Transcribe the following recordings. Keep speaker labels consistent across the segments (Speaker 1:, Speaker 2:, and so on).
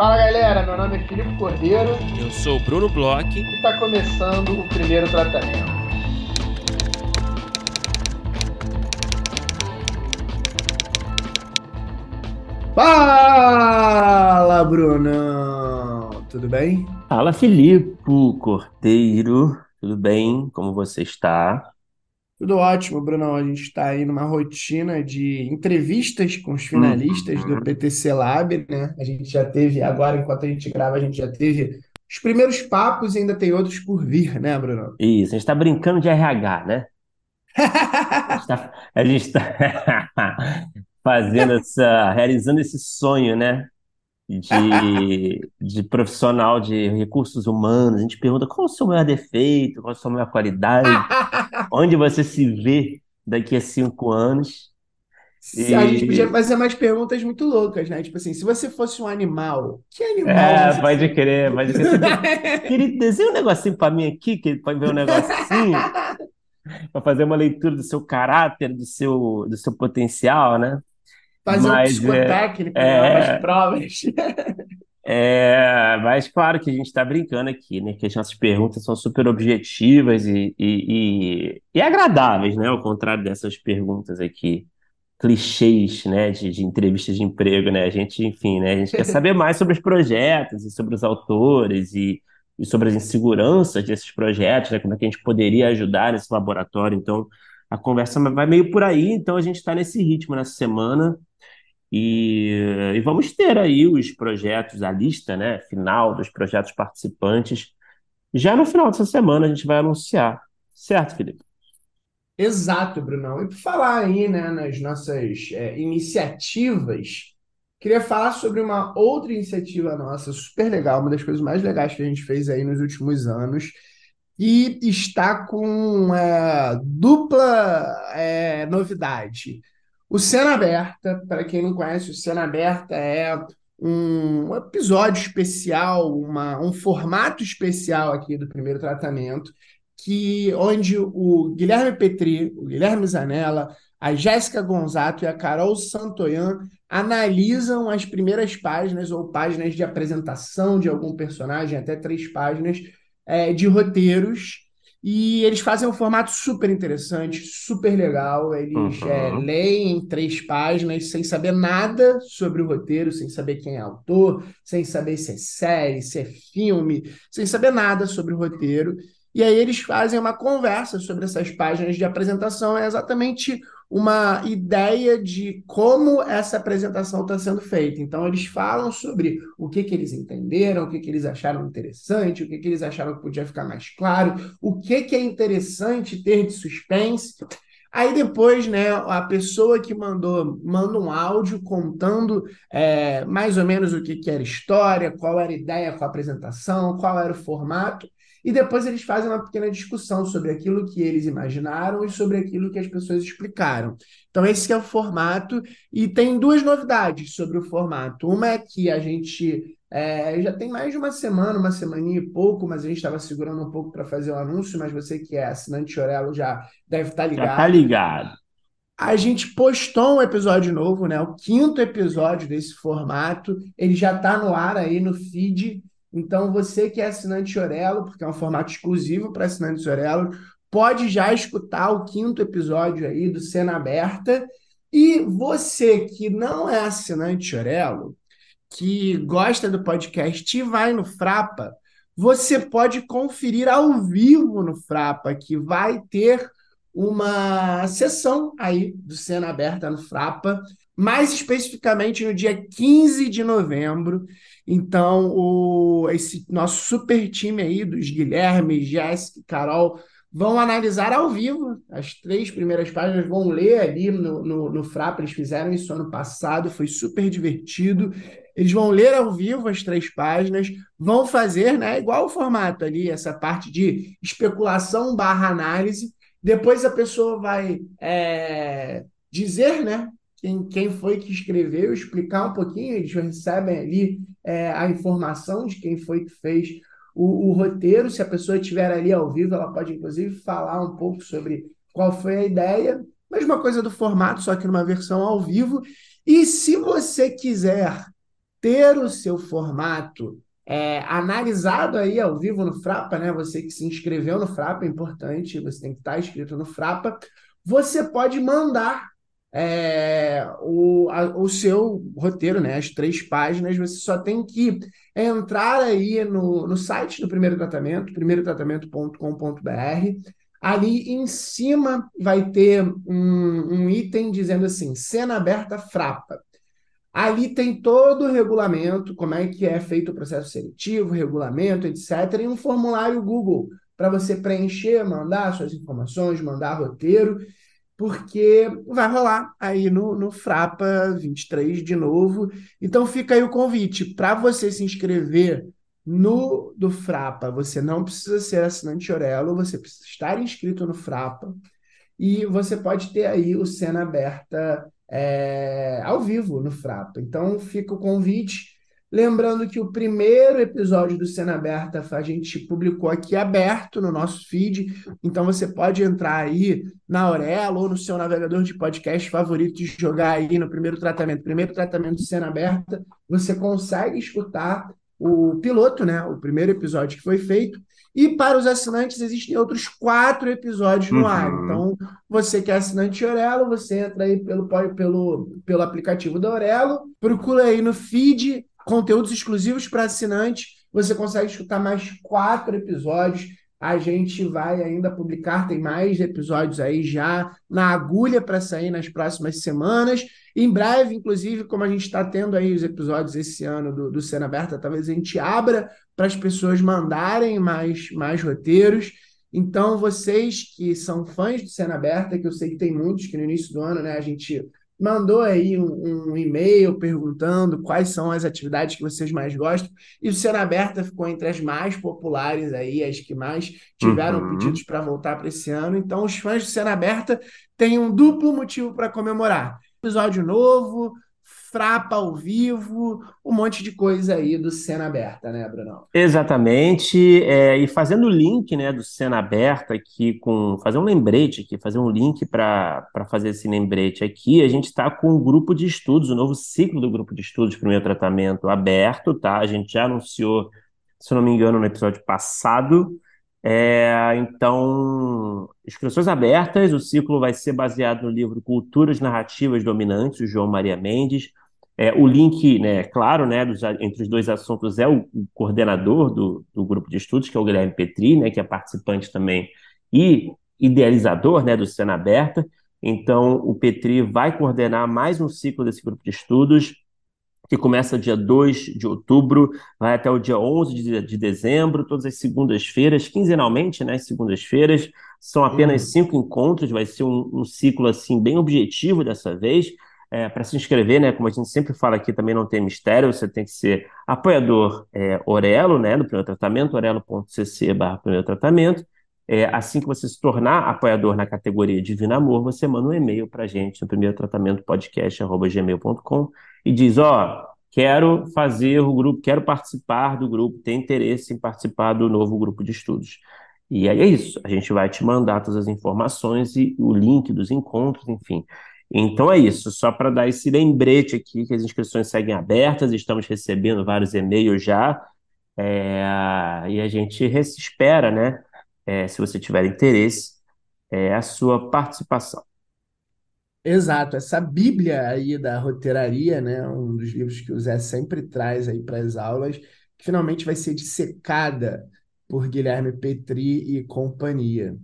Speaker 1: Fala galera, meu nome é Filipe Cordeiro.
Speaker 2: Eu sou o Bruno Bloch.
Speaker 1: E está começando o primeiro tratamento. Fala, Brunão! Tudo bem?
Speaker 2: Fala, Filipe Cordeiro. Tudo bem? Como você está?
Speaker 1: Tudo ótimo, Brunão. A gente está aí numa rotina de entrevistas com os finalistas do
Speaker 2: Uhum.
Speaker 1: PTC Lab, né? A gente já teve, agora, enquanto a gente grava, a gente já teve os primeiros papos e ainda tem outros por vir, né, Brunão?
Speaker 2: Isso, a gente está brincando de RH, né? A gente está fazendo essa, realizando esse sonho, né? De, de profissional de recursos humanos. A gente pergunta qual o seu maior defeito, qual a sua maior qualidade, onde você se vê daqui a cinco anos.
Speaker 1: Se A gente
Speaker 2: E
Speaker 1: podia fazer mais perguntas muito loucas, né? Tipo assim, se você fosse um animal, que animal
Speaker 2: é,
Speaker 1: você
Speaker 2: pode crer, pode crer. Querido, desenha um negocinho para mim aqui, que pode ver um negocinho. para fazer uma leitura do seu caráter, do seu, do seu potencial, né?
Speaker 1: Fazer um
Speaker 2: Mas é,
Speaker 1: psicotécnico, né? Umas
Speaker 2: é,
Speaker 1: provas.
Speaker 2: é, mas claro que a gente está brincando aqui, né? Que as nossas perguntas são super objetivas e, e, e, e agradáveis, né? Ao contrário dessas perguntas aqui, clichês, né? De, de entrevistas de emprego, né? A gente, enfim, né? A gente quer saber mais sobre os projetos e sobre os autores e, e sobre as inseguranças desses projetos, né? Como é que a gente poderia ajudar nesse laboratório. Então, a conversa vai meio por aí. Então, a gente está nesse ritmo nessa semana. E, e vamos ter aí os projetos, a lista, né, final dos projetos participantes. Já no final dessa semana a gente vai anunciar. Certo, Felipe?
Speaker 1: Exato, Brunão. E por falar aí, né, nas nossas é, iniciativas, queria falar sobre uma outra iniciativa nossa, super legal, uma das coisas mais legais que a gente fez aí nos últimos anos, e está com é, dupla é, novidade. O Cena Aberta, para quem não conhece, o Cena Aberta é um episódio especial, uma, um formato especial aqui do primeiro tratamento, que onde o Guilherme Petri, o Guilherme Zanella, a Jéssica Gonzato e a Carol Santoyan analisam as primeiras páginas ou páginas de apresentação de algum personagem, até três páginas, é, de roteiros. E eles fazem um formato super interessante, super legal. Eles é,
Speaker 2: Uhum.
Speaker 1: leem em três páginas sem saber nada sobre o roteiro, sem saber quem é autor, sem saber se é série, se é filme, sem saber nada sobre o roteiro. E aí eles fazem uma conversa sobre essas páginas de apresentação. É exatamente uma ideia de como essa apresentação está sendo feita. Então, eles falam sobre o que que eles entenderam, o que que eles acharam interessante, o que que eles acharam que podia ficar mais claro, o que que é interessante ter de suspense. Aí depois, né, a pessoa que mandou manda um áudio contando é, mais ou menos o que que era história, qual era a ideia com a apresentação, qual era o formato. E depois eles fazem uma pequena discussão sobre aquilo que eles imaginaram e sobre aquilo que as pessoas explicaram. Então, esse é o formato. E tem duas novidades sobre o formato. Uma é que a gente é, já tem mais de uma semana, uma semaninha e pouco, mas a gente estava segurando um pouco para fazer o anúncio, mas você que é assinante Orelo já deve estar
Speaker 2: Já tá
Speaker 1: ligado.
Speaker 2: ligado.
Speaker 1: A gente postou um episódio novo, né? O quinto episódio desse formato. Ele já está no ar aí no feed. Então, você que é assinante Orelo, porque é um formato exclusivo para assinantes Orelo, pode já escutar o quinto episódio aí do Cena Aberta. E você que não é assinante Orelo, que gosta do podcast e vai no Frapa, você pode conferir ao vivo no Frapa, que vai ter uma sessão aí do Cena Aberta no Frapa, mais especificamente no dia 15 de novembro. Então, o, esse nosso super time aí dos Guilherme, Jéssica Carol vão analisar ao vivo as três primeiras páginas, vão ler ali no, no, no eles fizeram isso ano passado, foi super divertido. Eles vão ler ao vivo as três páginas, vão fazer, né, igual o formato ali, essa parte de especulação barra análise. Depois a pessoa vai é, dizer, né, quem, quem foi que escreveu, explicar um pouquinho, eles recebem ali é, a informação de quem foi que fez o, o, roteiro. Se a pessoa estiver ali ao vivo, ela pode inclusive falar um pouco sobre qual foi a ideia. Mesma coisa do formato, só que numa versão ao vivo. E se você quiser ter o seu formato é, analisado aí ao vivo no Frapa, né? Você que se inscreveu no Frapa, é importante, você tem que estar inscrito no Frapa. Você pode mandar é, o, a, o seu roteiro, né? As três páginas, você só tem que entrar aí no, no site do Primeiro Tratamento, primeirotratamento.com.br. Ali em cima vai ter um, um item dizendo assim: cena aberta frapa. Ali tem todo o regulamento, como é que é feito o processo seletivo, regulamento, etc., e um formulário Google para você preencher, mandar suas informações, mandar roteiro, porque vai rolar aí no, no Frapa 23 de novo. Então fica aí o convite para você se inscrever no do Frapa. Você não precisa ser assinante Orelo, você precisa estar inscrito no Frapa e você pode ter aí o cena aberta é, ao vivo no Frapa. Então fica o convite. Lembrando que o primeiro episódio do Cena Aberta a gente publicou aqui aberto no nosso feed, então você pode entrar aí na Aurelo ou no seu navegador de podcast favorito e jogar aí no primeiro tratamento, primeiro tratamento de Cena Aberta, você consegue escutar o piloto, né, o primeiro episódio que foi feito, e para os assinantes existem outros quatro episódios no uhum. ar. Então, você que é assinante Aurelo, você entra aí pelo, pelo, pelo aplicativo da Aurelo, procura aí no feed conteúdos exclusivos para assinantes. Você consegue escutar mais quatro episódios. A gente vai ainda publicar, tem mais episódios aí já na agulha para sair nas próximas semanas. Em breve, inclusive, como a gente está tendo aí os episódios esse ano do, do Cena Aberta, talvez a gente abra para as pessoas mandarem mais, mais roteiros. Então, vocês que são fãs do Cena Aberta, que eu sei que tem muitos que no início do ano né, a gente mandou aí um, um, e-mail perguntando quais são as atividades que vocês mais gostam. E o Cena Aberta ficou entre as mais populares aí, as que mais tiveram uhum. pedidos para voltar para esse ano. Então, os fãs do Cena Aberta têm um duplo motivo para comemorar. Episódio novo, frapa ao vivo, um monte de coisa aí do Cena Aberta, né, Bruno?
Speaker 2: Exatamente. É, e fazendo o link né, do Cena Aberta aqui, com fazer um lembrete aqui, fazer um link para fazer esse lembrete aqui, a gente está com um grupo de estudos, o novo ciclo do grupo de estudos para o meu tratamento aberto, tá? A gente já anunciou, se não me engano, no episódio passado. É, então, inscrições abertas. O ciclo vai ser baseado no livro Culturas Narrativas Dominantes, do João Maria Mendes. É, o link, né, claro, né, dos, entre os dois assuntos é o, o coordenador do, do, grupo de estudos, que é o Guilherme Petri, né, que é participante também e idealizador né, do Cena Aberta. Então, o Petri vai coordenar mais um ciclo desse grupo de estudos, que começa dia 2 de outubro, vai até o dia 11 de, de dezembro, todas as segundas-feiras, quinzenalmente, né, segundas-feiras. São apenas uhum. cinco encontros, vai ser um, um ciclo assim bem objetivo dessa vez. É, para se inscrever, né, como a gente sempre fala aqui, também não tem mistério, você tem que ser apoiador é, Orelo, né, do primeiro tratamento, orelo.cc barra primeiro tratamento. É, assim que você se tornar apoiador na categoria Divino Amor, você manda um e-mail para a gente no primeiro tratamento podcast.gmail.com e diz, ó, oh, quero fazer o grupo, quero participar do grupo, tenho interesse em participar do novo grupo de estudos. E aí é isso, a gente vai te mandar todas as informações e o link dos encontros, enfim. Então é isso, só para dar esse lembrete aqui que as inscrições seguem abertas, estamos recebendo vários e-mails já, é, e a gente espera, né, é, se você tiver interesse, é, a sua participação.
Speaker 1: Exato, essa Bíblia aí da roteiraria, né, um dos livros que o Zé sempre traz aí para as aulas, que finalmente vai ser dissecada por Guilherme Petri e companhia.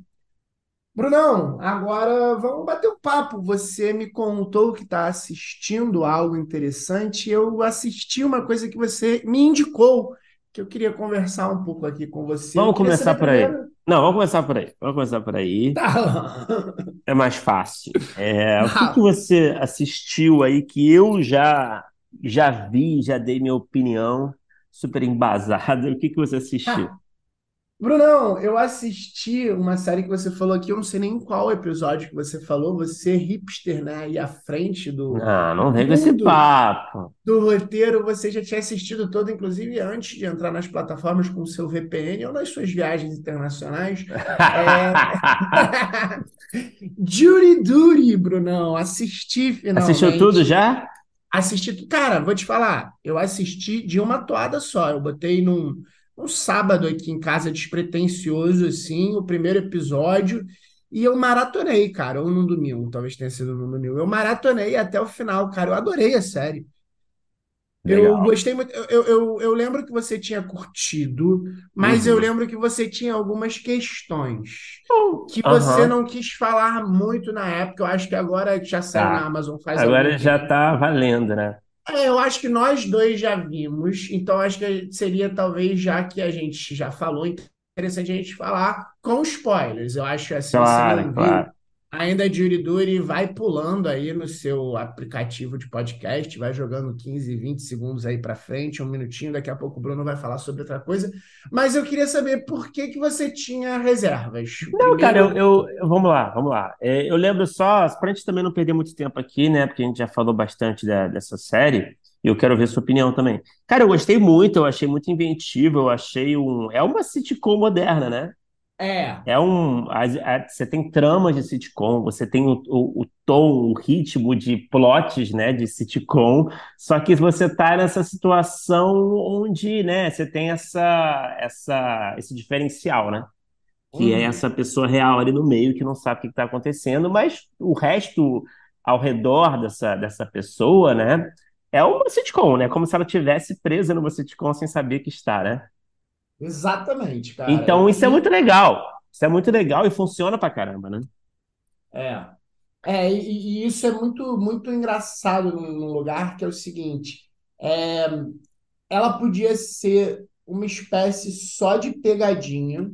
Speaker 1: Brunão, agora vamos bater um papo. Você me contou que está assistindo algo interessante. Eu assisti uma coisa que você me indicou, que eu queria conversar um pouco aqui com você.
Speaker 2: Vamos começar por aí. Não, vamos começar por aí. Vamos começar por aí.
Speaker 1: Tá.
Speaker 2: É mais fácil. É, o que, que você assistiu aí que eu já já vi, já dei minha opinião super embasada. O que, que você assistiu?
Speaker 1: Brunão, eu assisti uma série que você falou aqui, eu não sei nem qual episódio que você falou, você é hipster, né, aí à frente do
Speaker 2: Ah, não vem com esse papo.
Speaker 1: do roteiro, você já tinha assistido todo, inclusive antes de entrar nas plataformas com o seu VPN ou nas suas viagens internacionais. É... Jury Duty, Brunão, assisti finalmente.
Speaker 2: Assistiu tudo já?
Speaker 1: Assisti, cara, vou te falar, eu assisti de uma toada só. Eu botei num, num sábado aqui em casa despretensioso, assim, o primeiro episódio, e eu maratonei, cara, ou num domingo, talvez tenha sido num domingo. Eu maratonei até o final, cara. Eu adorei a série. Eu
Speaker 2: Legal.
Speaker 1: gostei muito. Eu, eu, eu lembro que você tinha curtido, mas eu
Speaker 2: Uhum.
Speaker 1: lembro que você tinha algumas questões
Speaker 2: Bom,
Speaker 1: que você
Speaker 2: Aham.
Speaker 1: não quis falar muito na época. Eu acho que agora já saiu na
Speaker 2: Tá.
Speaker 1: Amazon faz
Speaker 2: Agora já
Speaker 1: tempo.
Speaker 2: tá valendo, né?
Speaker 1: É, eu acho que nós dois já vimos, então acho que seria talvez, já que a gente já falou, interessante a gente falar com spoilers. Eu acho que assim, se
Speaker 2: Claro,
Speaker 1: não viu,
Speaker 2: claro.
Speaker 1: Ainda é de Yuriduri, vai pulando aí no seu aplicativo de podcast, vai jogando 15, 20 segundos aí para frente, um minutinho, daqui a pouco o Bruno vai falar sobre outra coisa. Mas eu queria saber por que que você tinha reservas.
Speaker 2: Não, cara, eu, eu- vamos lá, vamos lá. É, eu lembro só, pra gente também não perder muito tempo aqui, né? Porque a gente já falou bastante da- dessa série, e eu quero ver sua opinião também. Cara, eu gostei muito, eu achei muito inventivo, eu achei um. É uma sitcom moderna, né?
Speaker 1: É,
Speaker 2: É um. as- a- você tem tramas de sitcom, você tem o, o, o tom, o ritmo de plots, né, de sitcom, só que você tá nessa situação onde, né, você tem essa, essa, esse diferencial, né? Que é
Speaker 1: uhum,
Speaker 2: essa pessoa real ali no meio que não sabe o que está acontecendo, mas o resto ao redor dessa, dessa pessoa, né, é uma sitcom, né? Como se ela tivesse presa numa sitcom sem saber que está, né?
Speaker 1: Exatamente, cara.
Speaker 2: Então, isso é
Speaker 1: E
Speaker 2: muito legal. Isso é muito legal e funciona pra caramba, né?
Speaker 1: é. É, e, e isso é muito, muito engraçado num lugar que é o seguinte: é, ela podia ser uma espécie só de pegadinha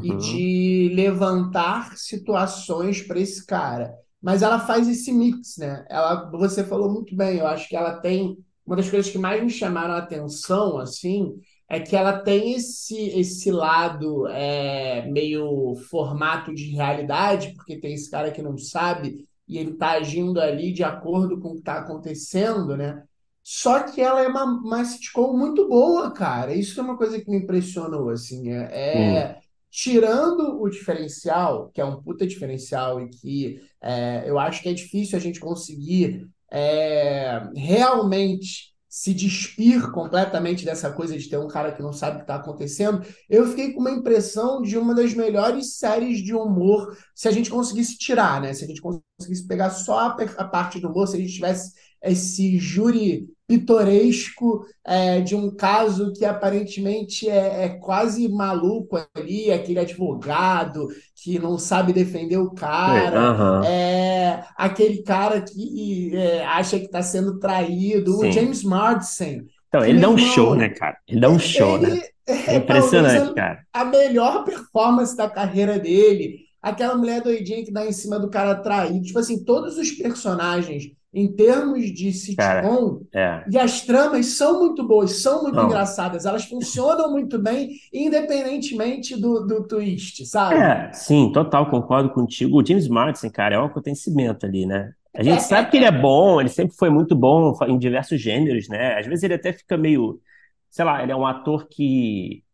Speaker 1: e
Speaker 2: Uhum.
Speaker 1: de levantar situações para esse cara. Mas ela faz esse mix, né? Ela, você falou muito bem, eu acho que ela tem uma das coisas que mais me chamaram a atenção, assim, é que ela tem esse esse lado é, meio formato de realidade, porque tem esse cara que não sabe e ele tá agindo ali de acordo com o que está acontecendo, né? Só que ela é uma, uma sitcom muito boa, cara. Isso é uma coisa que me impressionou, assim. É, é tirando o diferencial, que é um puta diferencial e que é, eu acho que é difícil a gente conseguir é, realmente se despir completamente dessa coisa de ter um cara que não sabe o que está acontecendo, eu fiquei com uma impressão de uma das melhores séries de humor, se a gente conseguisse tirar, né? Se a gente conseguisse pegar só a, parte do humor, se a gente tivesse esse júri pitoresco é, de um caso que aparentemente é, é, quase maluco ali, aquele advogado que não sabe defender o cara,
Speaker 2: Aham.
Speaker 1: é, aquele cara que é, acha que está sendo traído, o
Speaker 2: Sim.
Speaker 1: James Marsden,
Speaker 2: Então, ele dá um show, né,
Speaker 1: irmão,
Speaker 2: cara? Ele dá um show, né?
Speaker 1: ele
Speaker 2: É
Speaker 1: é
Speaker 2: impressionante,
Speaker 1: a,
Speaker 2: cara.
Speaker 1: a melhor performance da carreira dele. Aquela mulher doidinha que dá em cima do cara traído. Tipo assim, todos os personagens, em termos de
Speaker 2: Cara,
Speaker 1: sitcom,
Speaker 2: é.
Speaker 1: e as tramas são muito boas, são muito
Speaker 2: Não.
Speaker 1: engraçadas, elas funcionam muito bem, independentemente do, do twist, sabe?
Speaker 2: É, sim, total, concordo contigo. O James Marsden, cara, é um acontecimento ali, né? A gente sabe que ele é bom, ele sempre foi muito bom em diversos gêneros, né? Às vezes ele até fica meio, sei lá, ele é um ator que,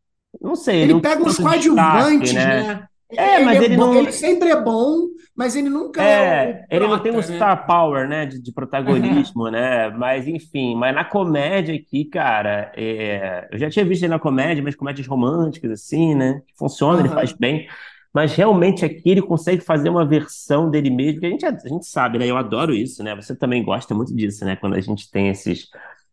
Speaker 2: não sei, ele
Speaker 1: Ele
Speaker 2: tem
Speaker 1: pega uns coadjuvantes,
Speaker 2: né?
Speaker 1: né?
Speaker 2: É,
Speaker 1: Ele
Speaker 2: mas
Speaker 1: é
Speaker 2: ele
Speaker 1: bom, ele
Speaker 2: não,
Speaker 1: sempre é bom, mas ele nunca é
Speaker 2: é, ele não tem um
Speaker 1: prota, né?
Speaker 2: star power, né, de, de protagonismo, né? Mas enfim, mas na comédia aqui, cara, é, eu já tinha visto ele na comédia, mas comédias românticas assim, né? Que funciona, ele faz bem. Mas realmente aqui ele consegue fazer uma versão dele mesmo, que a gente, a gente sabe, né? Eu adoro isso, né? Você também gosta muito disso, né? Quando a gente tem esses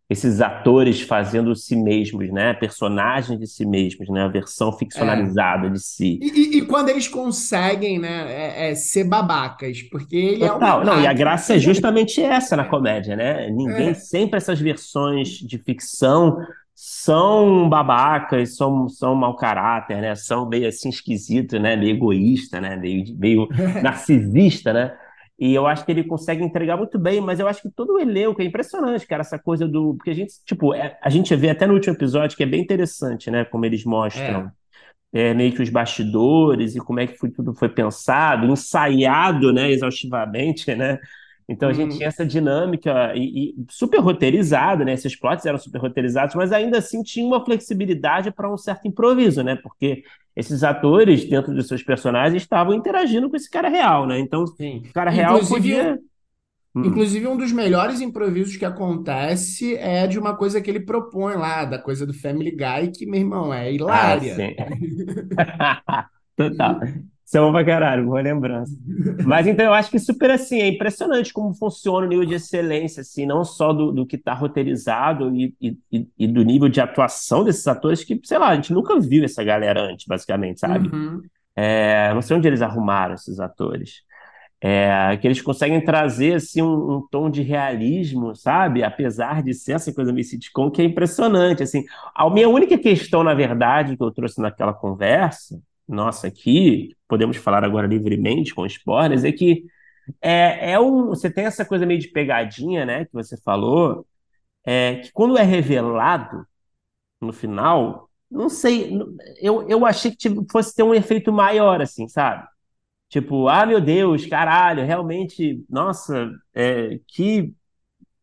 Speaker 2: esses atores fazendo si mesmos, né? Personagens de si mesmos, né? A versão
Speaker 1: É.
Speaker 2: ficcionalizada de si.
Speaker 1: E, e- e quando eles conseguem, né, é, é ser babacas, porque ele é um
Speaker 2: Total. Não, e a graça é
Speaker 1: ele
Speaker 2: justamente essa na comédia, né? Ninguém,
Speaker 1: é,
Speaker 2: sempre essas versões de ficção são babacas, são, são mau caráter, né? São meio assim esquisito, né? Meio egoísta, né? Meio, meio narcisista, né? E eu acho que ele consegue entregar muito bem, mas eu acho que todo o elenco é impressionante, cara, essa coisa do. Porque a gente, tipo, é- a gente vê até no último episódio que é bem interessante, né? Como eles mostram
Speaker 1: é,
Speaker 2: é, meio que os bastidores e como é que foi, tudo foi pensado, ensaiado, né, exaustivamente, né? Então a gente tinha
Speaker 1: hum,
Speaker 2: essa dinâmica e, e super roteirizada, né? Esses plots eram super roteirizados, mas ainda assim tinha uma flexibilidade para um certo improviso, né? Porque esses atores, dentro dos seus personagens, estavam interagindo com esse cara real, né? Então, o
Speaker 1: sim.
Speaker 2: cara real
Speaker 1: Inclusive,
Speaker 2: podia. Hum.
Speaker 1: Inclusive, um dos melhores improvisos que acontece é de uma coisa que ele propõe lá, da coisa do Family Guy, que, meu irmão, é
Speaker 2: Ah,
Speaker 1: hilária.
Speaker 2: sim. Total. Isso é bom pra caralho, boa lembrança. Mas então eu acho que super assim, é impressionante como funciona o nível de excelência, assim, não só do, do que está roteirizado e, e, e do nível de atuação desses atores que, sei lá, a gente nunca viu essa galera antes, basicamente, sabe?
Speaker 1: Uhum.
Speaker 2: É, não sei onde eles arrumaram esses atores. É, que eles conseguem trazer assim um, um tom de realismo, sabe? Apesar de ser essa coisa meio sitcom, que é impressionante, assim. A minha única questão, na verdade, que eu trouxe naquela conversa, nossa, aqui, podemos falar agora livremente com spoilers, é que é, é um, você tem essa coisa meio de pegadinha, né, que você falou, é, que quando é revelado no final, não sei, eu, eu achei que fosse ter um efeito maior, assim, sabe? Tipo, ah, meu Deus, caralho, realmente, nossa, é, que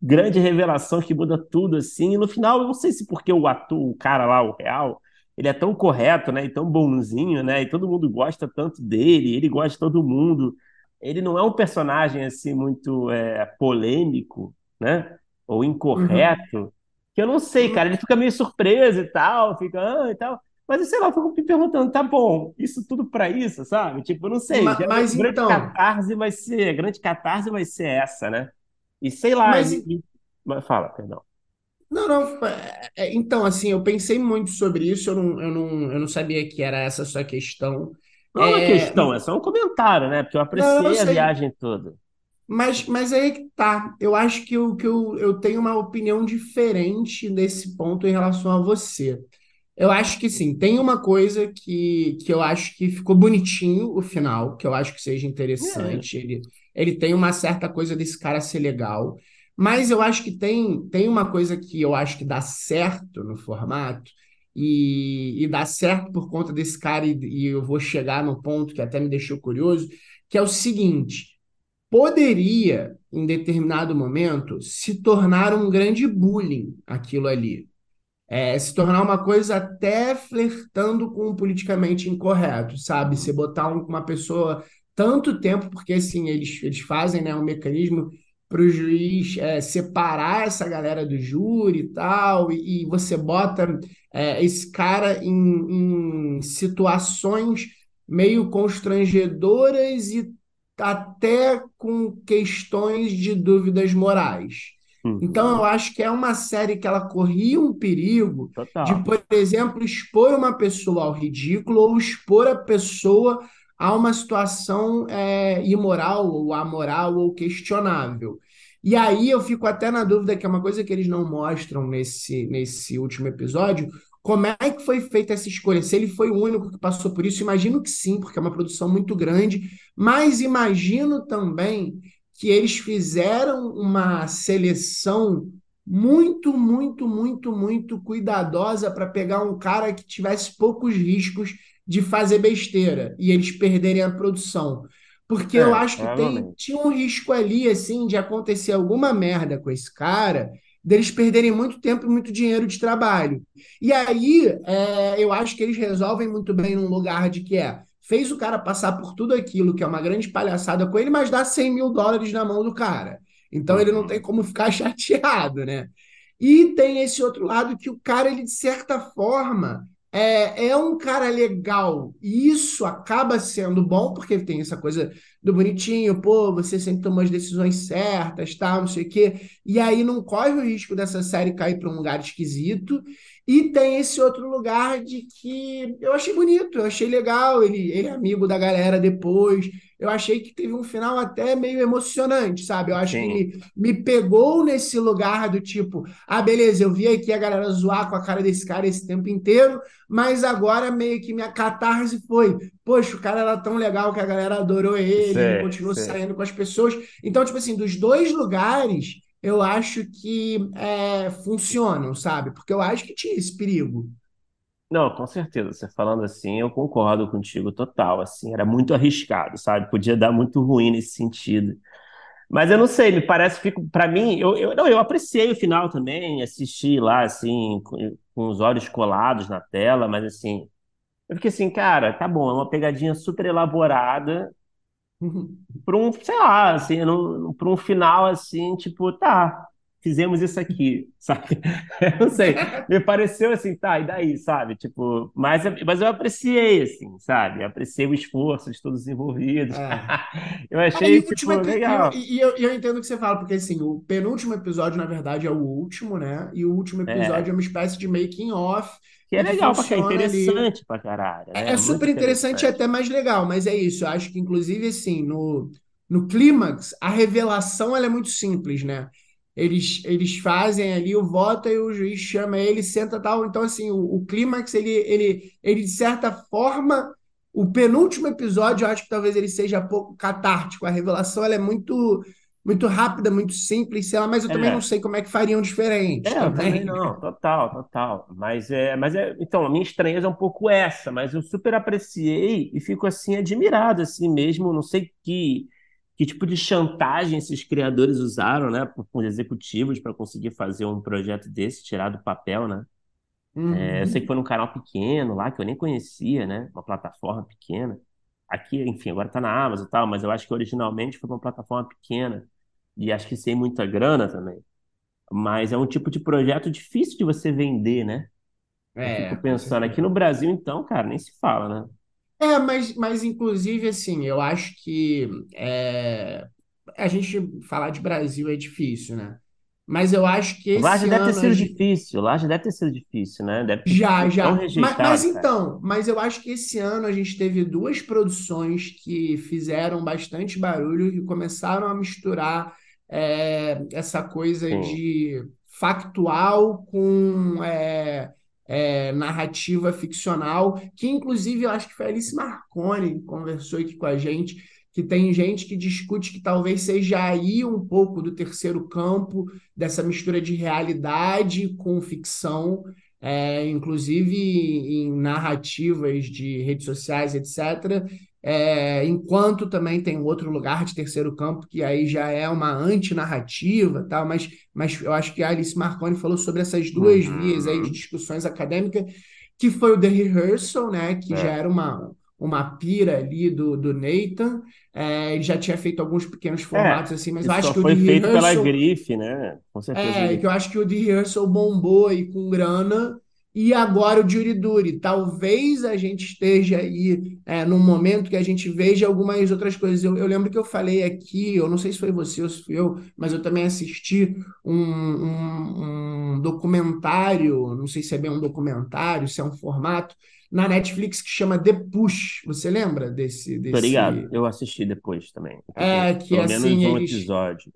Speaker 2: grande revelação que muda tudo, assim. E no final, eu não sei se porque o ator, o cara lá, o real, ele é tão correto, né, e tão bonzinho, né, e todo mundo gosta tanto dele, ele gosta de todo mundo. Ele não é um personagem, assim, muito é, polêmico, né, ou
Speaker 1: Uhum.
Speaker 2: incorreto, que eu não sei, cara, ele fica meio surpreso e tal, fica, ah, e tal. Mas, sei lá, eu fico me perguntando, tá bom, isso tudo pra isso, sabe? Tipo, eu não sei,
Speaker 1: Mas,
Speaker 2: a grande
Speaker 1: então,
Speaker 2: catarse vai ser, a grande catarse vai ser essa, né? E sei lá,
Speaker 1: mas
Speaker 2: e- mas fala, perdão.
Speaker 1: Não, não. é- Então, assim, eu pensei muito sobre isso, eu não, eu não, eu não sabia que era essa a sua questão.
Speaker 2: Não é uma
Speaker 1: É,
Speaker 2: questão, é só um comentário, né? Porque eu
Speaker 1: não, eu
Speaker 2: apreciei a
Speaker 1: sei,
Speaker 2: viagem toda.
Speaker 1: mas, mas aí que tá. Eu acho que, eu, que eu, eu tenho uma opinião diferente nesse ponto em relação a você. Eu acho que sim, tem uma coisa que, que eu acho que ficou bonitinho o final, que eu acho que seja
Speaker 2: É,
Speaker 1: interessante. Ele, ele tem uma certa coisa desse cara ser legal, mas eu acho que tem, tem uma coisa que eu acho que dá certo no formato, e, e dá certo por conta desse cara, e, e eu vou chegar no ponto que até me deixou curioso, que é o seguinte: poderia, em determinado momento, se tornar um grande bullying aquilo ali é, se tornar uma coisa até flertando com o politicamente incorreto, sabe? Você botar um- uma pessoa tanto tempo, porque assim, eles, eles fazem, né, um mecanismo para o juiz é, separar essa galera do júri e tal, e, e você bota é, esse cara em, em situações meio constrangedoras e até com questões de dúvidas morais. Então, eu
Speaker 2: uhum,
Speaker 1: acho que é uma série que ela corria um perigo de,
Speaker 2: total.
Speaker 1: por exemplo, expor uma pessoa ao ridículo ou expor a pessoa a uma situação é, imoral ou amoral ou questionável. E aí eu fico até na dúvida, que é uma coisa que eles não mostram nesse, nesse último episódio, como é que foi feita essa escolha? Se ele foi o único que passou por isso, imagino que sim, porque é uma produção muito grande, mas imagino também que eles fizeram uma seleção muito, muito, muito, muito cuidadosa para pegar um cara que tivesse poucos riscos de fazer besteira e eles perderem a produção. Porque eu
Speaker 2: É,
Speaker 1: acho que tem, tinha um risco ali, assim, de acontecer alguma merda com esse cara, deles perderem muito tempo e muito dinheiro de trabalho. E aí, é, eu acho que eles resolvem muito bem num lugar de que é fez o cara passar por tudo aquilo, que é uma grande palhaçada com ele, mas dá 100 mil dólares na mão do cara. Então ele não tem
Speaker 2: Uhum,
Speaker 1: como ficar chateado, né? E tem esse outro lado que o cara, ele de certa forma, é, é um cara legal. E isso acaba sendo bom, porque tem essa coisa do bonitinho, pô, você sempre toma as decisões certas, tal, não sei o quê. E aí não corre o risco dessa série cair para um lugar esquisito. E tem esse outro lugar de que eu achei bonito, eu achei legal, ele, ele é amigo da galera depois. Eu achei que teve um final até meio emocionante, sabe? Eu acho que
Speaker 2: sim.
Speaker 1: me, me pegou nesse lugar do tipo, ah, beleza, eu vi aqui a galera zoar com a cara desse cara esse tempo inteiro, mas agora meio que minha catarse foi, poxa, o cara era tão legal que a galera adorou ele, ele continuou saindo com as pessoas. Então, tipo assim, dos dois lugares, eu acho que é, funcionam, sabe? Porque eu acho que tinha esse perigo.
Speaker 2: Não, com certeza. Você falando assim, eu concordo contigo total. Assim, era muito arriscado, sabe? Podia dar muito ruim nesse sentido. Mas eu não sei, me parece, fico, para mim, eu, eu, não, eu apreciei o final também, assisti lá, assim, com, com os olhos colados na tela, mas assim, eu fiquei assim, cara, tá bom, é uma pegadinha super elaborada, para um, sei lá, assim, para um final assim, tipo, tá, fizemos isso aqui, sabe? Eu não sei, me pareceu assim, tá, e daí, sabe? Tipo, mas, mas eu apreciei, assim, sabe? Eu apreciei o esforço de todos os envolvidos. É. Eu achei, é, tipo, legal.
Speaker 1: E eu, eu, eu, entendo o que você fala, porque, assim, o penúltimo episódio, na verdade, é o último, né? E o último é. episódio é, é uma espécie de making-off.
Speaker 2: Que é legal, porque é interessante ali. pra caralho.
Speaker 1: Né? É, é super interessante e até mais legal, mas é isso. Eu acho que, inclusive, assim, no, no clímax, a revelação ela é muito simples, né? Eles, eles fazem ali o voto e o juiz chama ele, senta tal. Então, assim, o, o clímax, ele, ele, ele, de certa forma, o penúltimo episódio, eu acho que talvez ele seja pouco catártico. A revelação ela é muito muito rápida, muito simples, sei lá, mas eu é. também não sei como é que fariam diferente.
Speaker 2: É, também. também não, total, total. Mas é, mas é, então, a minha estranheza é um pouco essa, mas eu super apreciei e fico assim admirado assim mesmo, não sei que que tipo de chantagem esses criadores usaram, né, com os executivos para conseguir fazer um projeto desse, tirar do papel, né? Uhum. É, eu sei que foi num canal pequeno lá, que eu nem conhecia, né? Uma plataforma pequena. Aqui, enfim, agora tá na Amazon e tal, mas eu acho que originalmente foi uma plataforma pequena. E acho que sem muita grana também. Mas é um tipo de projeto difícil de você vender, né? É, eu fico pensando, aqui no Brasil, então, cara, nem se fala, né?
Speaker 1: É, mas, mas inclusive, assim, eu acho que é, a gente falar de Brasil é difícil, né? Mas eu acho que esse
Speaker 2: Lá
Speaker 1: já
Speaker 2: deve ter sido
Speaker 1: gente...
Speaker 2: difícil, lá já deve ter sido difícil, né? Deve
Speaker 1: já, já. Mas, mas então, mas eu acho que esse ano a gente teve duas produções que fizeram bastante barulho e começaram a misturar é, essa coisa Sim. de factual com é, é, narrativa ficcional, que inclusive eu acho que foi a Alice Marconi que conversou aqui com a gente, que tem gente que discute que talvez seja aí um pouco do terceiro campo, dessa mistura de realidade com ficção, é, inclusive em narrativas de redes sociais, etc., é, enquanto também tem outro lugar de terceiro campo que aí já é uma antinarrativa, tal, mas, mas eu acho que a Alice Marconi falou sobre essas duas uhum. vias aí de discussões acadêmicas, que foi o The Rehearsal, né, que é. já era uma, uma pira ali do, do Nathan, é, ele já tinha feito alguns pequenos é, formatos assim, mas eu acho que o
Speaker 2: foi The feito Rehearsal, pela grife, né? Com certeza.
Speaker 1: É, que eu acho que o The Rehearsal bombou aí com grana, e agora o Juriduri. Talvez a gente esteja aí é, num momento que a gente veja algumas outras coisas. Eu, eu, lembro que eu falei aqui, eu não sei se foi você ou se fui eu, mas eu também assisti um, um, um documentário, não sei se é bem um documentário, se é um formato, na Netflix que chama The Push. Você lembra desse? desse...
Speaker 2: Obrigado, eu assisti depois também.
Speaker 1: É, que Pelo assim.
Speaker 2: Menos um
Speaker 1: eles...
Speaker 2: episódio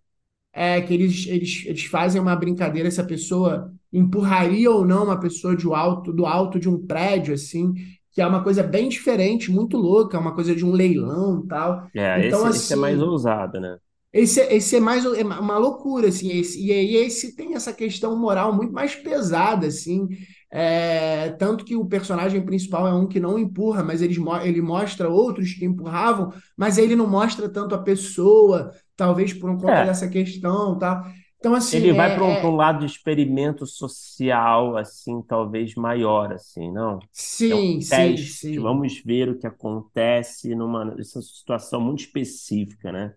Speaker 1: é que eles, eles, eles fazem uma brincadeira se a pessoa empurraria ou não uma pessoa de alto, do alto de um prédio, assim, que é uma coisa bem diferente, muito louca, é uma coisa de um leilão tal.
Speaker 2: É, então, esse, assim, esse é mais assim, ousado, né?
Speaker 1: Esse, esse é mais é uma loucura, assim, esse, e aí esse tem essa questão moral muito mais pesada, assim, é, tanto que o personagem principal é um que não empurra, mas ele, ele mostra outros que empurravam, mas ele não mostra tanto a pessoa, talvez por conta é. dessa questão, tá? Então, assim,
Speaker 2: ele vai
Speaker 1: é,
Speaker 2: para um,
Speaker 1: é...
Speaker 2: um, lado de experimento social, assim, talvez maior, assim, não?
Speaker 1: Sim,
Speaker 2: é um
Speaker 1: sim, sim.
Speaker 2: Vamos ver o que acontece numa nessa situação muito específica, né?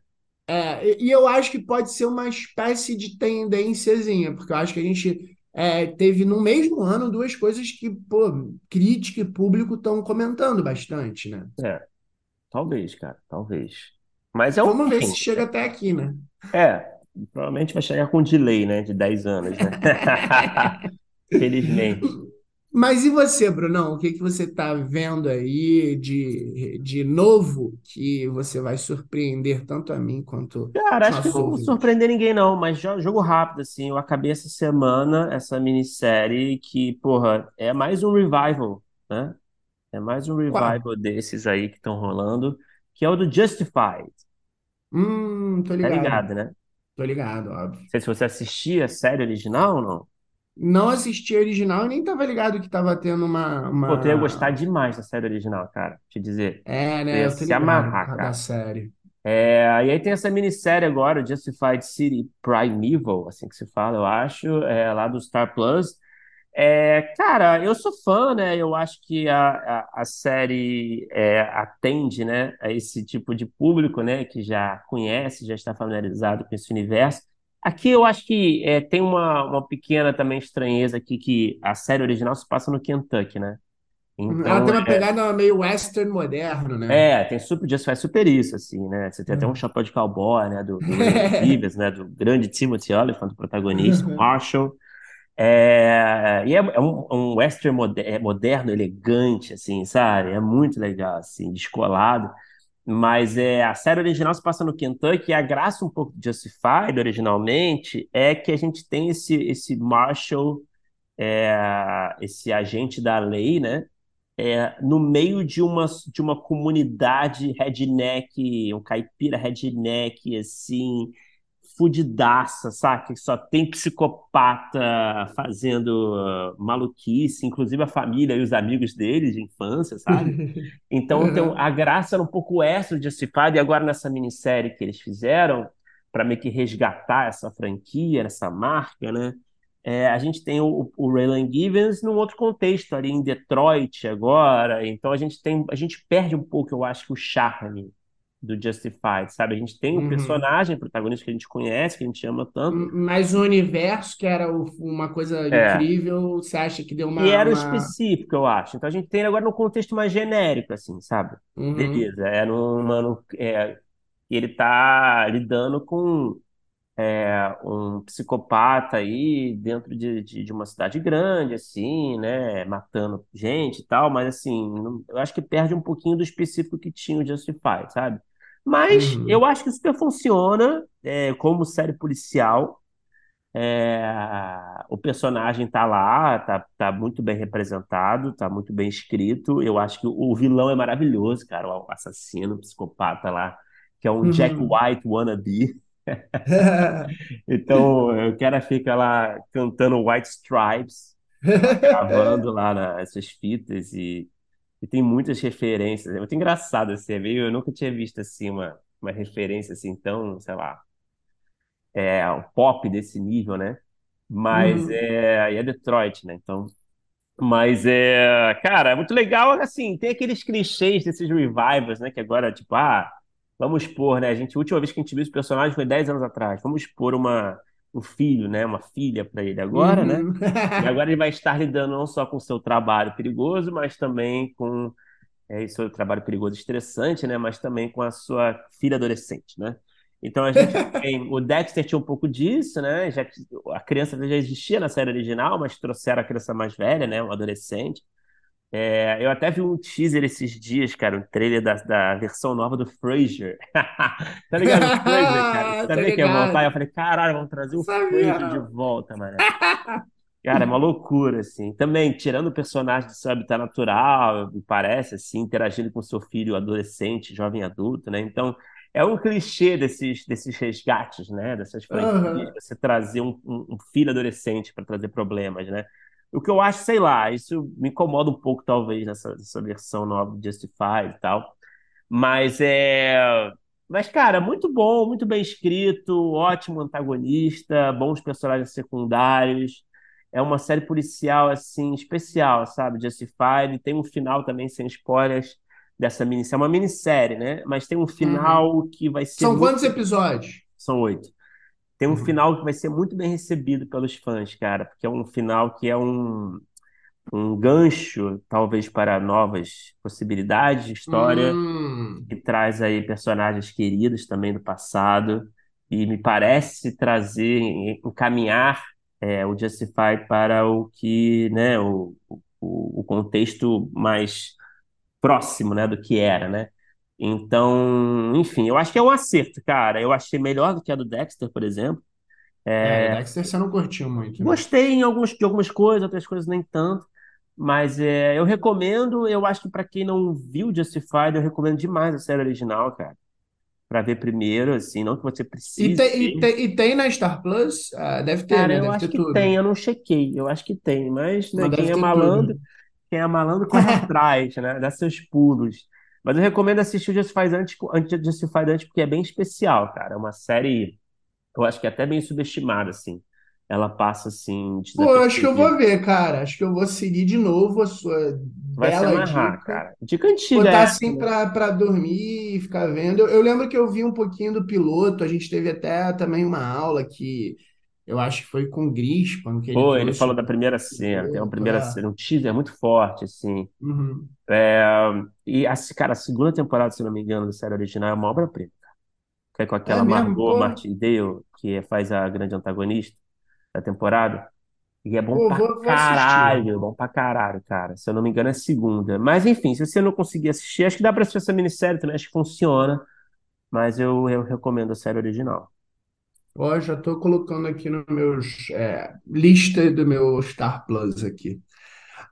Speaker 1: É, e eu acho que pode ser uma espécie de tendênciazinha, porque eu acho que a gente é, teve no mesmo ano duas coisas que, pô, crítica e público estão comentando bastante, né?
Speaker 2: É, talvez, cara, talvez. Mas é um
Speaker 1: Vamos ver se chega até aqui, né?
Speaker 2: É, provavelmente vai chegar com delay, né? De 10 anos, né? Felizmente.
Speaker 1: Mas e você, Brunão? O que, que você está vendo aí de, de novo que você vai surpreender tanto a mim quanto
Speaker 2: Cara, acho que não vou surpreender ninguém, não, mas jogo rápido, assim. Eu acabei essa semana essa minissérie que, porra, é mais um revival, né? É mais um revival desses aí que estão rolando, que é o do Justified.
Speaker 1: Hum, tô
Speaker 2: Tá
Speaker 1: ligado.
Speaker 2: ligado, né?
Speaker 1: Tô ligado, óbvio.
Speaker 2: Não sei se você assistia a série original ou não.
Speaker 1: Não assisti a original e nem tava ligado que tava tendo uma,
Speaker 2: Pô, tu ia gostar demais da série original, cara. Te dizer.
Speaker 1: É,
Speaker 2: Tu
Speaker 1: né?
Speaker 2: ia
Speaker 1: Eu tô
Speaker 2: se
Speaker 1: ligado
Speaker 2: amarrar,
Speaker 1: da
Speaker 2: cara.
Speaker 1: série.
Speaker 2: É, e aí tem essa minissérie agora, Justified City Primeval, assim que se fala, eu acho, é, lá do Star Plus. É, cara, eu sou fã, né? Eu acho que a, a, a série é, atende, né, a esse tipo de público, né, que já conhece, já está familiarizado com esse universo. Aqui eu acho que é, tem uma, uma pequena também estranheza aqui que a série original se passa no Kentucky, né?
Speaker 1: Ela
Speaker 2: Então,
Speaker 1: tem uma
Speaker 2: é,
Speaker 1: pegada meio western moderno, né?
Speaker 2: é, tem super, just faz super isso, assim, né? Você tem até um chapéu de cowboy, né, do, do Stevens, né, do grande Timothy Olyphant, o protagonista, o Marshall. É, e é, é um, um western é moderno, elegante, assim, sabe? É muito legal, assim, descolado. Mas é, a série original se passa no Kentucky e a graça um pouco de Justified, originalmente, é que a gente tem esse, esse Marshall, é, esse agente da lei, né? É, no meio de uma, de uma comunidade redneck, um caipira redneck, assim, fudidaça, sabe? Que só tem psicopata fazendo uh, maluquice, inclusive a família e os amigos dele de infância, sabe? Então, um-
Speaker 1: Uhum.
Speaker 2: a graça era um pouco essa de Justified, e agora nessa minissérie que eles fizeram, para meio que resgatar essa franquia, essa marca, né? É, a gente tem o, o Raylan Givens num outro contexto, ali em Detroit agora, então a gente tem, a gente perde um pouco, eu acho, o charme do Justified, sabe? A gente tem o
Speaker 1: Uhum.
Speaker 2: personagem protagonista que a gente conhece, que a gente ama tanto,
Speaker 1: Mas o universo, que era uma coisa
Speaker 2: é,
Speaker 1: incrível, você acha que deu uma,
Speaker 2: era o
Speaker 1: uma...
Speaker 2: específico, eu acho. Então a gente tem agora num contexto mais genérico, assim, sabe?
Speaker 1: Uhum,
Speaker 2: Beleza, é numa, num- é, ele tá lidando com é, um psicopata aí dentro de, de, de uma cidade grande, assim, né? Matando gente e tal, mas assim, não- eu acho que perde um pouquinho do específico que tinha o Justified, sabe? Mas eu
Speaker 1: uhum,
Speaker 2: acho que super funciona é, como série policial. É, o personagem tá lá, tá, tá muito bem representado, tá muito bem escrito. Eu acho que o vilão é maravilhoso, cara, o assassino, o psicopata lá, que é um Jack
Speaker 1: uhum.
Speaker 2: White wannabe. Então, o cara fica lá cantando White Stripes, gravando lá nas fitas e, e tem muitas referências. É muito engraçado assim, é meio, eu nunca tinha visto assim uma, uma referência assim tão, sei lá, é, um pop desse nível, né? Mas
Speaker 1: Uhum,
Speaker 2: é, é Detroit, né? Então, mas é, cara, é muito legal, assim, tem aqueles clichês desses revivals, né? Que agora, tipo, ah, vamos pôr, né? A gente, a última vez que a gente viu esse personagem foi 10 anos atrás. Vamos pôr uma, um filho, né? Uma filha para ele agora, né?
Speaker 1: uhum.
Speaker 2: E agora ele vai estar lidando não só com o seu trabalho perigoso, mas também com é, isso um trabalho perigoso e estressante, né? Mas também com a sua filha adolescente, né? Então a gente tem. O Dexter tinha um pouco disso, né? Já, a criança já existia na série original, mas trouxeram a criança mais velha, né? Um adolescente. É, eu até vi um teaser esses dias, cara, um trailer da, da versão nova do Frasier. Tá ligado? O Frasier, cara. Você
Speaker 1: Tá
Speaker 2: sabia que ia voltar? Eu falei, caralho, vamos trazer o Frasier de volta, mano. Cara, é uma loucura, assim. Também, tirando o personagem do seu habitat natural, me parece, assim, interagindo com seu filho adolescente, jovem adulto, né? Então, é um clichê desses, desses resgates, né? Dessas franquias,
Speaker 1: Aham.
Speaker 2: você trazer um, um, um filho adolescente para trazer problemas, né? O que eu acho, sei lá, isso me incomoda um pouco, talvez, nessa, nessa versão nova do Justified e tal. Mas é. Mas, cara, muito bom, muito bem escrito, ótimo antagonista, bons personagens secundários. É uma série policial, assim, especial, sabe? Justified. Tem um final também, sem spoilers, dessa minissérie. É uma minissérie, né? Mas tem um
Speaker 1: Uhum.
Speaker 2: final que vai ser
Speaker 1: São
Speaker 2: muito.
Speaker 1: quantos episódios?
Speaker 2: São oito. Tem um
Speaker 1: Uhum.
Speaker 2: final que vai ser muito bem recebido pelos fãs, cara, porque é um final que é um um gancho, talvez, para novas possibilidades de história,
Speaker 1: Hum.
Speaker 2: que traz aí personagens queridos também do passado, e me parece trazer, encaminhar é, o Justified para o que, né, o, o, o contexto mais próximo, né, do que era, né? Então, enfim, eu acho que é um acerto, cara. Eu achei melhor do que a do Dexter, por exemplo.
Speaker 1: É, Dexter você não curtiu muito, né?
Speaker 2: Gostei em alguns, de algumas coisas, outras coisas nem tanto. Mas é, eu recomendo, eu acho que para quem não viu Justified, eu recomendo demais a série original, cara. Pra ver primeiro, assim, não que você
Speaker 1: E
Speaker 2: precise
Speaker 1: tem, e tem, e tem na Star Plus? Ah, deve ter,
Speaker 2: Cara,
Speaker 1: né?
Speaker 2: eu
Speaker 1: Deve
Speaker 2: acho
Speaker 1: ter
Speaker 2: que tem,
Speaker 1: tudo.
Speaker 2: eu não chequei, eu acho que tem, mas né,
Speaker 1: Mas
Speaker 2: quem é malandro,
Speaker 1: tudo.
Speaker 2: quem é malandro corre atrás, né? Dá seus pulos. Mas eu recomendo assistir o Justified antes, antes Justified antes, porque é bem especial, cara. É uma série, eu acho que é até bem subestimada, assim. ela passa assim
Speaker 1: Pô, eu acho que eu vou ver, cara. Acho que eu vou seguir de novo a sua
Speaker 2: Vai se
Speaker 1: bela
Speaker 2: amarrar,
Speaker 1: dica.
Speaker 2: cara. Dica antiga
Speaker 1: Botar
Speaker 2: essa,
Speaker 1: assim
Speaker 2: né?
Speaker 1: pra, pra dormir e ficar vendo. Eu, eu lembro que eu vi um pouquinho do piloto. A gente teve até também uma aula que eu acho que foi com o Grispan, que ele
Speaker 2: Pô, ele falou da primeira cena, tem uma primeira
Speaker 1: É.
Speaker 2: cena, um teaser muito forte, assim.
Speaker 1: Uhum.
Speaker 2: É, e, assim, cara, a segunda temporada, se não me engano, da série original é uma obra-prima. Que é com
Speaker 1: É
Speaker 2: aquela
Speaker 1: mesmo?
Speaker 2: Margot
Speaker 1: Pô,
Speaker 2: Martindale, que faz a grande antagonista da temporada. E é bom
Speaker 1: pô,
Speaker 2: pra
Speaker 1: vou, vou assistir.
Speaker 2: caralho, bom pra caralho, cara. Se eu não me engano, é segunda. Mas enfim, se você não conseguir assistir, acho que dá pra assistir essa minissérie também, acho que funciona. Mas eu, eu recomendo a série original.
Speaker 1: Ó, já tô colocando aqui no meus é, lista do meu Star Plus aqui.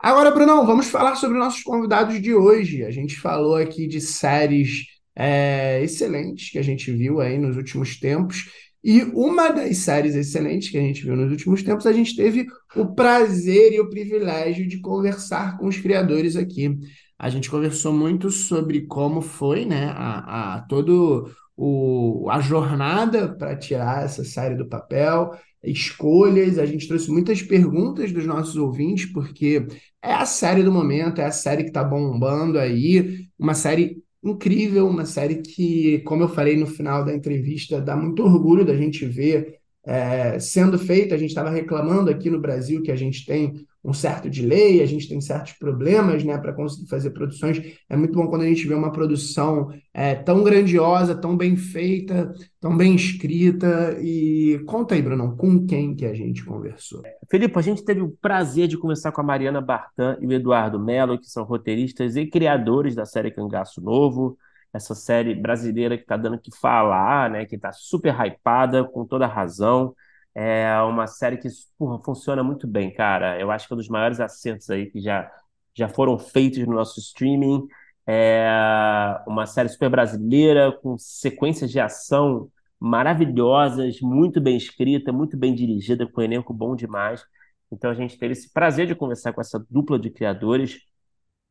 Speaker 1: Agora, Brunão, vamos falar sobre nossos convidados de hoje. A gente falou aqui de séries é, excelentes que a gente viu aí nos últimos tempos. E uma das séries excelentes que a gente viu nos últimos tempos, a gente teve o prazer e o privilégio de conversar com os criadores aqui. A gente conversou muito sobre como foi, né, a, a todo o, a jornada para tirar essa série do papel, escolhas. A gente trouxe muitas perguntas dos nossos ouvintes, porque é a série do momento, é a série que tá bombando aí, uma série incrível, uma série que, como eu falei no final da entrevista, dá muito orgulho da gente ver é, sendo feita. A gente estava reclamando aqui no Brasil que a gente tem um certo delay, a gente tem certos problemas, né, para conseguir fazer produções. É muito bom quando a gente vê uma produção é, tão grandiosa, tão bem feita, tão bem escrita. E conta aí, Brunão, com quem que a gente conversou?
Speaker 2: Felipe, a gente teve o prazer de conversar com a Mariana Bartan e o Eduardo Mello, que são roteiristas e criadores da série Cangaço Novo, essa série brasileira que está dando que falar, né? Que está super hypada, com toda razão. É uma série que, porra, funciona muito bem, cara. Eu acho que é um dos maiores acertos aí que já, já foram feitos no nosso streaming. É uma série super brasileira, com sequências de ação maravilhosas, muito bem escrita, muito bem dirigida, com um elenco bom demais. Então a gente teve esse prazer de conversar com essa dupla de criadores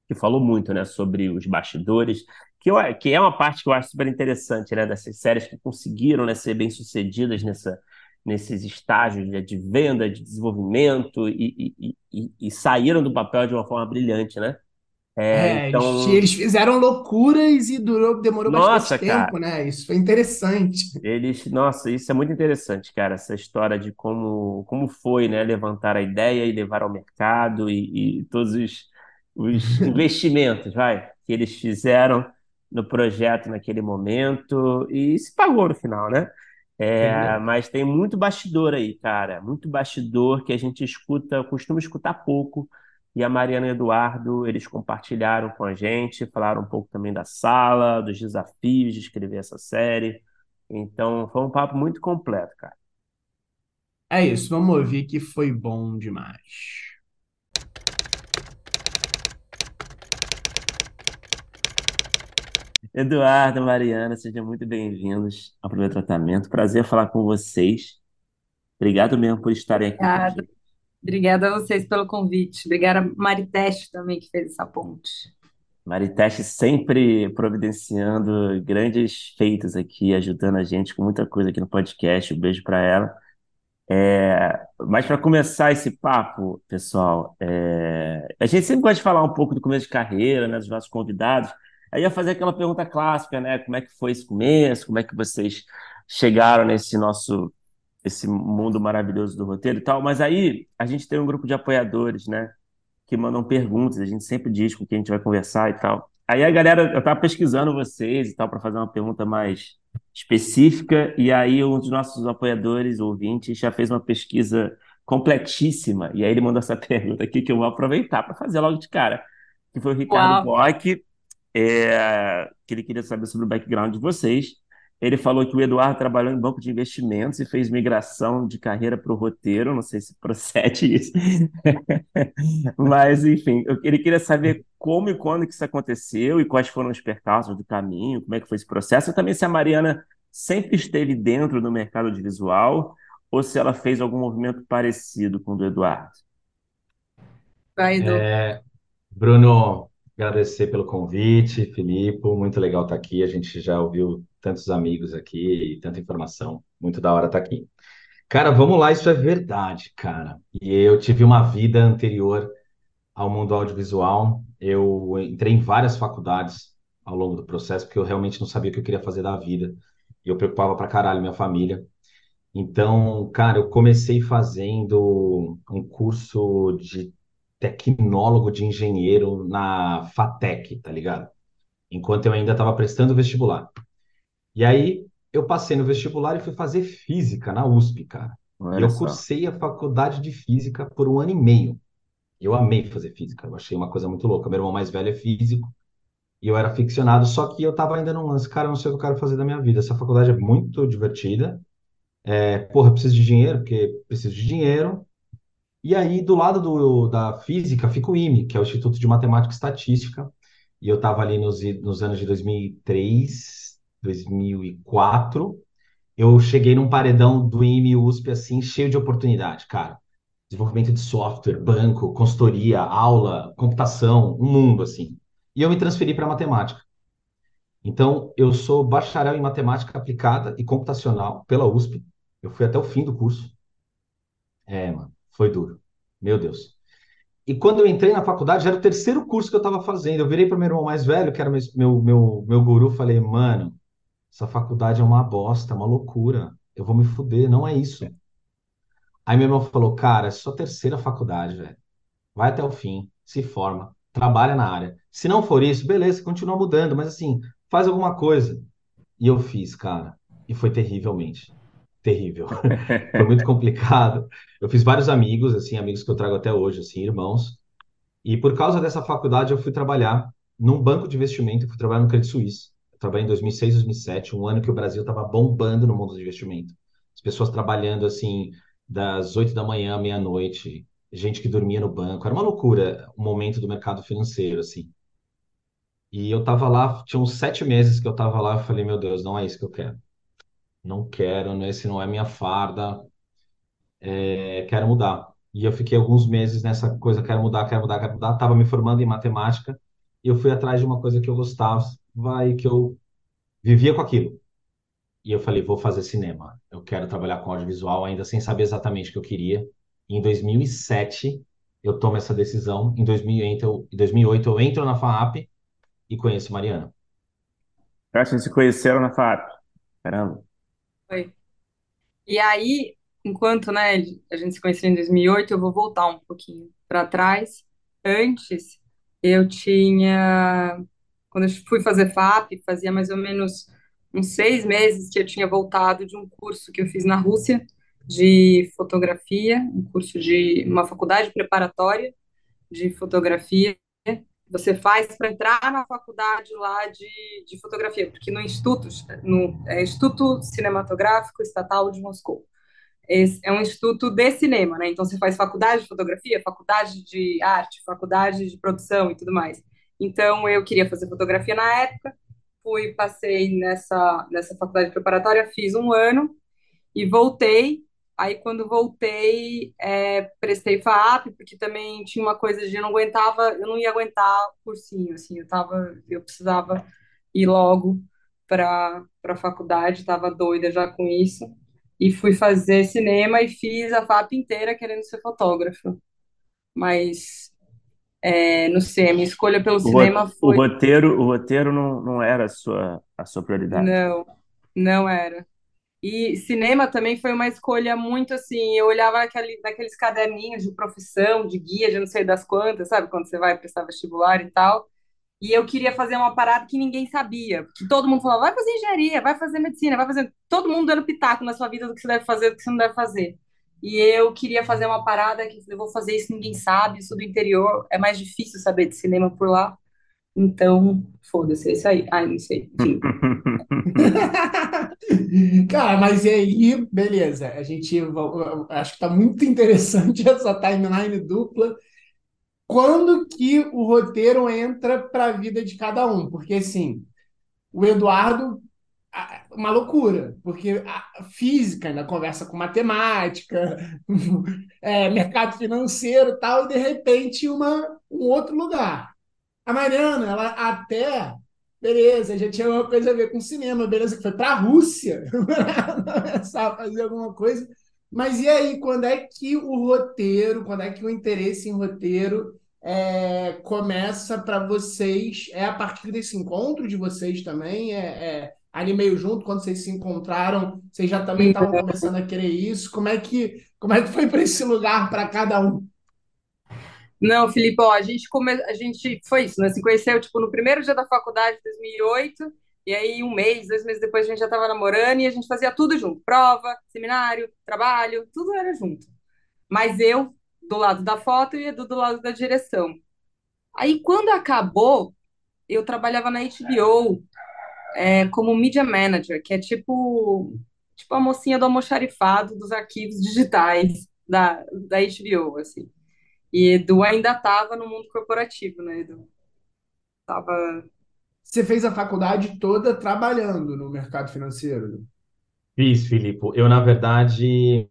Speaker 2: que falou muito, né, sobre os bastidores, que, eu, que é uma parte que eu acho super interessante, né, dessas séries que conseguiram, né, ser bem-sucedidas nessa, nesses estágios de, de venda, de desenvolvimento e, e, e, e saíram do papel de uma forma brilhante, né? É,
Speaker 1: É, eles,
Speaker 2: então,
Speaker 1: eles fizeram loucuras e durou, demorou
Speaker 2: nossa,
Speaker 1: bastante
Speaker 2: cara,
Speaker 1: tempo, né? Isso foi interessante.
Speaker 2: Eles, nossa, isso é muito interessante, cara, essa história de como, como foi, né, levantar a ideia e levar ao mercado e, e todos os, os investimentos, vai, que eles fizeram no projeto naquele momento e se pagou no final, né? É, mas tem muito bastidor aí, cara, muito bastidor que a gente escuta, costuma escutar pouco. E a Mariana e o Eduardo, eles compartilharam com a gente, falaram um pouco também da sala, dos desafios de escrever essa série. Então, foi um papo muito completo, cara.
Speaker 1: É isso, vamos ouvir que foi bom demais.
Speaker 2: Eduardo, Mariana, sejam muito bem-vindos ao Primeiro Tratamento. Prazer falar com vocês. Obrigado mesmo por estarem aqui
Speaker 3: Obrigada. Obrigada a vocês pelo convite. Obrigada a Mariteste também que fez essa ponte.
Speaker 2: Mariteste sempre providenciando grandes feitos aqui, ajudando a gente com muita coisa aqui no podcast. Um beijo para ela. É, mas para começar esse papo, pessoal, é, a gente sempre gosta de falar um pouco do começo de carreira, né, dos nossos convidados. Aí ia fazer aquela pergunta clássica, né? Como é que foi esse começo? Como é que vocês chegaram nesse nosso esse mundo maravilhoso do roteiro e tal? Mas aí a gente tem um grupo de apoiadores, né? Que mandam perguntas. A gente sempre diz com quem a gente vai conversar e tal. Aí a galera, eu tava pesquisando vocês e tal para fazer uma pergunta mais específica, e aí um dos nossos apoiadores, ouvintes, já fez uma pesquisa completíssima, e aí ele mandou essa pergunta aqui que eu vou aproveitar para fazer logo de cara, que foi o Ricardo! Bock, é, que ele queria saber sobre o background de vocês. Ele falou que o Eduardo trabalhou em banco de investimentos e fez migração de carreira para o roteiro, não sei se procede isso. Mas, enfim, ele queria saber como e quando que isso aconteceu e quais foram os percalços do caminho, como é que foi esse processo, e também se a Mariana sempre esteve dentro do mercado audiovisual ou se ela fez algum movimento parecido com o do Eduardo.
Speaker 3: Vai, Edu.
Speaker 4: Bruno, agradecer pelo convite, Filipe, muito legal estar aqui. A gente já ouviu tantos amigos aqui e tanta informação. Muito da hora estar aqui. Cara, vamos lá, isso é verdade, cara. E eu tive uma vida anterior ao mundo audiovisual. Eu entrei em várias faculdades ao longo do processo, porque eu realmente não sabia o que eu queria fazer da vida. E eu preocupava pra caralho minha família. Então, cara, eu comecei fazendo um curso de tecnólogo de engenheiro na FATEC, tá ligado? Enquanto eu ainda estava prestando vestibular. E aí eu passei no vestibular e fui fazer física na USP, cara. E eu
Speaker 2: só.
Speaker 4: cursei a faculdade de física por um ano e meio. Eu amei fazer física, eu achei uma coisa muito louca. Meu irmão mais velho é físico e eu era ficcionado, só que eu tava ainda num lance, cara, eu não sei o que eu quero fazer da minha vida. Essa faculdade é muito divertida. É, porra, eu preciso de dinheiro, porque preciso de dinheiro. E aí, do lado do, da física, fica o IME, que é o Instituto de Matemática e Estatística. E eu estava ali nos, nos anos de 2003, 2004. Eu cheguei num paredão do IME USP, assim, cheio de oportunidade, cara. Desenvolvimento de software, banco, consultoria, aula, computação, um mundo, assim. E eu me transferi para matemática. Então, eu sou bacharel em matemática aplicada e computacional pela USP. Eu fui até o fim do curso. É, mano, foi duro. Meu Deus. E quando eu entrei na faculdade, já era o terceiro curso que eu estava fazendo. Eu virei para meu irmão mais velho, que era meu, meu, meu, guru, falei, mano, essa faculdade é uma bosta, uma loucura. Eu vou me fuder, não é isso. Aí meu irmão falou, cara, é só terceira faculdade, velho. Vai até o fim, se forma, trabalha na área. Se não for isso, beleza, continua mudando, mas assim, faz alguma coisa. E eu fiz, cara, e foi terrivelmente terrível. Foi muito complicado. Eu fiz vários amigos, assim, amigos que eu trago até hoje, assim, irmãos. E por causa dessa faculdade, eu fui trabalhar num banco de investimento, fui trabalhar no Credit Suisse. Eu trabalhei em 2006, 2007, um ano que o Brasil estava bombando no mundo de investimento. As pessoas trabalhando, assim, das 8 da manhã à meia-noite, gente que dormia no banco. Era uma loucura o momento do mercado financeiro, assim. E eu tava lá, tinha uns sete meses que eu tava lá, eu falei, meu Deus, não é isso que eu quero. Não quero, né? esse não é minha farda, é, quero mudar. E eu fiquei alguns meses nessa coisa, quero mudar, quero mudar, quero mudar. Tava me formando em matemática e eu fui atrás de uma coisa que eu gostava e que eu vivia com aquilo. E eu falei, vou fazer cinema. Eu quero trabalhar com audiovisual, ainda sem saber exatamente o que eu queria. E em 2007, eu tomo essa decisão. Em 2008, eu, em 2008, eu entro na FAAP e conheço Mariana.
Speaker 2: Eu acho que se conheceram na FAP. Caramba.
Speaker 3: Foi. E aí, enquanto, né, a gente se conheceu em 2008, eu vou voltar um pouquinho para trás. Antes, eu tinha, quando eu fui fazer FAP, fazia mais ou menos uns seis meses que eu tinha voltado de um curso que eu fiz na Rússia de fotografia, um curso de uma faculdade preparatória de fotografia. Você faz para entrar na faculdade lá de, de fotografia, porque no Instituto, no é, Instituto Cinematográfico Estatal de Moscou. Esse é um instituto de cinema, né? Então você faz faculdade de fotografia, faculdade de arte, faculdade de produção e tudo mais. Então eu queria fazer fotografia na época, fui, passei nessa, nessa faculdade preparatória, fiz um ano e voltei. Aí, quando voltei, é, prestei FAAP, porque também tinha uma coisa de eu não aguentava, eu não ia aguentar cursinho, assim, eu tava, eu precisava ir logo para a faculdade, estava doida já com isso. E fui fazer cinema e fiz a FAP inteira querendo ser fotógrafa. Mas, é, não sei, a minha escolha pelo
Speaker 2: O,
Speaker 3: cinema
Speaker 2: ro- o
Speaker 3: foi.
Speaker 2: roteiro, o roteiro não, não era a sua, a sua prioridade.
Speaker 3: Não, não era. E cinema também foi uma escolha muito assim. Eu olhava aquele, naqueles caderninhos de profissão, de guia, de não sei das quantas, sabe? Quando você vai prestar vestibular e tal. E eu queria fazer uma parada que ninguém sabia. Porque todo mundo falava, vai fazer engenharia, vai fazer medicina, vai fazer. Todo mundo dando pitaco na sua vida do que você deve fazer, do que você não deve fazer. E eu queria fazer uma parada que eu vou fazer isso, ninguém sabe, isso do interior. É mais difícil saber de cinema por lá. Então, foda-se, é isso aí. Ai, não sei. Enfim.
Speaker 1: Cara, mas e aí, beleza. A gente acho que tá muito interessante essa timeline dupla. Quando que o roteiro entra para a vida de cada um? Porque assim, o Eduardo, uma loucura, porque a física ainda conversa com matemática, é, mercado financeiro e tal, e de repente uma, um outro lugar. A Mariana, ela até, beleza, já tinha uma coisa a ver com cinema, beleza, que foi para a Rússia começar a fazer alguma coisa, Mas e aí, quando é que o roteiro, quando é que o interesse em roteiro é, começa para vocês? É a partir desse encontro de vocês também? É, é ali meio junto, quando vocês se encontraram, vocês já também estavam começando a querer isso? Como é que, como é que foi para esse lugar para cada um?
Speaker 3: Não, Filipe, ó, a gente come... a gente foi isso, né? Se conheceu tipo no primeiro dia da faculdade, 2008, e aí um mês, dois meses depois a gente já estava namorando e a gente fazia tudo junto, prova, seminário, trabalho, tudo era junto. Mas eu do lado da foto e Edu do lado da direção. Aí quando acabou, eu trabalhava na HBO é, como media manager, que é tipo tipo a mocinha do almoxarifado dos arquivos digitais da, da HBO, assim. E Edu ainda estava no mundo corporativo, né, Edu? Tava...
Speaker 1: Você fez a faculdade toda trabalhando no mercado financeiro?
Speaker 4: Fiz, Filipe. Eu, na verdade,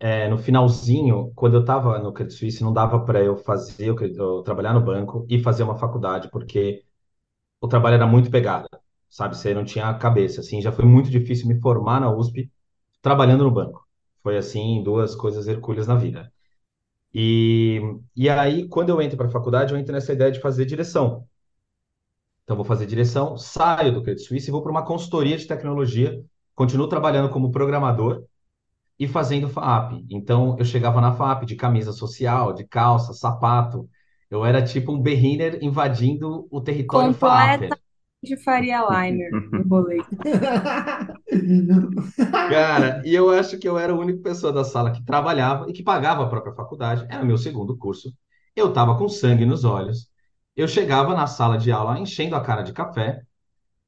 Speaker 4: é, no finalzinho, quando eu estava no Credit Suisse, não dava para eu fazer, eu, eu trabalhar no banco e fazer uma faculdade, porque o trabalho era muito pegado, sabe? Você não tinha cabeça, assim. Já foi muito difícil me formar na USP trabalhando no banco. Foi, assim, duas coisas hercúleas na vida. E, e aí, quando eu entro para a faculdade, eu entro nessa ideia de fazer direção. Então, vou fazer direção, saio do Credit Suisse e vou para uma consultoria de tecnologia, continuo trabalhando como programador e fazendo FAP. Então, eu chegava na FAP de camisa social, de calça, sapato. Eu era tipo um berriner invadindo o território FAP
Speaker 3: de Faria Liner no boleto.
Speaker 4: Cara, e eu acho que eu era a única pessoa da sala que trabalhava e que pagava a própria faculdade. Era meu segundo curso. Eu tava com sangue nos olhos. Eu chegava na sala de aula enchendo a cara de café.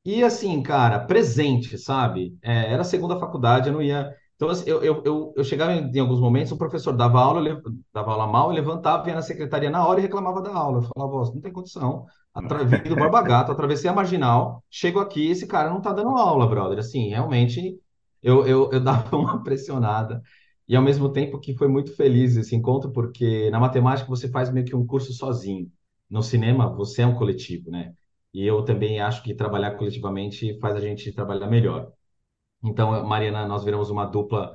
Speaker 4: E assim, cara, presente, sabe? É, era a segunda faculdade, eu não ia. Então, assim, eu, eu, eu, eu chegava em, em, alguns momentos, o professor dava aula, dava aula mal, levantava, ia na secretaria na hora e reclamava da aula. Eu falava, não tem condição Vim do Barba Gato, atravessei a marginal, chego aqui, esse cara não tá dando aula, brother. Assim, realmente eu, eu, eu dava uma pressionada. E ao mesmo tempo que foi muito feliz esse encontro, porque na matemática você faz meio que um curso sozinho. No cinema você é um coletivo, né? E eu também acho que trabalhar coletivamente faz a gente trabalhar melhor. Então, Mariana, nós viramos uma dupla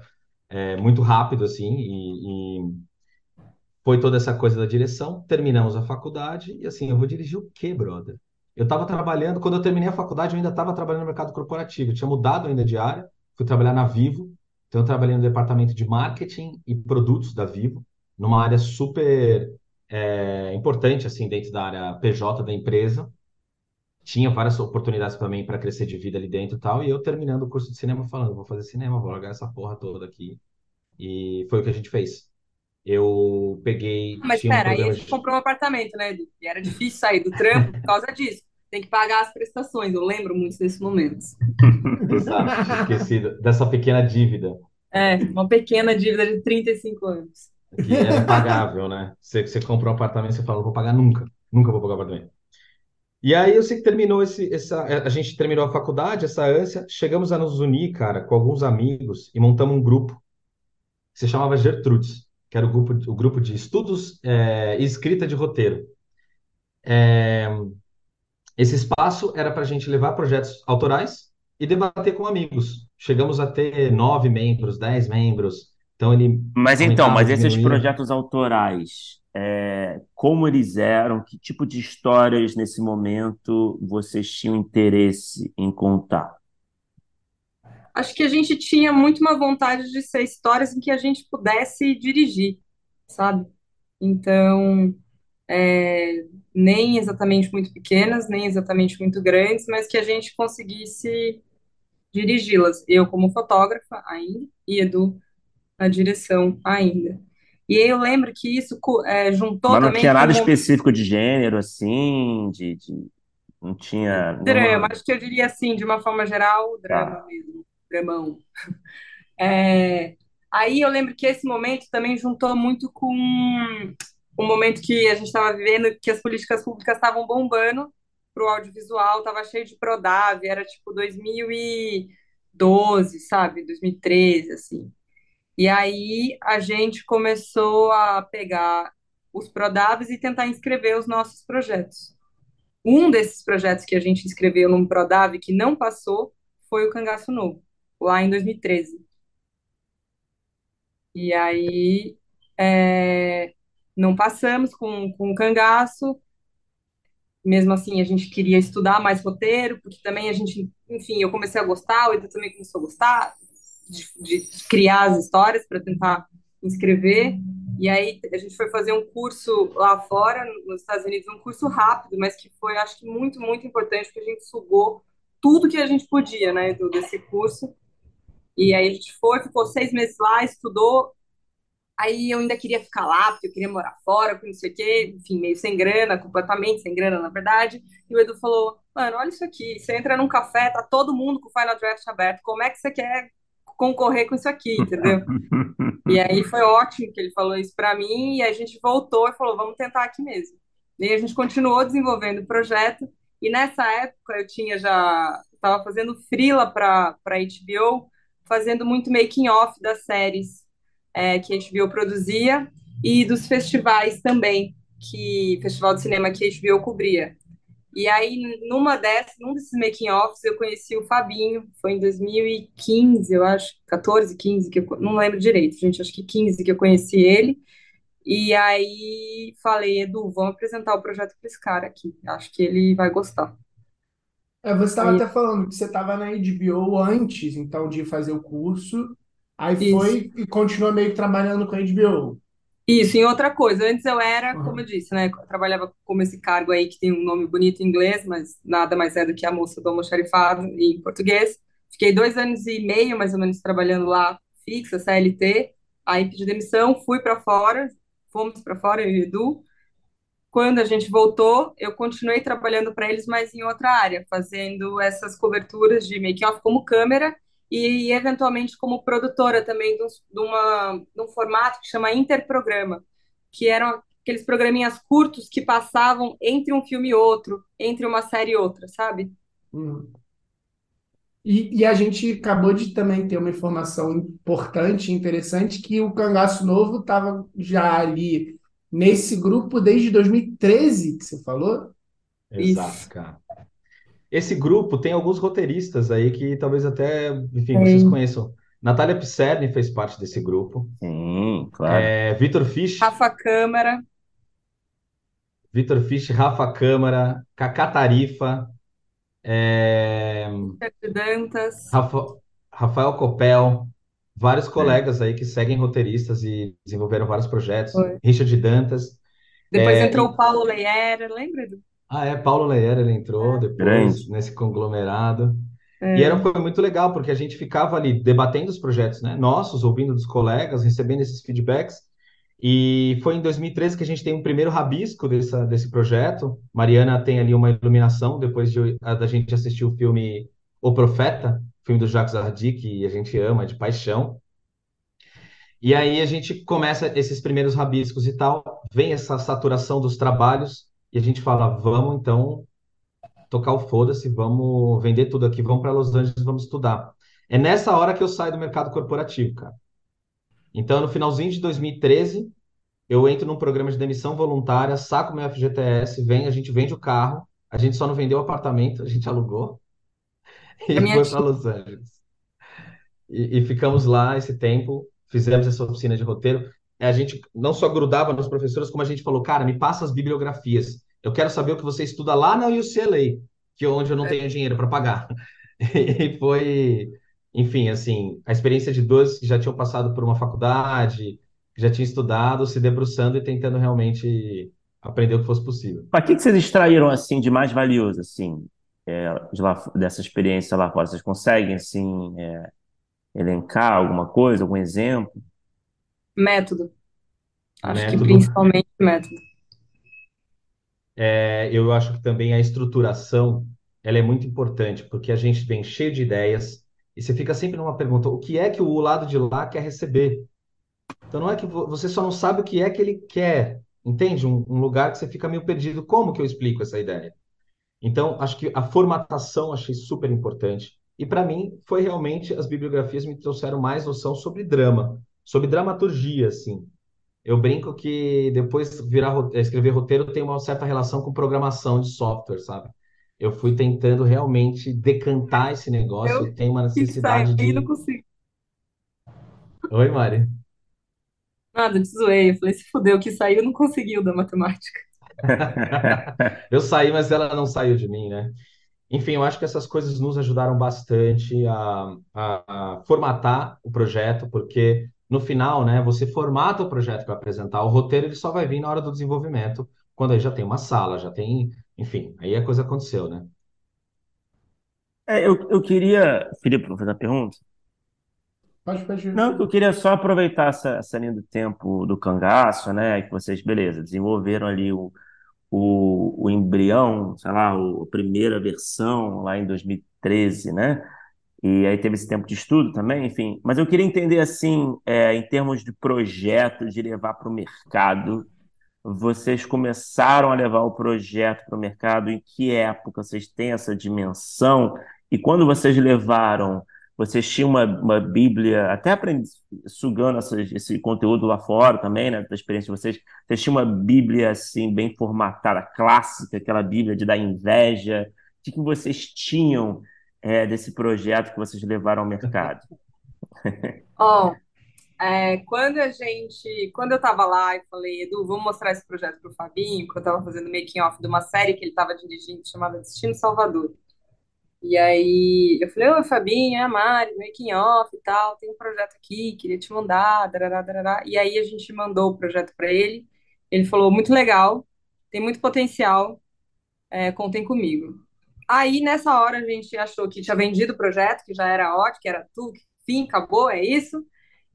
Speaker 4: é, muito rápido, assim, e, e foi toda essa coisa da direção, terminamos a faculdade e assim, eu vou dirigir o quê, brother? Eu estava trabalhando, quando eu terminei a faculdade, eu ainda estava trabalhando no mercado corporativo, eu tinha mudado ainda de área, fui trabalhar na Vivo, então eu trabalhei no departamento de marketing e produtos da Vivo, numa área super é, importante, assim, dentro da área PJ da empresa. Tinha várias oportunidades para mim para crescer de vida ali dentro e tal, e eu terminando o curso de cinema falando, vou fazer cinema, vou largar essa porra toda aqui. E foi o que a gente fez. Eu peguei.
Speaker 3: Mas
Speaker 4: tinha um
Speaker 3: pera, aí a gente
Speaker 4: de-
Speaker 3: comprou um apartamento, né, Edu? E era difícil sair do trampo por causa disso. Tem que pagar as prestações, eu lembro muito desses momentos.
Speaker 4: Exato, tinha esquecido dessa pequena dívida
Speaker 3: É, uma pequena dívida de 35 anos.
Speaker 4: que era impagável, né? Você, você compra um apartamento e você fala, não vou pagar nunca, nunca vou pagar apartamento. E aí eu sei que terminou esse, essa, a gente terminou a faculdade, essa ânsia, chegamos a nos unir, cara, com alguns amigos e montamos um grupo que se chamava Gertrudes, que era o grupo, o grupo de estudos é, e escrita de roteiro. É, esse espaço era para a gente levar projetos autorais e debater com amigos. Chegamos a ter nove membros, dez membros. Então ele
Speaker 2: Mas então, mas esses projetos autorais, é, como eles eram? Que tipo de histórias nesse momento vocês tinham interesse em contar?
Speaker 3: Acho que a gente tinha muito uma vontade de ser histórias em que a gente pudesse dirigir, sabe? Então, é, nem exatamente muito pequenas, nem exatamente muito grandes, mas que a gente conseguisse dirigi-las. Eu como fotógrafa ainda, e Edu na direção ainda. E aí eu lembro que isso é, juntou
Speaker 2: Mas não
Speaker 3: também
Speaker 2: tinha nada específico de gênero, assim, de, de- não tinha
Speaker 3: drama, acho que eu diria assim, de uma forma geral, drama
Speaker 2: Tá.
Speaker 3: mesmo, dramão. É, aí eu lembro que esse momento também juntou muito com um momento que a gente estava vivendo, que as políticas públicas estavam bombando para o audiovisual, estava cheio de Prodave, era tipo 2012, sabe? 2013, assim. E aí a gente começou a pegar os Prodaves e tentar inscrever os nossos projetos. Um desses projetos que a gente inscreveu num Prodave que não passou foi o Cangaço Novo, lá em 2013. E aí é, não passamos com, com o cangaço. Mesmo assim, a gente queria estudar mais roteiro, porque também a gente, enfim, eu comecei a gostar, o Edu também começou a gostar de, de criar as histórias para tentar escrever. E aí a gente foi fazer um curso lá fora, nos Estados Unidos, um curso rápido, mas que foi, acho que, muito, muito importante, porque a gente sugou tudo que a gente podia, né, Edu, desse curso. E aí a gente foi, ficou seis meses lá, estudou. Aí eu ainda queria ficar lá, porque eu queria morar fora, porque não sei o quê, enfim, meio sem grana, completamente sem grana, na verdade. E o Edu falou: Mano, olha isso aqui. Você entra num café, tá todo mundo com o Final Draft aberto. Como é que você quer concorrer com isso aqui, entendeu? E aí foi ótimo que ele falou isso para mim, e a gente voltou e falou: Vamos tentar aqui mesmo. E a gente continuou desenvolvendo o projeto. E nessa época eu tinha já. Estava fazendo freela para HBO fazendo muito making off das séries é, que a HBO produzia e dos festivais também, que festival de cinema que a HBO cobria. E aí, numa dessas, num desses making offs, eu conheci o Fabinho, foi em 2015, eu acho, 14, 15, que eu, não lembro direito, gente, acho que 15 que eu conheci ele. E aí falei, Edu, vamos apresentar o projeto para esse cara aqui, acho que ele vai gostar.
Speaker 1: É, você estava até falando que você estava na HBO antes, então, de fazer o curso, aí
Speaker 3: isso.
Speaker 1: foi e continua meio que trabalhando com a HBO.
Speaker 3: Isso, em outra coisa. Antes eu era, como eu disse, né? Eu trabalhava como esse cargo aí que tem um nome bonito em inglês, mas nada mais é do que a moça do almoxarifado em português. Fiquei dois anos e meio, mais ou menos, trabalhando lá, fixa, CLT. Aí pedi demissão, fui para fora, fomos para fora, eu e o Edu. Quando a gente voltou, eu continuei trabalhando para eles, mas em outra área, fazendo essas coberturas de make-off como câmera e, eventualmente, como produtora também de, um, de uma, de um formato que chama Interprograma, que eram aqueles programinhas curtos que passavam entre um filme e outro, entre uma série e outra, sabe?
Speaker 1: Uhum. E, e a gente acabou de também ter uma informação importante, interessante, que o Cangaço Novo estava já ali nesse grupo desde 2013, que você falou?
Speaker 4: Exato,
Speaker 3: Isso.
Speaker 4: cara. Esse grupo tem alguns roteiristas aí que talvez até, enfim, vocês conheçam. Natália Pisserni fez parte desse grupo.
Speaker 2: Sim, claro.
Speaker 4: É, Vitor Fisch,
Speaker 3: Rafa Câmara,
Speaker 4: Vitor Fisch, Rafa Câmara, Cacá Tarifa, é,
Speaker 3: Dantas,
Speaker 4: Rafa- Rafael Copel, vários
Speaker 2: É.
Speaker 4: colegas aí que seguem roteiristas e desenvolveram vários projetos.
Speaker 3: foi.
Speaker 4: Richard Dantas.
Speaker 3: Depois
Speaker 4: É,
Speaker 3: entrou o Paulo Leiera, lembra? Edu?
Speaker 4: Ah, é, Paulo Leyer, ele entrou depois
Speaker 2: Grande.
Speaker 4: nesse conglomerado. E era,
Speaker 3: É.
Speaker 4: foi muito legal, porque a gente ficava ali debatendo os projetos, né? Nossos, ouvindo dos colegas, recebendo esses feedbacks. E foi em 2013 que a gente tem o primeiro rabisco dessa, desse projeto. Mariana tem ali uma iluminação, depois de, a, da gente assistir o filme O Profeta, filme do Jacques Hardy, que a gente ama de paixão. E aí a gente começa esses primeiros rabiscos e tal, vem essa saturação dos trabalhos, e a gente fala, vamos então tocar o foda-se, vamos vender tudo aqui, vamos para Los Angeles, vamos estudar. É nessa hora que eu saio do mercado corporativo, cara. Então, no finalzinho de 2013, eu entro num programa de demissão voluntária, saco meu FGTS, vem, a gente vende o carro, a gente só não vendeu o apartamento, a gente alugou e foi para. Los Angeles. E, e ficamos lá esse tempo, fizemos essa oficina de roteiro. E A gente não só grudava nos professores, como a gente falou, cara, me passa as bibliografias. Eu quero saber o que você estuda lá na UCLA, que é onde eu não tenho dinheiro para pagar. E foi, enfim, assim, a experiência de dois que já tinham passado por uma faculdade, já tinham estudado, se debruçando e tentando realmente aprender o que fosse possível.
Speaker 2: O que que vocês extraíram assim de mais valioso assim, é, de lá, dessa experiência lá fora? Vocês conseguem assim é, elencar alguma coisa, algum exemplo?
Speaker 3: Método. Acho que
Speaker 4: Método,
Speaker 3: principalmente método.
Speaker 4: é, eu acho que também a estruturação, ela é muito importante, porque a gente vem cheio de ideias e você fica sempre numa pergunta, o que é que o lado de lá quer receber? Então não é que vo- você só não sabe o que é que ele quer, entende? Um, um lugar que você fica meio perdido. Como que eu explico essa ideia? Então, acho que a formatação achei super importante. E para mim, foi realmente as bibliografias me trouxeram mais noção sobre drama, sobre dramaturgia, assim. Eu brinco que depois virar eh, escrever roteiro tem uma certa relação com programação de software, sabe? Eu fui tentando realmente decantar esse negócio
Speaker 3: Eu
Speaker 4: e tem uma
Speaker 3: sair
Speaker 4: necessidade
Speaker 3: e não
Speaker 4: de.
Speaker 3: consigo.
Speaker 4: Oi, Mari.
Speaker 3: Nada, te zoei. Eu falei, se fudeu, que saiu não conseguiu da matemática.
Speaker 4: Eu saí, mas ela não saiu de mim, né? Enfim, eu acho que essas coisas nos ajudaram bastante a, a, a formatar o projeto, porque no final, né, você formata o projeto para apresentar. O roteiro ele só vai vir na hora do desenvolvimento, quando aí já tem uma sala, já tem, enfim, aí a coisa aconteceu, né?
Speaker 2: É, eu, eu queria. Felipe, vou fazer a pergunta?
Speaker 1: Pode, pode.
Speaker 2: Não, eu queria só aproveitar essa, essa linha do tempo do cangaço, né? Que vocês, beleza, desenvolveram ali o, o, o embrião, sei lá, o- a primeira versão lá em 2013, né? E aí teve esse tempo de estudo também, enfim. Mas eu queria entender, assim, é, em termos de projeto, de levar para o mercado, vocês começaram a levar o projeto para o mercado? Em que época vocês têm essa dimensão? E quando vocês levaram, vocês tinham uma, uma Bíblia, até sugando essas- esse conteúdo lá fora também, né, da experiência de vocês, vocês tinham uma Bíblia assim, bem formatada, clássica, aquela Bíblia de dar inveja. O que vocês tinham, é, desse projeto que vocês levaram ao mercado?
Speaker 3: Ó, é, quando a gente, quando eu tava lá e falei, Edu, vamos mostrar esse projeto pro Fabinho, que eu tava fazendo making off de uma série que ele tava dirigindo chamada Destino Salvador. E aí eu falei, oi, Fabinho, é a Mari, making off e tal, tem um projeto aqui, queria te mandar, darará, darará. E aí a gente mandou o projeto para ele. Ele falou, muito legal, tem muito potencial, é, contem comigo. Aí nessa hora a gente achou que tinha vendido o projeto, que já era ótimo, que era tudo, que fim, acabou, é isso.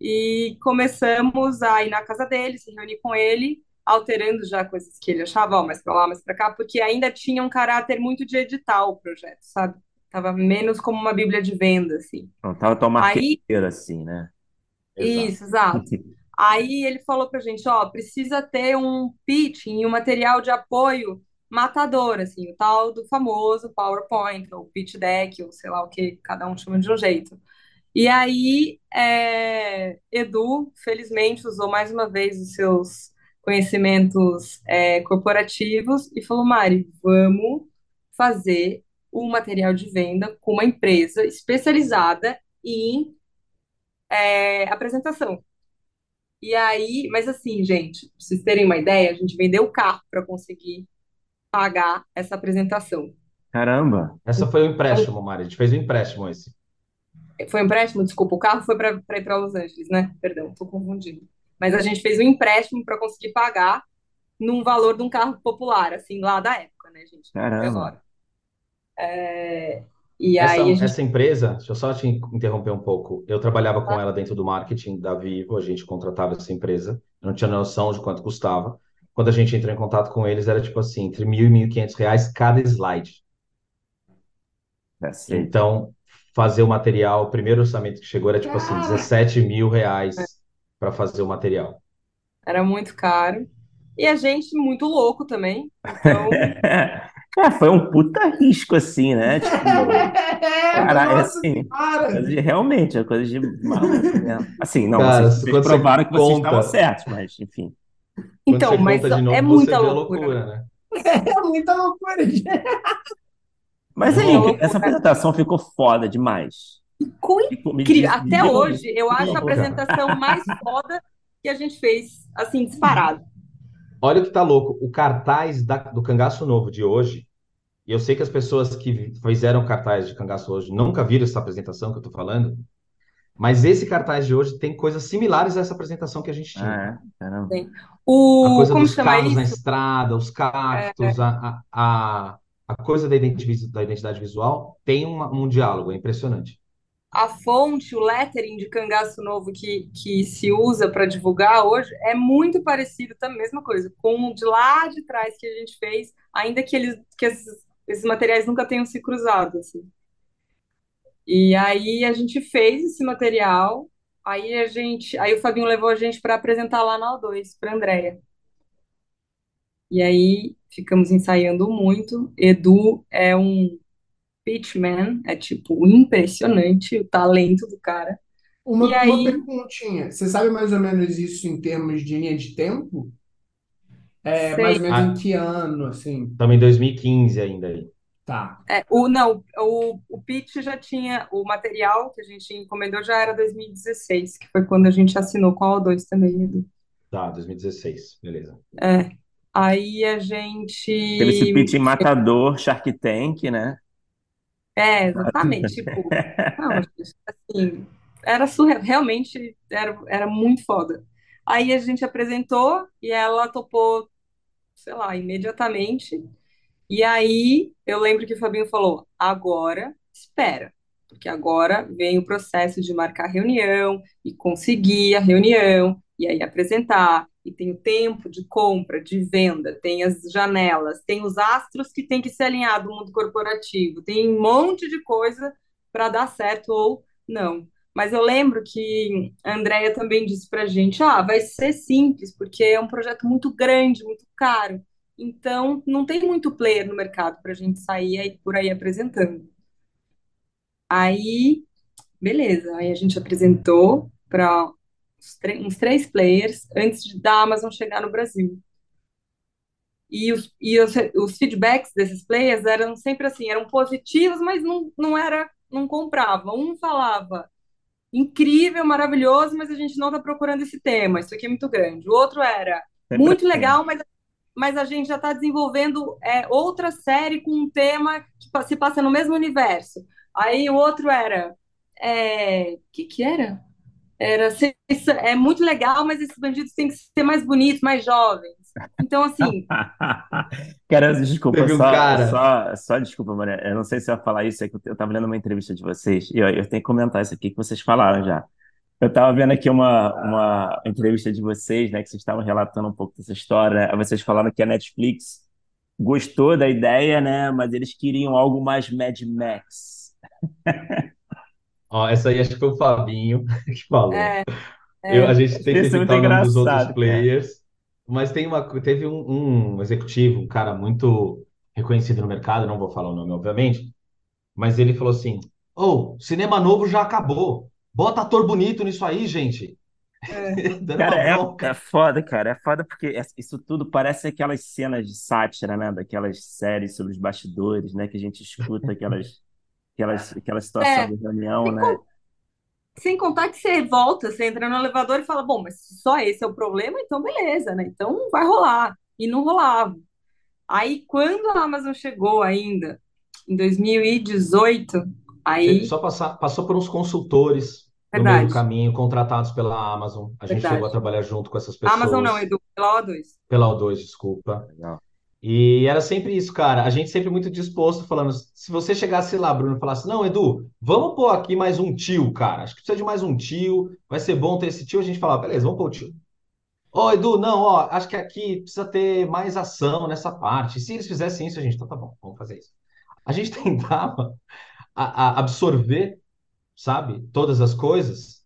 Speaker 3: E começamos a ir na casa dele, se reunir com ele, alterando já coisas que ele achava, ó, mais pra lá, mais pra cá, porque ainda tinha um caráter muito de edital o projeto, sabe? Tava menos como uma bíblia de venda, assim.
Speaker 2: Não tava tão
Speaker 3: Aí,
Speaker 2: marqueteiro assim, né?
Speaker 4: Exato.
Speaker 3: isso, exato. Aí ele falou pra gente, ó, precisa ter um pitching, um material de apoio matador, assim, o tal do famoso PowerPoint, ou pitch deck, ou sei lá o que, cada um chama de um jeito. E aí, é, Edu, felizmente, usou mais uma vez os seus conhecimentos, é, corporativos e falou, Mari, vamos fazer um material de venda com uma empresa especializada em, é, apresentação. E aí, mas assim, gente, pra vocês terem uma ideia, a gente vendeu o carro para conseguir pagar essa apresentação.
Speaker 2: Caramba!
Speaker 4: Essa foi o empréstimo, Mari. A gente fez o empréstimo esse.
Speaker 3: Foi um empréstimo, desculpa, o carro foi para ir para Los Angeles, né? Perdão, estou confundindo. Mas a gente fez um empréstimo para conseguir pagar num valor de um carro popular, assim, lá da época, né, gente?
Speaker 2: Caramba!
Speaker 3: agora. E
Speaker 4: Essa,
Speaker 3: aí a gente.
Speaker 4: essa empresa, deixa eu só te interromper um pouco. Eu trabalhava com ela dentro do marketing da Vivo, a gente contratava essa empresa, eu não tinha noção de quanto custava. Quando a gente entrou em contato com eles, era tipo assim, entre mil e mil e quinhentos reais cada slide.
Speaker 2: Cacete.
Speaker 4: Então, fazer o material, o primeiro orçamento que chegou era tipo assim, 17 mil reais para fazer o material.
Speaker 3: Era muito caro. E a gente muito louco também. Então,
Speaker 2: É, foi um puta risco, assim, né? Tipo, cara, é
Speaker 1: Nossa
Speaker 2: assim, coisa de- realmente, é coisa de maluco mesmo. Assim, não,
Speaker 4: Cara,
Speaker 2: vocês, vocês provaram que vocês estavam certos, mas, enfim.
Speaker 4: Quando
Speaker 3: então,
Speaker 4: você
Speaker 3: mas
Speaker 4: conta de novo,
Speaker 3: é
Speaker 4: você
Speaker 3: muita loucura.
Speaker 4: loucura, né?
Speaker 1: É muita loucura, gente.
Speaker 2: Mas
Speaker 3: É
Speaker 2: aí,
Speaker 3: loucura.
Speaker 2: essa apresentação ficou foda demais.
Speaker 3: Ficou incrível.
Speaker 2: me
Speaker 3: Até hoje, eu acho a apresentação mais foda que a gente fez, assim, disparado.
Speaker 4: Olha o que tá louco. O cartaz da- do Cangaço Novo de hoje, e eu sei que as pessoas que fizeram cartaz de Cangaço hoje nunca viram essa apresentação que eu tô falando, mas esse cartaz de hoje tem coisas similares a essa apresentação que a gente tinha.
Speaker 2: Ah, é? Caramba.
Speaker 4: A
Speaker 3: O,
Speaker 4: coisa
Speaker 3: como
Speaker 4: dos
Speaker 3: chama
Speaker 4: carros na
Speaker 3: isso?
Speaker 4: estrada, os cactos, a, a, a, a coisa da identidade, da identidade visual tem uma- um diálogo, é impressionante.
Speaker 3: A fonte, o lettering de cangaço novo que, que se usa para divulgar hoje é muito parecido, também, mesma coisa, com o de lá de trás que a gente fez, ainda que, eles, que esses, esses materiais nunca tenham se cruzado, assim. E aí a gente fez esse material, aí a gente, aí o Fabinho levou a gente para apresentar lá na O2, para Andréia. E aí ficamos ensaiando muito. Edu é um pitchman, é tipo impressionante o talento do cara.
Speaker 1: Uma,
Speaker 3: E
Speaker 1: uma
Speaker 3: aí-
Speaker 1: perguntinha. Você sabe mais ou menos isso em termos de linha de tempo? É,
Speaker 3: Sei.
Speaker 1: mais ou menos
Speaker 4: Ah.
Speaker 1: em que ano, assim?
Speaker 4: Estamos em 2015 ainda aí.
Speaker 1: Tá.
Speaker 3: É, o, não, o, o pitch já tinha, o material que a gente encomendou já era 2016, que foi quando a gente assinou com a O2 também, Edu.
Speaker 4: Tá, 2016, beleza.
Speaker 3: É. Aí a
Speaker 2: Teve esse
Speaker 3: gente.
Speaker 2: pitch matador, Shark Tank, né?
Speaker 3: É, exatamente. Tipo, não, assim, era surreal. Realmente era, era muito foda. Aí a gente apresentou e ela topou, sei lá, imediatamente. E aí eu lembro que o Fabinho falou: agora espera, porque agora vem o processo de marcar reunião e conseguir a reunião, e aí apresentar, e tem o tempo de compra, de venda, tem as janelas, tem os astros que tem que ser alinhado no mundo corporativo, tem um monte de coisa para dar certo ou não. Mas eu lembro que a Andrea também disse pra gente: ah, vai ser simples, porque é um projeto muito grande, muito caro. Então, não tem muito player no mercado para a gente sair aí, por aí apresentando. Aí, beleza. Aí a gente apresentou para uns, três players antes de, da Amazon chegar no Brasil. E, os, e os, os, feedbacks desses players eram sempre assim, eram positivos, mas não, não era, não comprava. Um falava incrível, maravilhoso, mas a gente não está procurando esse tema, isso aqui é muito grande. O outro era muito legal, mas mas a gente já está desenvolvendo é, outra série com um tema que se passa no mesmo universo. Aí o outro era. O é, que, que era? Era é muito legal, mas esses bandidos têm que ser mais bonitos, mais jovens. Então, assim.
Speaker 2: cara, desculpa, um só, cara... Só, só desculpa, Maria. Eu não sei se eu ia falar isso, é que eu estava lendo uma entrevista de vocês, e eu, eu tenho que comentar isso aqui que vocês falaram já. Eu estava vendo aqui uma, uma entrevista de vocês, né, que vocês estavam relatando um pouco dessa história. Né? Vocês falaram que a Netflix gostou da ideia, né, mas eles queriam algo mais Mad Max.
Speaker 4: Ó, essa aí acho que foi o Fabinho que falou. É, é. Eu, a gente tem que evitar é o nome dos outros players, cara. mas tem uma, teve um, um executivo, um cara muito reconhecido no mercado, não vou falar o nome, obviamente, mas ele falou assim: "Oh, cinema novo já acabou. Bota ator bonito nisso aí, gente.
Speaker 2: É. cara, é, é, foda, cara. É foda porque isso tudo parece aquelas cenas de sátira, né? Daquelas séries sobre os bastidores, né? Que a gente escuta aquelas, aquelas, aquela situação é. de reunião, sem né?
Speaker 3: sem contar que você volta, você entra no elevador e fala, bom, mas se só esse é o problema, então beleza, né? Então vai rolar. E não rolava. Aí, quando a Amazon chegou ainda, em 2018, aí...
Speaker 4: Só passar, passou por uns consultores no meio do caminho, contratados pela Amazon. A gente chegou a trabalhar junto com essas pessoas.
Speaker 3: Amazon não, Edu, pela O2.
Speaker 4: Pela O2, desculpa. Legal. E era sempre isso, cara. A gente sempre muito disposto, falando. Se você chegasse lá, Bruno, e falasse: Não, Edu, vamos pôr aqui mais um tio, cara. Acho que precisa de mais um tio. Vai ser bom ter esse tio. A gente falava: Beleza, vamos pôr o tio. Ô, Edu, não, ó, acho que aqui precisa ter mais ação nessa parte. Se eles fizessem isso, a gente, então tá bom, vamos fazer isso. A gente tentava a, a absorver sabe? Todas as coisas.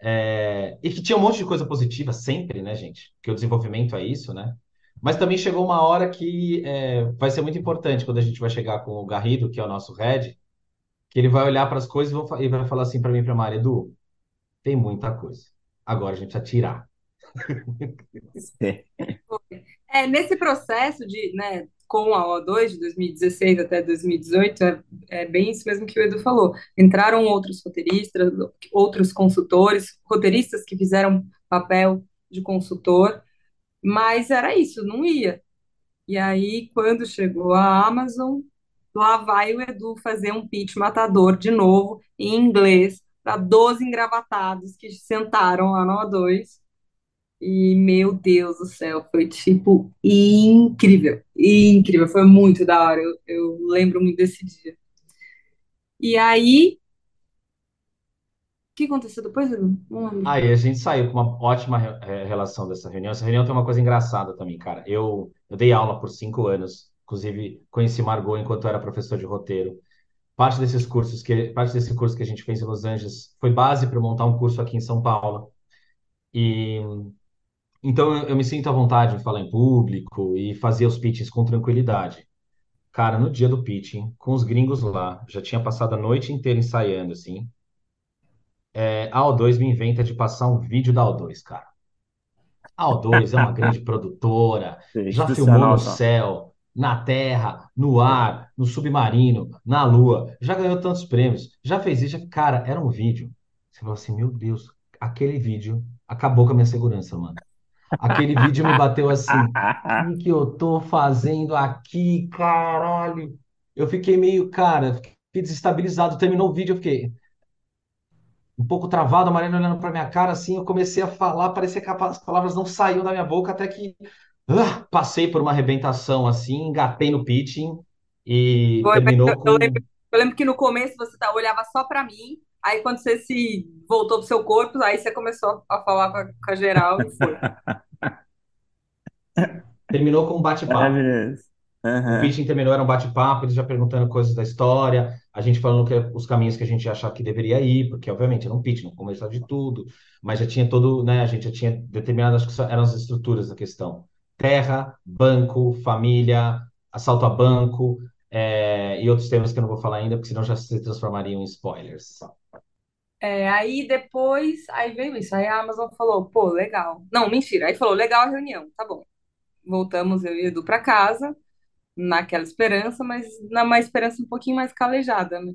Speaker 4: É... E que tinha um monte de coisa positiva sempre, né, gente? Porque o desenvolvimento é isso, né? Mas também chegou uma hora que é, vai ser muito importante quando a gente vai chegar com o Garrido, que é o nosso head, que ele vai olhar para as coisas e vai falar assim para mim, para a Maria, Edu, tem muita coisa. Agora a gente precisa tirar.
Speaker 3: É, nesse processo de, né, com a O2 de 2016 até 2018, é, é, bem isso mesmo que o Edu falou. Entraram outros roteiristas, outros consultores, roteiristas que fizeram papel de consultor, mas era isso, não ia. E aí, quando chegou a Amazon, lá vai o Edu fazer um pitch matador de novo, em inglês, para 12 engravatados que sentaram lá no O2 e, meu Deus do céu, foi tipo incrível, incrível, foi muito da hora. Eu, eu lembro muito desse dia. E aí, o que aconteceu depois, Edu?
Speaker 4: Aí a gente saiu com uma ótima relação dessa reunião. Essa reunião tem uma coisa engraçada também, cara. Eu, eu dei aula por cinco anos, inclusive conheci Margot enquanto eu era professor de roteiro. Parte desses cursos que, parte desse curso que a gente fez em Los Angeles foi base para montar um curso aqui em São Paulo. E então eu, eu me sinto à vontade em falar em público e fazer os pitches com tranquilidade. Cara, no dia do pitching, com os gringos lá, já tinha passado a noite inteira ensaiando, assim. É, a O2 me inventa de passar um vídeo da O2, cara. A O2 é uma grande produtora, já filmou no céu, na terra, no ar, no submarino, na lua, já ganhou tantos prêmios, já fez isso. Já... Cara, era um vídeo. Você falou assim, meu Deus, aquele vídeo acabou com a minha segurança, mano. Aquele vídeo me bateu assim, o que eu tô fazendo aqui, caralho? Eu fiquei meio, cara, fiquei desestabilizado. Terminou o vídeo, eu fiquei um pouco travado, a Mariana olhando pra minha cara, assim, eu comecei a falar, parecia que as palavras não saíam da minha boca, até que ah, passei por uma arrebentação, assim, engatei no pitching e
Speaker 3: Foi,
Speaker 4: terminou
Speaker 3: eu, eu
Speaker 4: com
Speaker 3: lembro, eu lembro que no começo você tá, olhava só pra mim, aí quando você se voltou pro seu corpo, aí você começou a falar com a, com a geral e foi.
Speaker 4: terminou com um bate-papo.
Speaker 2: Maravilhoso.
Speaker 4: O pitching terminou, era um bate-papo, eles já perguntando coisas da história, a gente falando que, os caminhos que a gente achava que deveria ir, porque obviamente era um pitch, não começava de tudo, mas já tinha todo, né, a gente já tinha determinado, acho que eram as estruturas da questão. Terra, banco, família, assalto a banco, é, e outros temas que eu não vou falar ainda, porque senão já se transformariam em spoilers.
Speaker 3: É, aí depois, aí veio isso, aí a Amazon falou, pô, legal. Não, mentira, aí falou, legal a reunião, tá bom. Voltamos eu e Edu pra casa, naquela esperança, mas numa esperança um pouquinho mais calejada, né?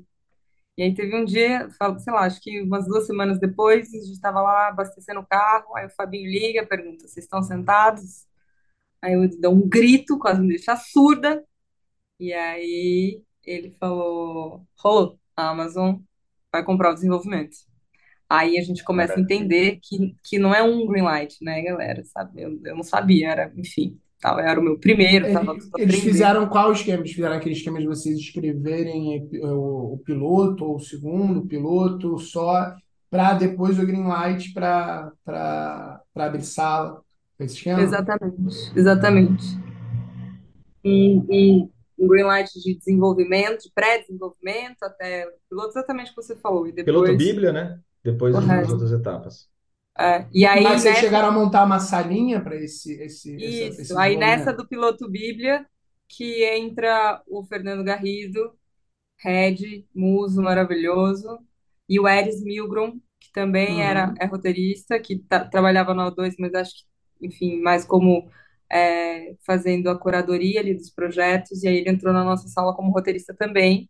Speaker 3: E aí teve um dia, sei lá, acho que umas duas semanas depois, a gente estava lá abastecendo o carro, aí o Fabinho liga, pergunta, vocês estão sentados? Aí eu dou um grito, quase me deixa surda, e aí ele falou, rolou, a Amazon vai comprar o desenvolvimento. Aí a gente começa a entender que, que não é um green light, né, galera, sabe? Eu, eu não sabia, era, enfim, tava, era o meu primeiro, tava
Speaker 1: Eles
Speaker 3: aprendendo.
Speaker 1: fizeram qual esquema? Eles fizeram aquele esquema de vocês escreverem epi- o, o piloto ou o segundo piloto só para depois o green light para abrir sala.
Speaker 3: Exatamente, exatamente. um, um, um green light de desenvolvimento, de pré-desenvolvimento até o piloto, exatamente o que você falou. E
Speaker 4: Piloto
Speaker 3: depois
Speaker 4: Bíblia, né? Depois
Speaker 3: o
Speaker 4: as as
Speaker 3: resto.
Speaker 1: Uhum.
Speaker 4: outras etapas.
Speaker 3: É, e aí
Speaker 1: Mas vocês
Speaker 3: nessa,
Speaker 1: chegaram a montar uma salinha para esse, esse, essa-
Speaker 3: isso,
Speaker 1: esse
Speaker 3: aí nessa do piloto Bíblia, que entra o Fernando Garrido, Red, muso maravilhoso, e o Eris Milgrom, que também era,
Speaker 1: Uhum.
Speaker 3: é roteirista, que trabalhava no O2, mas acho que, enfim, mais como é, fazendo a curadoria ali dos projetos, e aí ele entrou na nossa sala como roteirista também.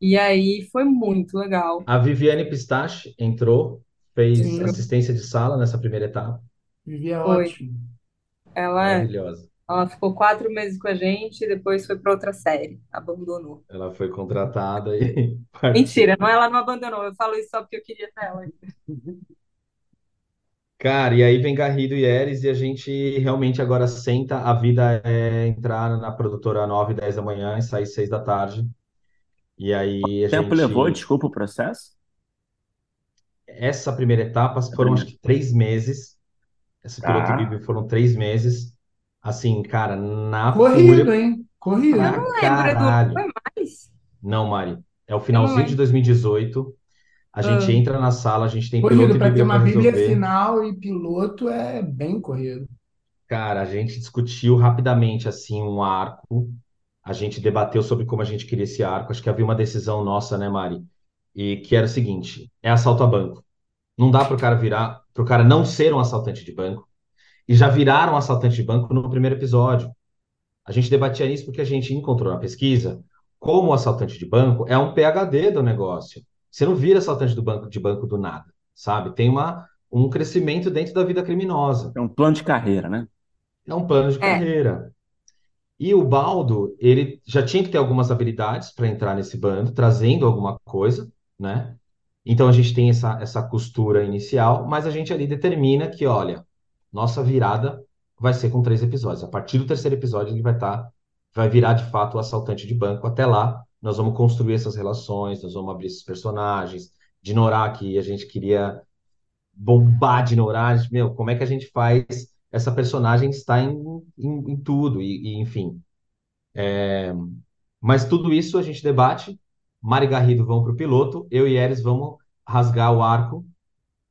Speaker 3: E aí foi muito legal.
Speaker 4: A Viviane Pistache entrou, fez
Speaker 1: Sim,
Speaker 4: assistência de sala nessa primeira etapa.
Speaker 1: Vivi é
Speaker 3: foi.
Speaker 1: ótimo.
Speaker 3: Ela,
Speaker 4: Maravilhosa.
Speaker 3: ela ficou quatro meses com a gente e depois foi para outra série. Abandonou.
Speaker 4: Ela foi contratada e
Speaker 3: Mentira, não, ela não abandonou. Eu falo isso só porque eu queria ter ela.
Speaker 4: Cara, e aí vem Garrido e Eres e a gente realmente agora senta. A vida é entrar na produtora 9 10 da manhã e sair 6 da tarde. E aí a
Speaker 2: Tempo levou,
Speaker 4: gente.
Speaker 2: desculpa o processo?
Speaker 4: Essa primeira etapa
Speaker 2: A
Speaker 4: foram acho
Speaker 2: primeira.
Speaker 4: que três meses. Essa piloto
Speaker 2: Tá.
Speaker 4: Bíblia foram três meses. Assim, cara, na
Speaker 1: Corrido,
Speaker 4: fúria
Speaker 1: hein?
Speaker 3: Eu
Speaker 1: Corrido.
Speaker 4: pra
Speaker 3: não lembro, Edu, não
Speaker 4: caralho.
Speaker 3: foi mais?
Speaker 4: Não, Mari. É o
Speaker 3: Eu não
Speaker 4: finalzinho de
Speaker 3: lembro.
Speaker 4: 2018. A gente
Speaker 3: Ah,
Speaker 4: entra na sala, a gente tem
Speaker 1: Corrido
Speaker 4: piloto e
Speaker 1: para ter
Speaker 4: bíblia
Speaker 1: uma Bíblia
Speaker 4: resolver.
Speaker 1: final e piloto é bem corrido.
Speaker 4: Cara, a gente discutiu rapidamente assim um arco. A gente debateu sobre como a gente queria esse arco. Acho que havia uma decisão nossa, né, Mari? E que era o seguinte: é assalto a banco. Não dá para o cara virar, para o cara não ser um assaltante de banco. E já viraram um assaltante de banco no primeiro episódio. A gente debatia isso porque a gente encontrou na pesquisa como o assaltante de banco é um PhD do negócio. Você não vira assaltante do banco de banco do nada, sabe? Tem uma, um crescimento dentro da vida criminosa.
Speaker 2: É um plano de carreira, né?
Speaker 4: É um plano de
Speaker 3: é,
Speaker 4: carreira. E o Baldo, ele já tinha que ter algumas habilidades para entrar nesse bando, trazendo alguma coisa, né? Então a gente tem essa, essa costura inicial, mas a gente ali determina que, olha, nossa virada vai ser com três episódios. A partir do terceiro episódio, ele vai estar, vai virar de fato o assaltante de banco. Até lá, nós vamos construir essas relações, nós vamos abrir esses personagens. De Norá, que a gente queria bombar de Norá, meu, como é que a gente faz essa personagem estar em, em, em tudo, e, e enfim. Mas tudo isso a gente debate. Mari Garrido vão para o piloto, eu e Eres vamos rasgar o arco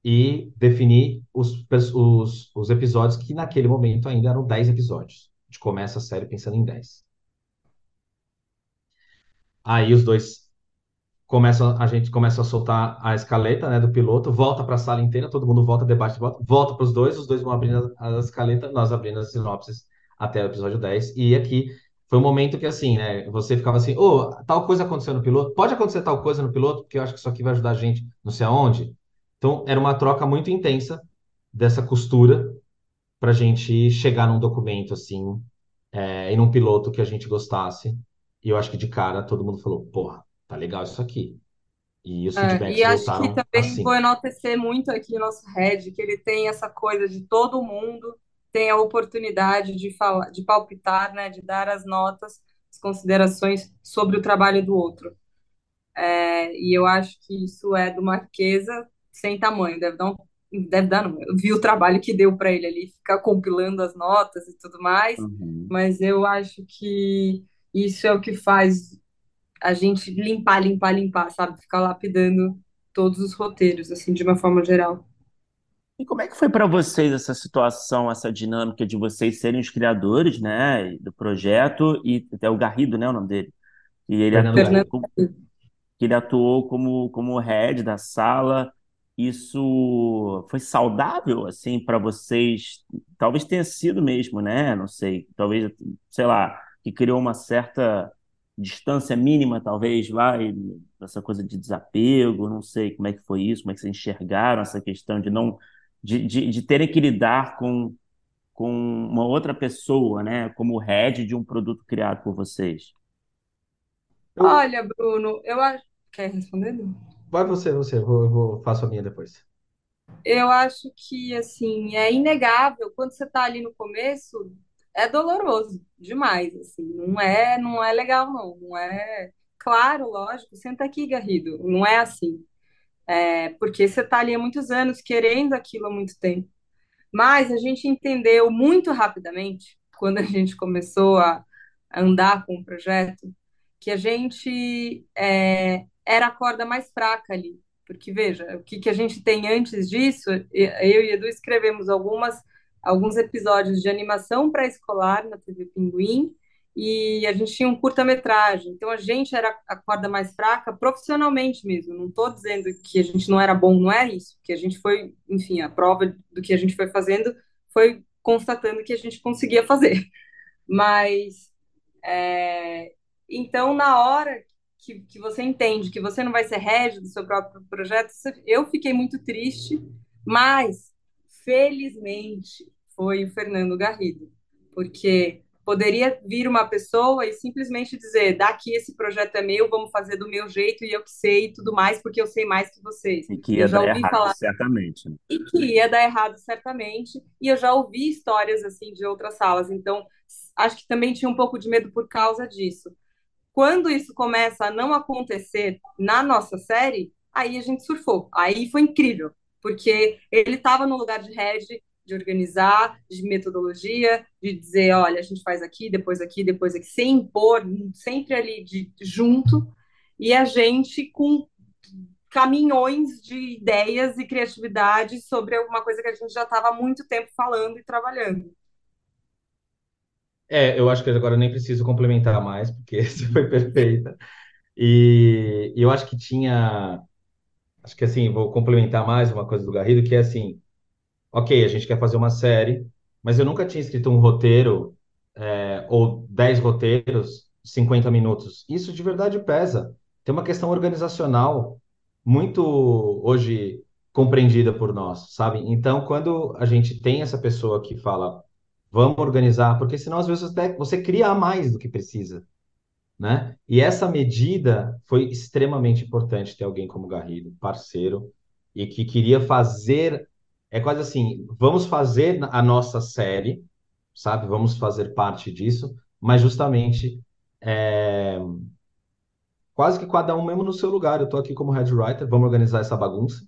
Speaker 4: e definir os, os, os episódios que naquele momento ainda eram 10 episódios. A gente começa a série pensando em 10. Aí os dois começam, a gente começa a soltar a escaleta, né, do piloto, volta para a sala inteira, todo mundo volta, debate, volta, volta para os dois, os dois vão abrindo a, escaleta, nós abrindo as sinopses até o episódio 10. E aqui foi um momento que assim, né, você ficava assim, ô, tal coisa aconteceu no piloto, pode acontecer tal coisa no piloto, porque eu acho que isso aqui vai ajudar a gente não sei aonde. Então, era uma troca muito intensa dessa costura para a gente chegar num documento assim, é, e num piloto que a gente gostasse. E eu acho que de cara todo mundo falou, porra, tá legal isso aqui. E os
Speaker 3: É, e
Speaker 4: feedbacks
Speaker 3: acho que também vou
Speaker 4: assim.
Speaker 3: enaltecer muito aqui o nosso Red, que ele tem essa coisa de todo mundo tem a oportunidade de falar, de palpitar, né, de dar as notas, as considerações sobre o trabalho do outro. É, e eu acho que isso é do Marquesa sem tamanho, deve dar um, deve dar não. Eu vi o trabalho que deu para ele ali, ficar compilando as notas e tudo mais,
Speaker 2: Uhum.
Speaker 3: mas eu acho que isso é o que faz a gente limpar, limpar, limpar, sabe? Ficar lapidando todos os roteiros, assim, de uma forma geral.
Speaker 2: E como é que foi para vocês essa situação, essa dinâmica de vocês serem os criadores, né, do projeto e até o Garrido, né, o nome dele, e ele
Speaker 4: Fernando
Speaker 2: atuou como, ele atuou como como head da sala. Isso foi saudável assim para vocês? Talvez tenha sido mesmo, né? Não sei, talvez, sei lá, que criou uma certa distância mínima, talvez, vai, essa coisa de desapego, não sei como é que foi isso, como é que vocês enxergaram essa questão de não de, de, de terem que lidar com, com uma outra pessoa, né, como head de um produto criado por vocês.
Speaker 4: Eu,
Speaker 3: Olha, Bruno, eu acho. Quer responder?
Speaker 4: vai você, você, eu vou, eu vou, faço a minha depois.
Speaker 3: Eu acho que, assim, é inegável. Quando você está ali no começo, é doloroso demais, assim. Não é, não é legal, não. Não é... Claro, lógico, senta aqui, Garrido. Não é assim. É porque você está ali há muitos anos, querendo aquilo há muito tempo. Mas a gente entendeu muito rapidamente, quando a gente começou a andar com o projeto, que a gente é, era a corda mais fraca ali. Porque, veja, o que, que a gente tem antes disso, eu e Edu escrevemos algumas, alguns episódios de animação pré-escolar na TV Pinguim, e a gente tinha um curta-metragem. Então, a gente era a corda mais fraca profissionalmente mesmo. Não estou dizendo que a gente não era bom, não é isso. Que a gente foi, enfim, a prova do que a gente foi fazendo foi constatando que a gente conseguia fazer. Mas é, então, na hora que, que você entende que você não vai ser rédio do seu próprio projeto, eu fiquei muito triste, mas felizmente foi o Fernando Garrido, porque poderia vir uma pessoa e simplesmente dizer: daqui esse projeto é meu, vamos fazer do meu jeito e eu que sei e tudo mais, porque eu sei mais que vocês.
Speaker 2: E que
Speaker 3: eu
Speaker 2: ia dar errado,
Speaker 3: falar
Speaker 2: certamente. né?
Speaker 3: e que ia dar errado certamente. E eu já ouvi histórias assim de outras salas, então acho que também tinha um pouco de medo por causa disso. Quando isso começa a não acontecer na nossa série, aí a gente surfou. Aí foi incrível, porque ele estava no lugar de head, de organizar, de metodologia, de dizer, olha, a gente faz aqui, depois aqui, depois aqui, sem impor, sempre ali de junto, e a gente com caminhões de ideias e criatividade sobre alguma coisa que a gente já estava há muito tempo falando e trabalhando.
Speaker 4: É, eu acho que agora eu nem preciso complementar mais, porque isso foi perfeita. E, e eu acho que tinha, acho que assim, vou complementar mais uma coisa do Garrido, que é assim, ok, a gente quer fazer uma série, mas eu nunca tinha escrito um roteiro, é, ou 10 roteiros, 50 minutos. Isso de verdade pesa. Tem uma questão organizacional muito hoje compreendida por nós, sabe? Então, quando a gente tem essa pessoa que fala, vamos organizar, porque senão às vezes até você cria mais do que precisa, né? E essa medida foi extremamente importante ter alguém como Garrido, parceiro, e que queria fazer, é quase assim, vamos fazer a nossa série, sabe? Vamos fazer parte disso, mas justamente é, quase que cada um mesmo no seu lugar. Eu estou aqui como head writer, vamos organizar essa bagunça.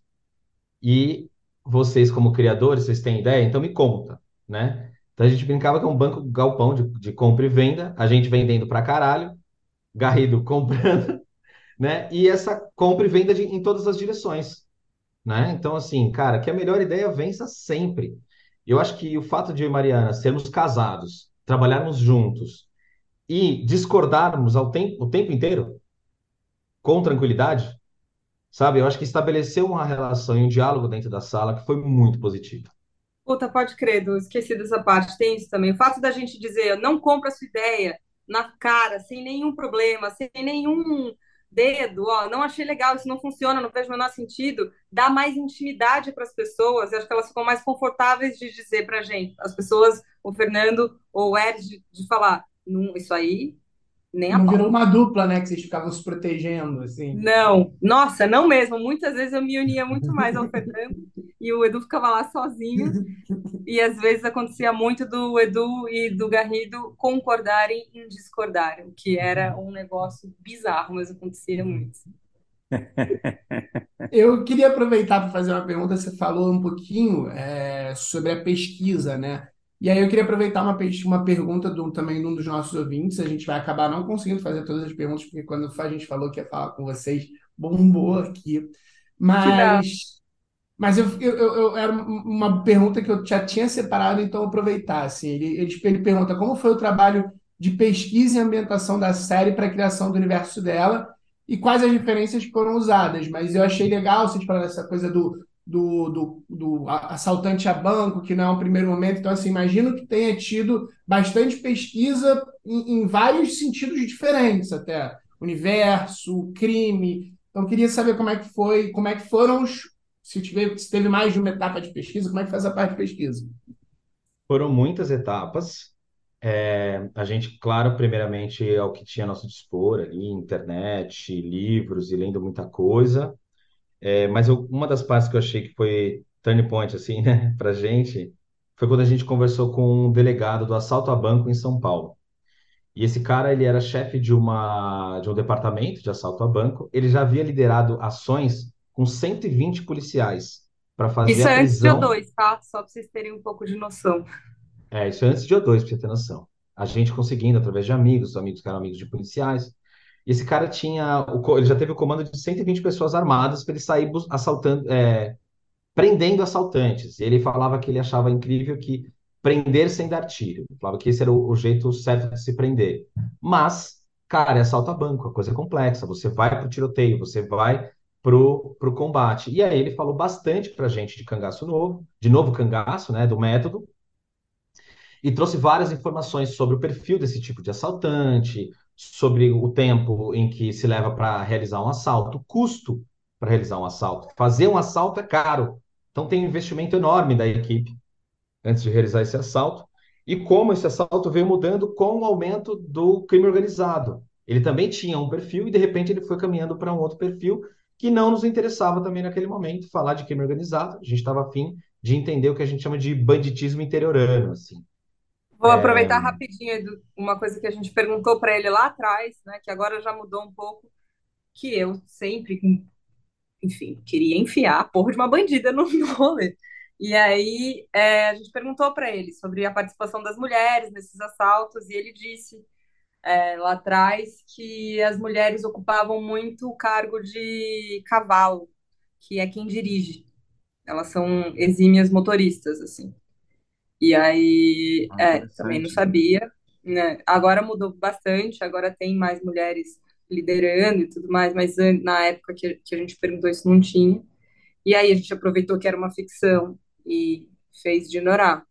Speaker 4: E vocês, como criadores, vocês têm ideia? Então me conta, né? Então a gente brincava que é um banco galpão de, de compra e venda, a gente vendendo pra caralho, Garrido comprando, né? E essa compra e venda de, em todas as direções, né? Então, assim, cara, que a melhor ideia vença sempre. Eu acho que o fato de eu e Mariana sermos casados, trabalharmos juntos e discordarmos ao tempo, o tempo inteiro, com tranquilidade, sabe? Eu acho que estabeleceu uma relação e um diálogo dentro da sala que foi muito positivo.
Speaker 3: Puta, pode crer, esqueci dessa parte. Tem isso também. O fato da gente dizer, não compra a sua ideia na cara, sem nenhum problema, sem nenhum dedo, ó, não achei legal, isso não funciona, não vejo o menor sentido, dá mais intimidade para as pessoas, eu acho que elas ficam mais confortáveis de dizer para gente. As pessoas, o Fernando ou o Ed, de, de falar, não, isso aí nem
Speaker 1: Não virou uma dupla, né? Que vocês ficavam se protegendo, assim.
Speaker 3: Não, nossa, não mesmo. Muitas vezes eu me unia muito mais ao Fernando e o Edu ficava lá sozinho. E às vezes acontecia muito do Edu e do Garrido concordarem em discordarem, que era um negócio bizarro, mas acontecia muito.
Speaker 1: Eu queria aproveitar para fazer uma pergunta. Você falou um pouquinho é, sobre a pesquisa, né? E aí eu queria aproveitar uma, uma pergunta do, também de um dos nossos ouvintes. A gente vai acabar não conseguindo fazer todas as perguntas, porque quando a gente falou que ia falar com vocês, bombou aqui. Mas, mas eu, eu, eu, era uma pergunta que eu já tinha separado, então aproveitar. Assim, ele, ele, ele pergunta como foi o trabalho de pesquisa e ambientação da série para a criação do universo dela e quais as referências que foram usadas. Mas eu achei legal você falar dessa coisa do, do, do, do assaltante a banco, que não é um primeiro momento. Então, assim, imagino que tenha tido bastante pesquisa em, em vários sentidos diferentes, até universo, crime. Então, queria saber como é que foi, como é que foram os, se tiver, se teve mais de uma etapa de pesquisa, como é que faz a parte de pesquisa?
Speaker 4: Foram muitas etapas. É, a gente, claro, primeiramente é o que tinha a nosso dispor ali, internet, livros e lendo muita coisa. É, mas eu- uma das partes que eu achei que foi turning point, assim, né, pra gente, foi quando a gente conversou com um delegado do assalto a banco em São Paulo. E esse cara, ele era chefe de uma, de um departamento de assalto a banco. Ele já havia liderado ações com 120 policiais para fazer
Speaker 3: Isso
Speaker 4: a
Speaker 3: é antes de
Speaker 4: prisão.
Speaker 3: O2, tá? Só para vocês terem um pouco de noção.
Speaker 4: É, isso é antes de O2, pra você ter noção. A gente conseguindo, através de amigos, amigos que eram amigos de policiais. E esse cara tinha, o ele já teve o comando de 120 pessoas armadas para ele sair assaltando, é, prendendo assaltantes. E ele falava que ele achava incrível que prender sem dar tiro. Falava que esse era o, o jeito certo de se prender. Mas, cara, é assalto a banco, a coisa é complexa. Você vai pro tiroteio, você vai pro, pro combate. E aí ele falou bastante pra gente de cangaço novo, de novo cangaço, né, do método e trouxe várias informações sobre o perfil desse tipo de assaltante, sobre o tempo em que se leva para realizar um assalto, o custo para realizar um assalto. Fazer um assalto é caro, então tem um investimento enorme da equipe antes de realizar esse assalto, e como esse assalto veio mudando com o aumento do crime organizado. Ele também tinha um perfil e de repente ele foi caminhando para um outro perfil que não nos interessava também naquele momento falar de crime organizado. A gente estava afim de entender o que a gente chama de banditismo interiorano, assim.
Speaker 3: Vou aproveitar rapidinho, uma coisa que a gente perguntou para ele lá atrás, né, que agora já mudou um pouco, que eu sempre, enfim, queria enfiar a porra de uma bandida no, no rolê. E aí é, a gente perguntou para ele sobre a participação das mulheres nesses assaltos, e ele disse é, lá atrás que as mulheres ocupavam muito o cargo de cavalo, que é quem dirige. Elas são exímias motoristas, assim. E aí,
Speaker 2: Ah,
Speaker 3: é, também não sabia, né? Agora mudou bastante, agora tem mais mulheres liderando e tudo mais, mas na época que, que a gente perguntou isso não tinha. E aí a gente aproveitou que era uma ficção e fez de ignorar.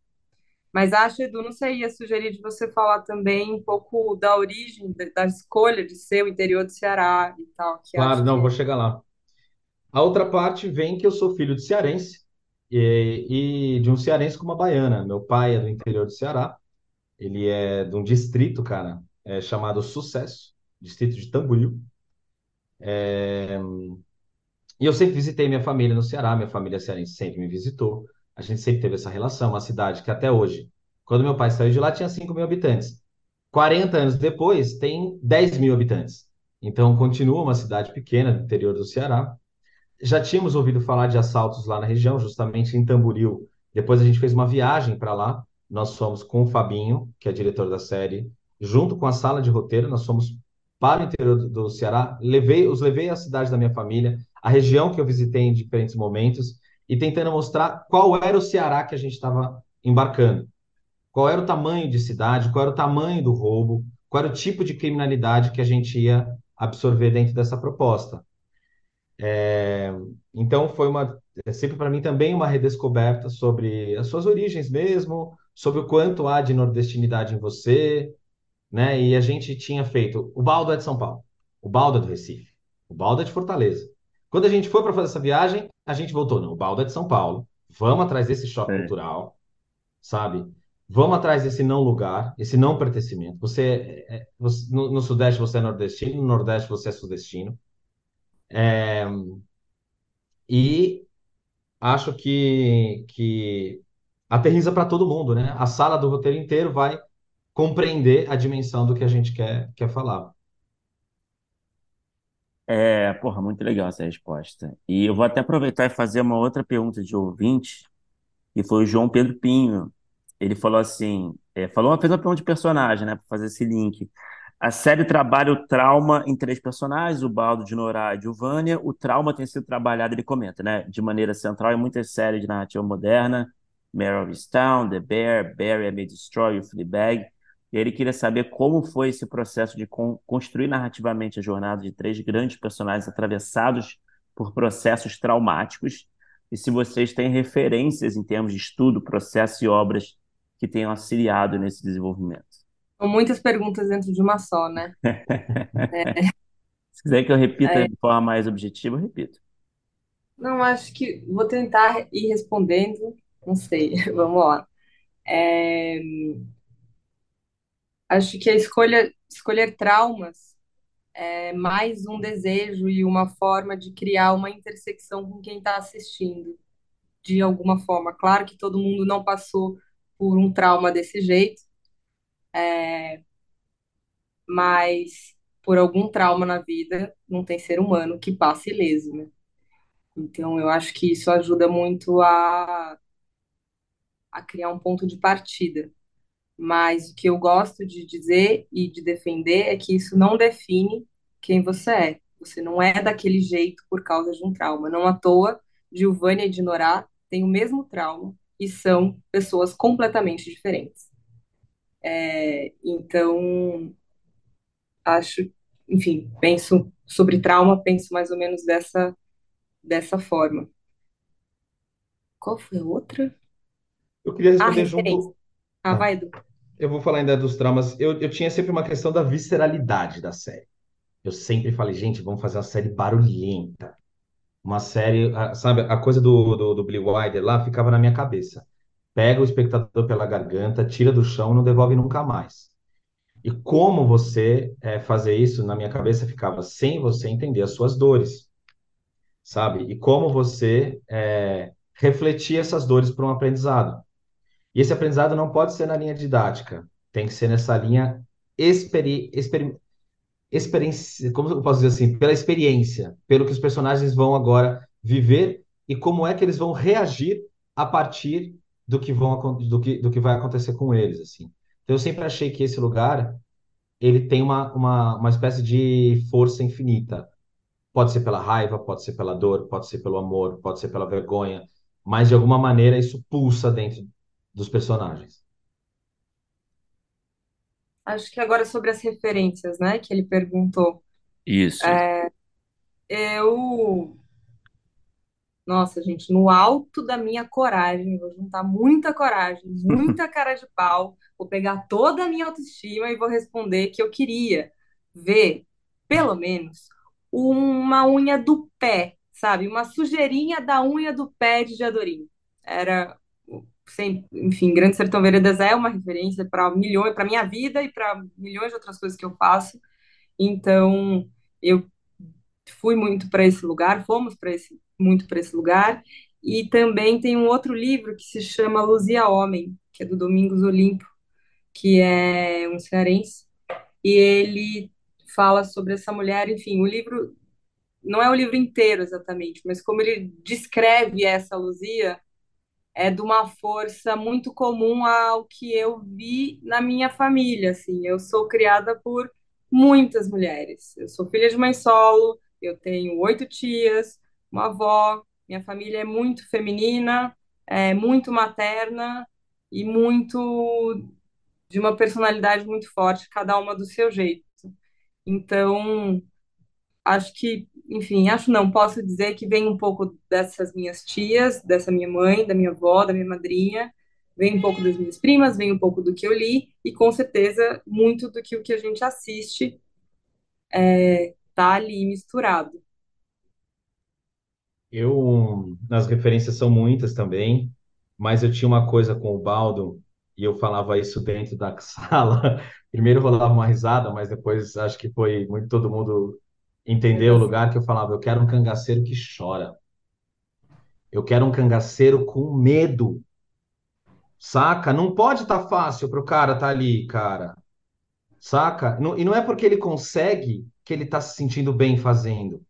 Speaker 3: Mas acho, Edu, não sei, ia sugerir de você falar também um pouco da origem, da, escolha de ser o interior do Ceará e tal,
Speaker 4: Claro, não,
Speaker 3: que
Speaker 4: vou chegar lá. A outra parte vem que eu sou filho de cearense e, e de um cearense com uma baiana. Meu pai é do interior do Ceará, ele é de um distrito, cara, é chamado Sucesso, distrito de Tamboril. E eu sempre visitei minha família no Ceará, minha família cearense sempre me visitou. A gente sempre teve essa relação, uma cidade que até hoje, quando meu pai saiu de lá, tinha 5 mil habitantes. 40 anos depois, tem 10 mil habitantes. Então, continua uma cidade pequena do interior do Ceará. Já tínhamos ouvido falar de assaltos lá na região, justamente em Tamboril. Depois a gente fez uma viagem para lá. Nós fomos com o Fabinho, que é diretor da série, junto com a sala de roteiro. Nós fomos para o interior do, Ceará. Levei, os levei à cidade da minha família, a região que eu visitei em diferentes momentos, e tentando mostrar qual era o Ceará que a gente estava embarcando. Qual era o tamanho de cidade, qual era o tamanho do roubo, qual era o tipo de criminalidade que a gente ia absorver dentro dessa proposta. É, então foi uma é sempre para mim também uma redescoberta sobre as suas origens mesmo, sobre o quanto há de nordestinidade em você, né? E a gente tinha feito o Baldo é de São Paulo, o Baldo é do Recife. O Baldo é de Fortaleza. Quando a gente foi para fazer essa viagem, a gente voltou, não, o Baldo é de São Paulo. Vamos atrás desse choque
Speaker 2: É.
Speaker 4: cultural, sabe? Vamos atrás desse não lugar, esse não pertencimento. Você, é- você- no, no Sudeste você é nordestino, no Nordeste você é sudestino. E acho que, que aterriza para todo mundo, né? A sala do roteiro inteiro vai compreender a dimensão do que a gente quer, quer falar.
Speaker 2: É, porra, muito legal essa resposta. E eu vou até aproveitar e fazer uma outra pergunta de ouvinte, que foi o João Pedro Pinho. Ele falou assim, é, falou, fez uma pergunta de personagem, né, para fazer esse link. A série trabalha o trauma em três personagens, o Baldo, de Norá e Giovanna. O trauma tem sido trabalhado, ele comenta, né, de maneira central em muitas séries de narrativa moderna, Mare of Easttown, The Bear, Barry, I May Destroy You, Fleabag. E ele queria saber como foi esse processo de con- construir narrativamente a jornada de três grandes personagens atravessados por processos traumáticos e se vocês têm referências em termos de estudo, processo e obras que tenham auxiliado nesse desenvolvimento.
Speaker 3: São muitas perguntas dentro de uma só, né?
Speaker 2: Se quiser que eu repita
Speaker 3: É,
Speaker 2: de forma mais objetiva, eu repito.
Speaker 3: não, acho que vou tentar ir respondendo. Não sei, vamos lá. É, acho que a escolha, escolher traumas é mais um desejo e uma forma de criar uma intersecção com quem está assistindo, de alguma forma. Claro que todo mundo não passou por um trauma desse jeito, mas por algum trauma na vida, não tem ser humano que passe ileso, né? Então, eu acho que isso ajuda muito a, a criar um ponto de partida. Mas o que eu gosto de dizer e de defender é que isso não define quem você é. Você não é daquele jeito por causa de um trauma. Não à toa, Giovanni e Dinorá têm o mesmo trauma e são pessoas completamente diferentes. É, então, acho, enfim, penso sobre trauma, penso mais ou menos dessa, dessa forma. Qual foi a outra?
Speaker 4: Eu queria
Speaker 3: Ah,
Speaker 4: responder
Speaker 3: referência.
Speaker 4: junto.
Speaker 3: Ah,
Speaker 4: Ah,
Speaker 3: vai, Edu.
Speaker 4: eu vou falar ainda dos traumas. Eu, eu tinha sempre uma questão da visceralidade da série. Eu sempre falei, gente, vamos fazer uma série barulhenta. Uma série, ah, sabe, a coisa do, do, do Billy Wilder lá ficava na minha cabeça. Pega o espectador pela garganta, tira do chão e não devolve nunca mais. E como você eh, fazer isso, na minha cabeça ficava sem você entender as suas dores, sabe? E como você eh, refletir essas dores para um aprendizado. E esse aprendizado não pode ser na linha didática, tem que ser nessa linha experi, experi, experiência, como eu posso dizer assim, pela experiência, pelo que os personagens vão agora viver e como é que eles vão reagir a partir do que vão do que, do que vai acontecer com eles, assim. Então, eu sempre achei que esse lugar ele tem uma, uma, uma espécie de força infinita. Pode ser pela raiva, pode ser pela dor, pode ser pelo amor, pode ser pela vergonha, mas de alguma maneira isso pulsa dentro dos personagens.
Speaker 3: Acho que agora sobre as referências, né, que ele perguntou.
Speaker 2: Isso.
Speaker 3: Eu, nossa, gente, no alto da minha coragem, vou juntar muita coragem, muita cara de pau, vou pegar toda a minha autoestima e vou responder que eu queria ver, pelo menos, uma unha do pé, sabe? Uma sujeirinha da unha do pé de Diadorim. Era, sem, enfim, Grande Sertão Veredas é uma referência para milhões, para minha vida e para milhões de outras coisas que eu faço. Então, eu fui muito para esse lugar, fomos para esse muito para esse lugar. E também tem um outro livro que se chama Luzia Homem, que é do Domingos Olimpo, que é um cearense, e ele fala sobre essa mulher, enfim, o livro não é o livro inteiro exatamente, mas como ele descreve essa Luzia, é de uma força muito comum ao que eu vi na minha família, assim. Eu sou criada por muitas mulheres. Eu sou filha de mãe solo, eu tenho oito tias, uma avó. Minha família é muito feminina, é muito materna e muito de uma personalidade muito forte, cada uma do seu jeito. Então, acho que, enfim, acho não, posso dizer que vem um pouco dessas minhas tias, dessa minha mãe, da minha avó, da minha madrinha, vem um pouco das minhas primas, vem um pouco do que eu li e com certeza muito do que o que a gente assiste tá ali misturado.
Speaker 4: Eu, as referências são muitas também, mas eu tinha uma coisa com o Baldo, e eu falava isso dentro da sala. Primeiro rolava uma risada, mas depois acho que foi muito todo mundo entender o lugar que eu falava, eu quero um cangaceiro que chora. Eu quero um cangaceiro com medo. Saca? Não pode estar tá fácil pro cara estar tá ali, cara. Saca? Não- e não é porque ele consegue que ele está se sentindo bem fazendo.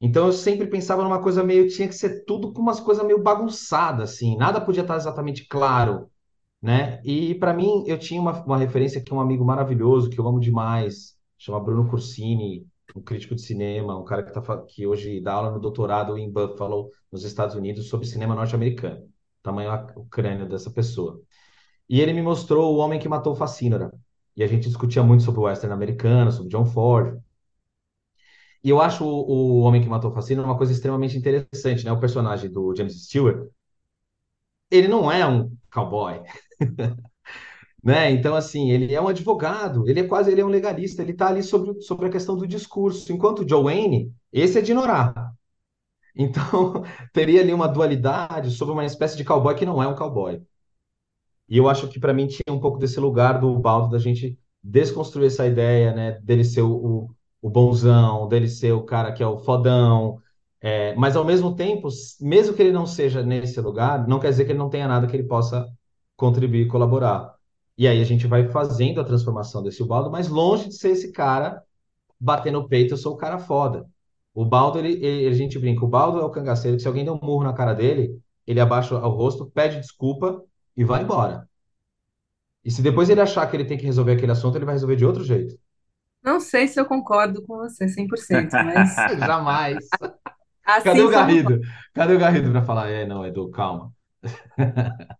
Speaker 4: Então eu sempre pensava numa coisa meio, tinha que ser tudo com umas coisas meio bagunçadas, assim, nada podia estar exatamente claro, né? E para mim eu tinha uma, uma referência que um amigo maravilhoso, que eu amo demais, chama Bruno Cursini, um crítico de cinema, um cara que, tá, que hoje dá aula no doutorado em Buffalo, nos Estados Unidos, sobre cinema norte-americano, tamanho o crânio dessa pessoa. E ele me mostrou O Homem que Matou o Facínora, e a gente discutia muito sobre o western americano, sobre John Ford, e eu acho o, o Homem que Matou o Facínora uma coisa extremamente interessante, né? O personagem do James Stewart, ele não é um cowboy, né? Então, assim, ele é um advogado, ele é quase, ele é um legalista, ele está ali sobre, sobre a questão do discurso, enquanto o Joe Wayne, esse é de Norá. Então, teria ali uma dualidade sobre uma espécie de cowboy que não é um cowboy. E eu acho que para mim tinha um pouco desse lugar do Baldo da gente desconstruir essa ideia, né, dele ser o, o, o bonzão, dele ser o cara que é o fodão, é, mas ao mesmo tempo, mesmo que ele não seja nesse lugar, não quer dizer que ele não tenha nada que ele possa contribuir e colaborar. E aí a gente vai fazendo a transformação desse Baldo, mas longe de ser esse cara batendo no peito, eu sou o cara foda. O Baldo, ele, ele- a gente brinca, o Baldo é o cangaceiro que se alguém der um murro na cara dele, ele abaixa o rosto, pede desculpa e vai embora. E se depois ele achar que ele tem que resolver aquele assunto, ele vai resolver de outro jeito.
Speaker 3: Não sei se eu concordo com você 100%, mas
Speaker 4: Jamais.
Speaker 3: assim
Speaker 4: Cadê o Garrido? Cadê o Garrido para falar? É, não, Edu, calma.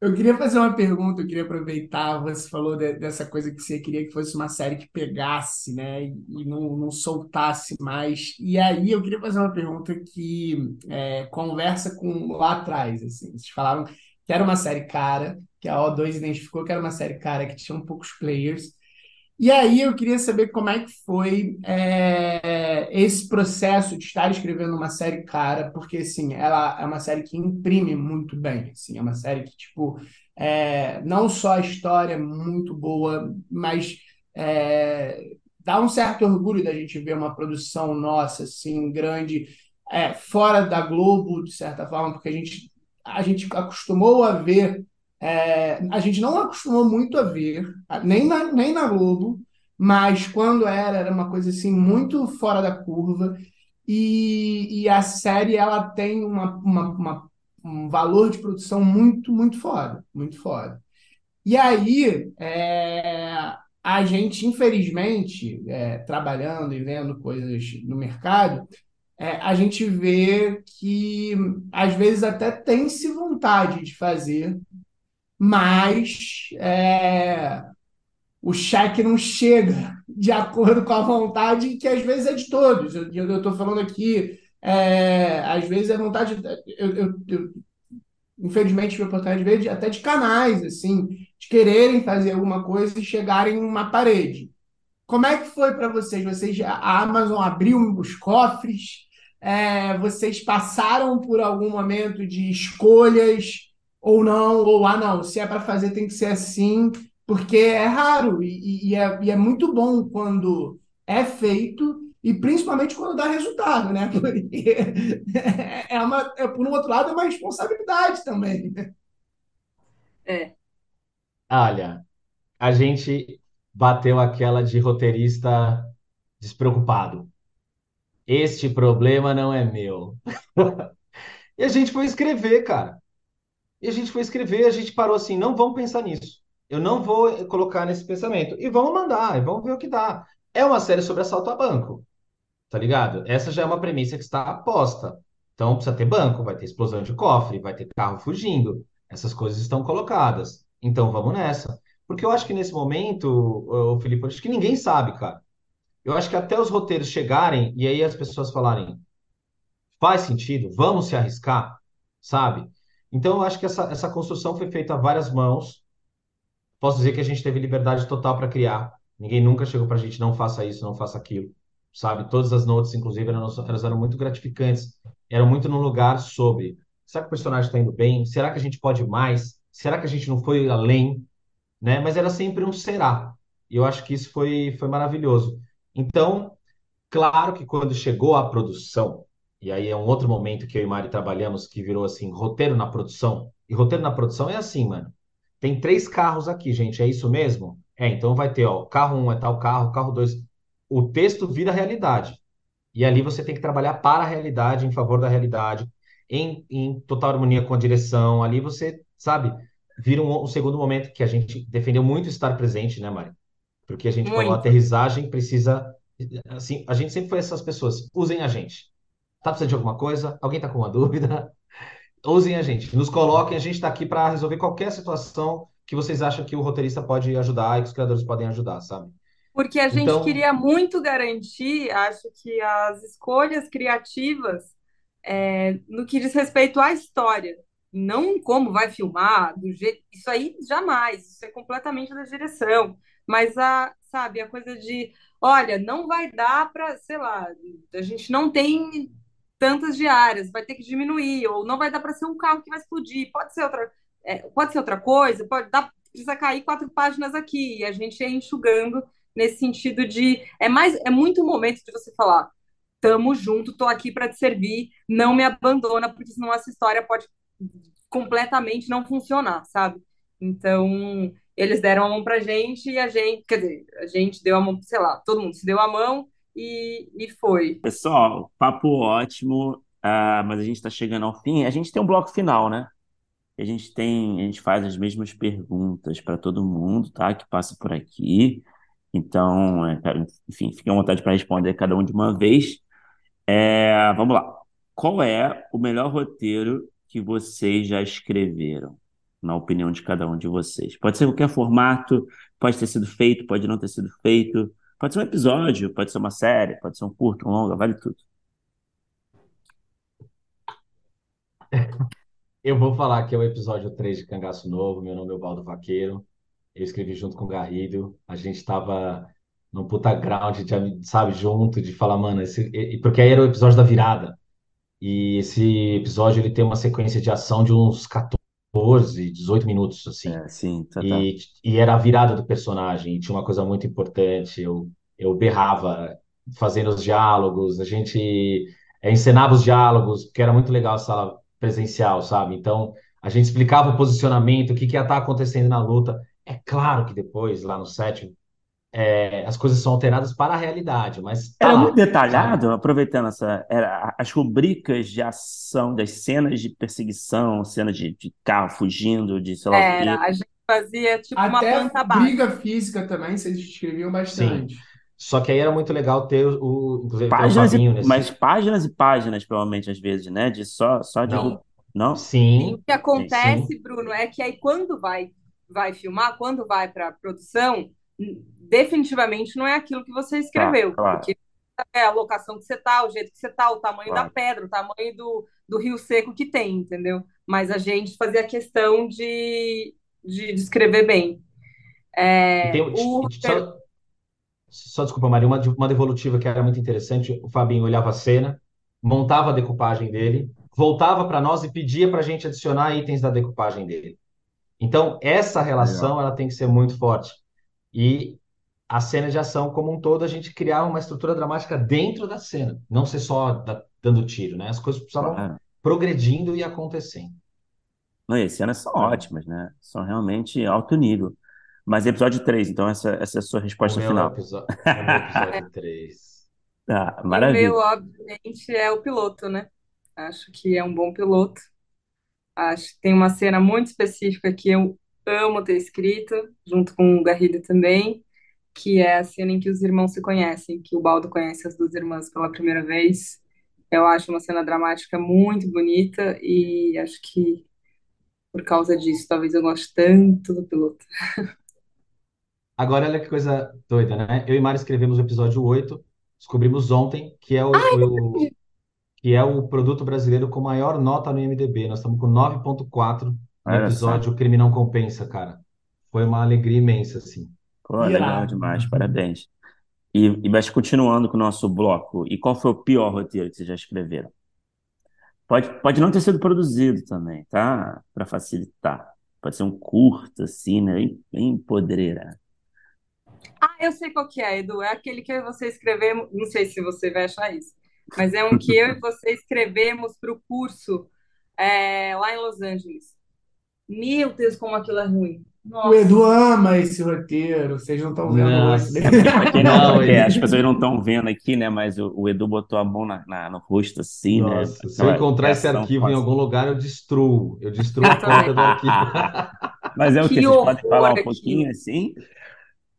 Speaker 1: Eu queria fazer uma pergunta, eu queria aproveitar, você falou de- dessa coisa que você queria que fosse uma série que pegasse, né, e, e não, não soltasse mais. E aí eu queria fazer uma pergunta que é, conversa com lá atrás, assim. Vocês falaram que era uma série cara, que a O2 identificou que era uma série cara, que tinha um poucos players. E aí eu queria saber como é que foi é, esse processo de estar escrevendo uma série cara, porque assim, ela é uma série que imprime muito bem, assim, é uma série que, tipo, é, não só a história é muito boa, mas é, dá um certo orgulho da gente ver uma produção nossa, assim, grande, é, fora da Globo, de certa forma, porque a gente, a gente acostumou a ver é, a gente não acostumou muito a ver, nem na, nem na Globo, mas quando era, era uma coisa assim muito fora da curva. E, e a série ela tem uma, uma, uma- um valor de produção muito, muito foda, muito foda. E aí, é, a gente, infelizmente, é, trabalhando e vendo coisas no mercado, é, a gente vê que às vezes até tem-se vontade de fazer mas é, o cheque não chega de acordo com a vontade que às vezes é de todos. Eu estou falando aqui, é, às vezes é vontade. Eu, eu, eu, infelizmente, tive a oportunidade de ver de- até de canais, assim, de quererem fazer alguma coisa e chegarem numa parede. Como é que foi para vocês? Vocês, a Amazon abriu os cofres? É, vocês passaram por algum momento de escolhas ou não? Ou ah, não, se é para fazer tem que ser assim, porque é raro e, e é, e é muito bom quando é feito e principalmente quando dá resultado, né? Porque é uma, é, por um outro lado, é uma responsabilidade também.
Speaker 3: É,
Speaker 4: Olha, a gente bateu aquela de roteirista despreocupado. Este problema não é meu. E a gente foi escrever, cara. E a gente foi escrever, a gente parou assim, não vamos pensar nisso. Eu não vou colocar nesse pensamento. E vamos mandar, e vamos ver o que dá. É uma série sobre assalto a banco, tá ligado? Essa já é uma premissa que está posta. Então precisa ter banco, vai ter explosão de cofre, vai ter carro fugindo. Essas coisas estão colocadas. Então vamos nessa. Porque eu acho que nesse momento, ô, Felipe, acho que ninguém sabe, cara. Eu acho que até os roteiros chegarem e aí as pessoas falarem, faz sentido, vamos se arriscar, sabe? Então eu acho que essa, essa construção foi feita a várias mãos. Posso dizer que a gente teve liberdade total para criar. Ninguém nunca chegou pra gente, não faça isso, não faça aquilo, sabe? Todas as notes, inclusive, eram, elas eram muito gratificantes. Eram muito no lugar sobre, será que o personagem está indo bem? Será que a gente pode mais? Será que a gente não foi além? Né? Mas era sempre um será. E eu acho que isso foi, foi maravilhoso. Então, claro que quando chegou a produção, e aí é um outro momento que eu e Mari trabalhamos que virou assim, roteiro na produção. E roteiro na produção é assim, mano. Tem três carros aqui, gente, é isso mesmo? É, então vai ter, ó, carro 1 um é tal carro, carro 2. O texto vira realidade. E ali você tem que trabalhar para a realidade, em favor da realidade, em, em total harmonia com a direção. Ali você, sabe, vira um, um segundo momento que a gente defendeu muito estar presente, né, Mari? Porque a gente falou, a aterrissagem precisa. Assim, a gente sempre foi essas pessoas. Usem a gente. Tá precisando de alguma coisa? Alguém tá com uma dúvida? Usem a gente. Nos coloquem, a gente está aqui para resolver qualquer situação que vocês acham que o roteirista pode ajudar e que os criadores podem ajudar, sabe?
Speaker 3: Porque a gente
Speaker 4: Então,
Speaker 3: queria muito garantir, acho que as escolhas criativas, é, no que diz respeito à história, não como vai filmar, do jeito, isso aí jamais, isso é completamente da direção. Mas a, sabe, a coisa de, olha, não vai dar para, sei lá, a gente não tem tantas diárias, vai ter que diminuir, ou não vai dar para ser um carro que vai explodir, pode ser outra, é, pode ser outra coisa, pode dar, precisa cair quatro páginas aqui, e a gente ia enxugando nesse sentido de é mais é muito o momento de você falar tamo junto, tô aqui para te servir, não me abandona, porque senão essa história pode completamente não funcionar, sabe? Então, eles deram a mão pra gente e a gente, quer dizer, a gente deu a mão, sei lá, todo mundo se deu a mão e, e foi.
Speaker 2: Pessoal, papo ótimo, ah, mas a gente está chegando ao fim. A gente tem um bloco final, né? A gente tem, a gente faz as mesmas perguntas para todo mundo, tá? Que passa por aqui. Então, é, enfim, fiquem à vontade para responder cada um de uma vez. É, vamos lá. Qual é o melhor roteiro que vocês já escreveram, na opinião de cada um de vocês? Pode ser qualquer formato, pode ter sido feito, pode não ter sido feito, pode ser um episódio, pode ser uma série, pode ser um curto, um longa, vale tudo.
Speaker 4: eu vou falar que é o episódio 3 de Cangaço Novo. Meu nome é Baldo Vaqueiro. Eu escrevi junto com o Garrido. A gente estava num puta ground, sabe, junto, de falar, mano, esse, porque aí era o episódio da virada. E esse episódio ele tem uma sequência de ação de uns 14, 18 minutos, assim.
Speaker 2: É, sim, tá, tá.
Speaker 4: E, e era a virada do personagem, e tinha uma coisa muito importante. Eu, eu berrava fazendo os diálogos, a gente eh, encenava os diálogos, porque era muito legal a sala presencial, sabe? Então, a gente explicava o posicionamento, o que que ia estar acontecendo na luta. É claro que depois, lá no set, eh, as coisas são alteradas para a realidade, mas tá
Speaker 2: Era
Speaker 4: lá,
Speaker 2: muito
Speaker 4: sabe?
Speaker 2: detalhado, aproveitando essa, era as rubricas de ação, das cenas de perseguição, cena de, de carro fugindo, de sei lá o
Speaker 3: Era, a gente fazia tipo uma
Speaker 1: Até
Speaker 3: planta baixa.
Speaker 1: briga física também, vocês escreviam bastante.
Speaker 4: Só que aí era muito legal ter o, o- inclusive, ter o
Speaker 2: Páginas e,
Speaker 4: Fabinho nesse.
Speaker 2: mas páginas e páginas, provavelmente, às vezes, né? De só, só de.
Speaker 4: Não.
Speaker 2: Não?
Speaker 3: E o
Speaker 4: Sim,
Speaker 3: que acontece,
Speaker 4: sim.
Speaker 3: Bruno, é que aí quando vai vai filmar, quando vai para produção, definitivamente não é aquilo que você
Speaker 2: Tá,
Speaker 3: escreveu,
Speaker 2: claro,
Speaker 3: porque é a locação que você tá, o jeito que você tá, o tamanho da
Speaker 2: claro.
Speaker 3: pedra, o tamanho do, do rio seco que tem, entendeu? Mas a gente fazia questão de, de, de escrever bem.
Speaker 4: E
Speaker 3: É,
Speaker 4: tem,
Speaker 3: o
Speaker 4: só, só desculpa, Maria, uma, uma devolutiva que era muito interessante. O Fabinho olhava a cena, montava a decupagem dele, voltava para nós e pedia para a gente adicionar itens da decupagem dele. Então, essa
Speaker 2: Legal.
Speaker 4: relação ela tem que ser muito forte. E a cena de ação como um todo, a gente criar uma estrutura dramática dentro da cena, não ser só da- dando tiro, né? As coisas precisavam
Speaker 2: Claro.
Speaker 4: progredindo e acontecendo.
Speaker 2: Não, e as cenas são
Speaker 4: É.
Speaker 2: ótimas, né? São realmente alto nível. Mas episódio 3, então essa, essa é a sua
Speaker 4: O
Speaker 2: resposta
Speaker 4: meu
Speaker 2: final.
Speaker 4: episódio, o meu episódio 3.
Speaker 2: Ah,
Speaker 3: e o
Speaker 2: maravilha.
Speaker 3: meu, obviamente, é o piloto, né? Acho que é um bom piloto. Acho que tem uma cena muito específica que eu amo ter escrito, junto com o Garrido também, que é a cena em que os irmãos se conhecem, que o Baldo conhece as duas irmãs pela primeira vez. Eu acho uma cena dramática muito bonita e acho que por causa disso, talvez eu goste tanto do piloto.
Speaker 4: Agora, olha que coisa doida, né? Eu e Mari escrevemos o episódio 8, descobrimos ontem que é o, o- que é o produto brasileiro com maior nota no IMDb. Nós estamos com 9.4
Speaker 2: só.
Speaker 4: episódio Crime Não Compensa, cara. Foi uma alegria imensa, assim.
Speaker 2: Pô, legal
Speaker 1: Irado.
Speaker 2: demais, parabéns. E, e mas continuando com o nosso bloco, e qual foi o pior roteiro que vocês já escreveram? Pode, pode não ter sido produzido também, tá? Para facilitar. Pode ser um curto, assim, né? Bem, bem podreira.
Speaker 3: Ah, eu sei qual que é, Edu. É aquele que eu e você escrevemos. Não sei se você vai achar isso, mas é um que eu e você escrevemos para o curso é, lá em Los Angeles. Meu Deus, como aquilo é ruim.
Speaker 1: O
Speaker 3: Nossa.
Speaker 1: Edu ama esse roteiro, vocês não estão vendo o dele.
Speaker 2: Pra quem não,
Speaker 4: Não,
Speaker 2: é, as pessoas não estão vendo aqui, né? Mas o, o Edu botou a mão na, na- no rosto, assim, né?
Speaker 4: Nossa, se eu encontrar esse arquivo em
Speaker 2: fácil.
Speaker 4: algum lugar, eu destruo. Eu destruo a cópia do arquivo.
Speaker 2: Mas é o
Speaker 3: Que
Speaker 2: quê? Vocês podem falar um pouquinho assim?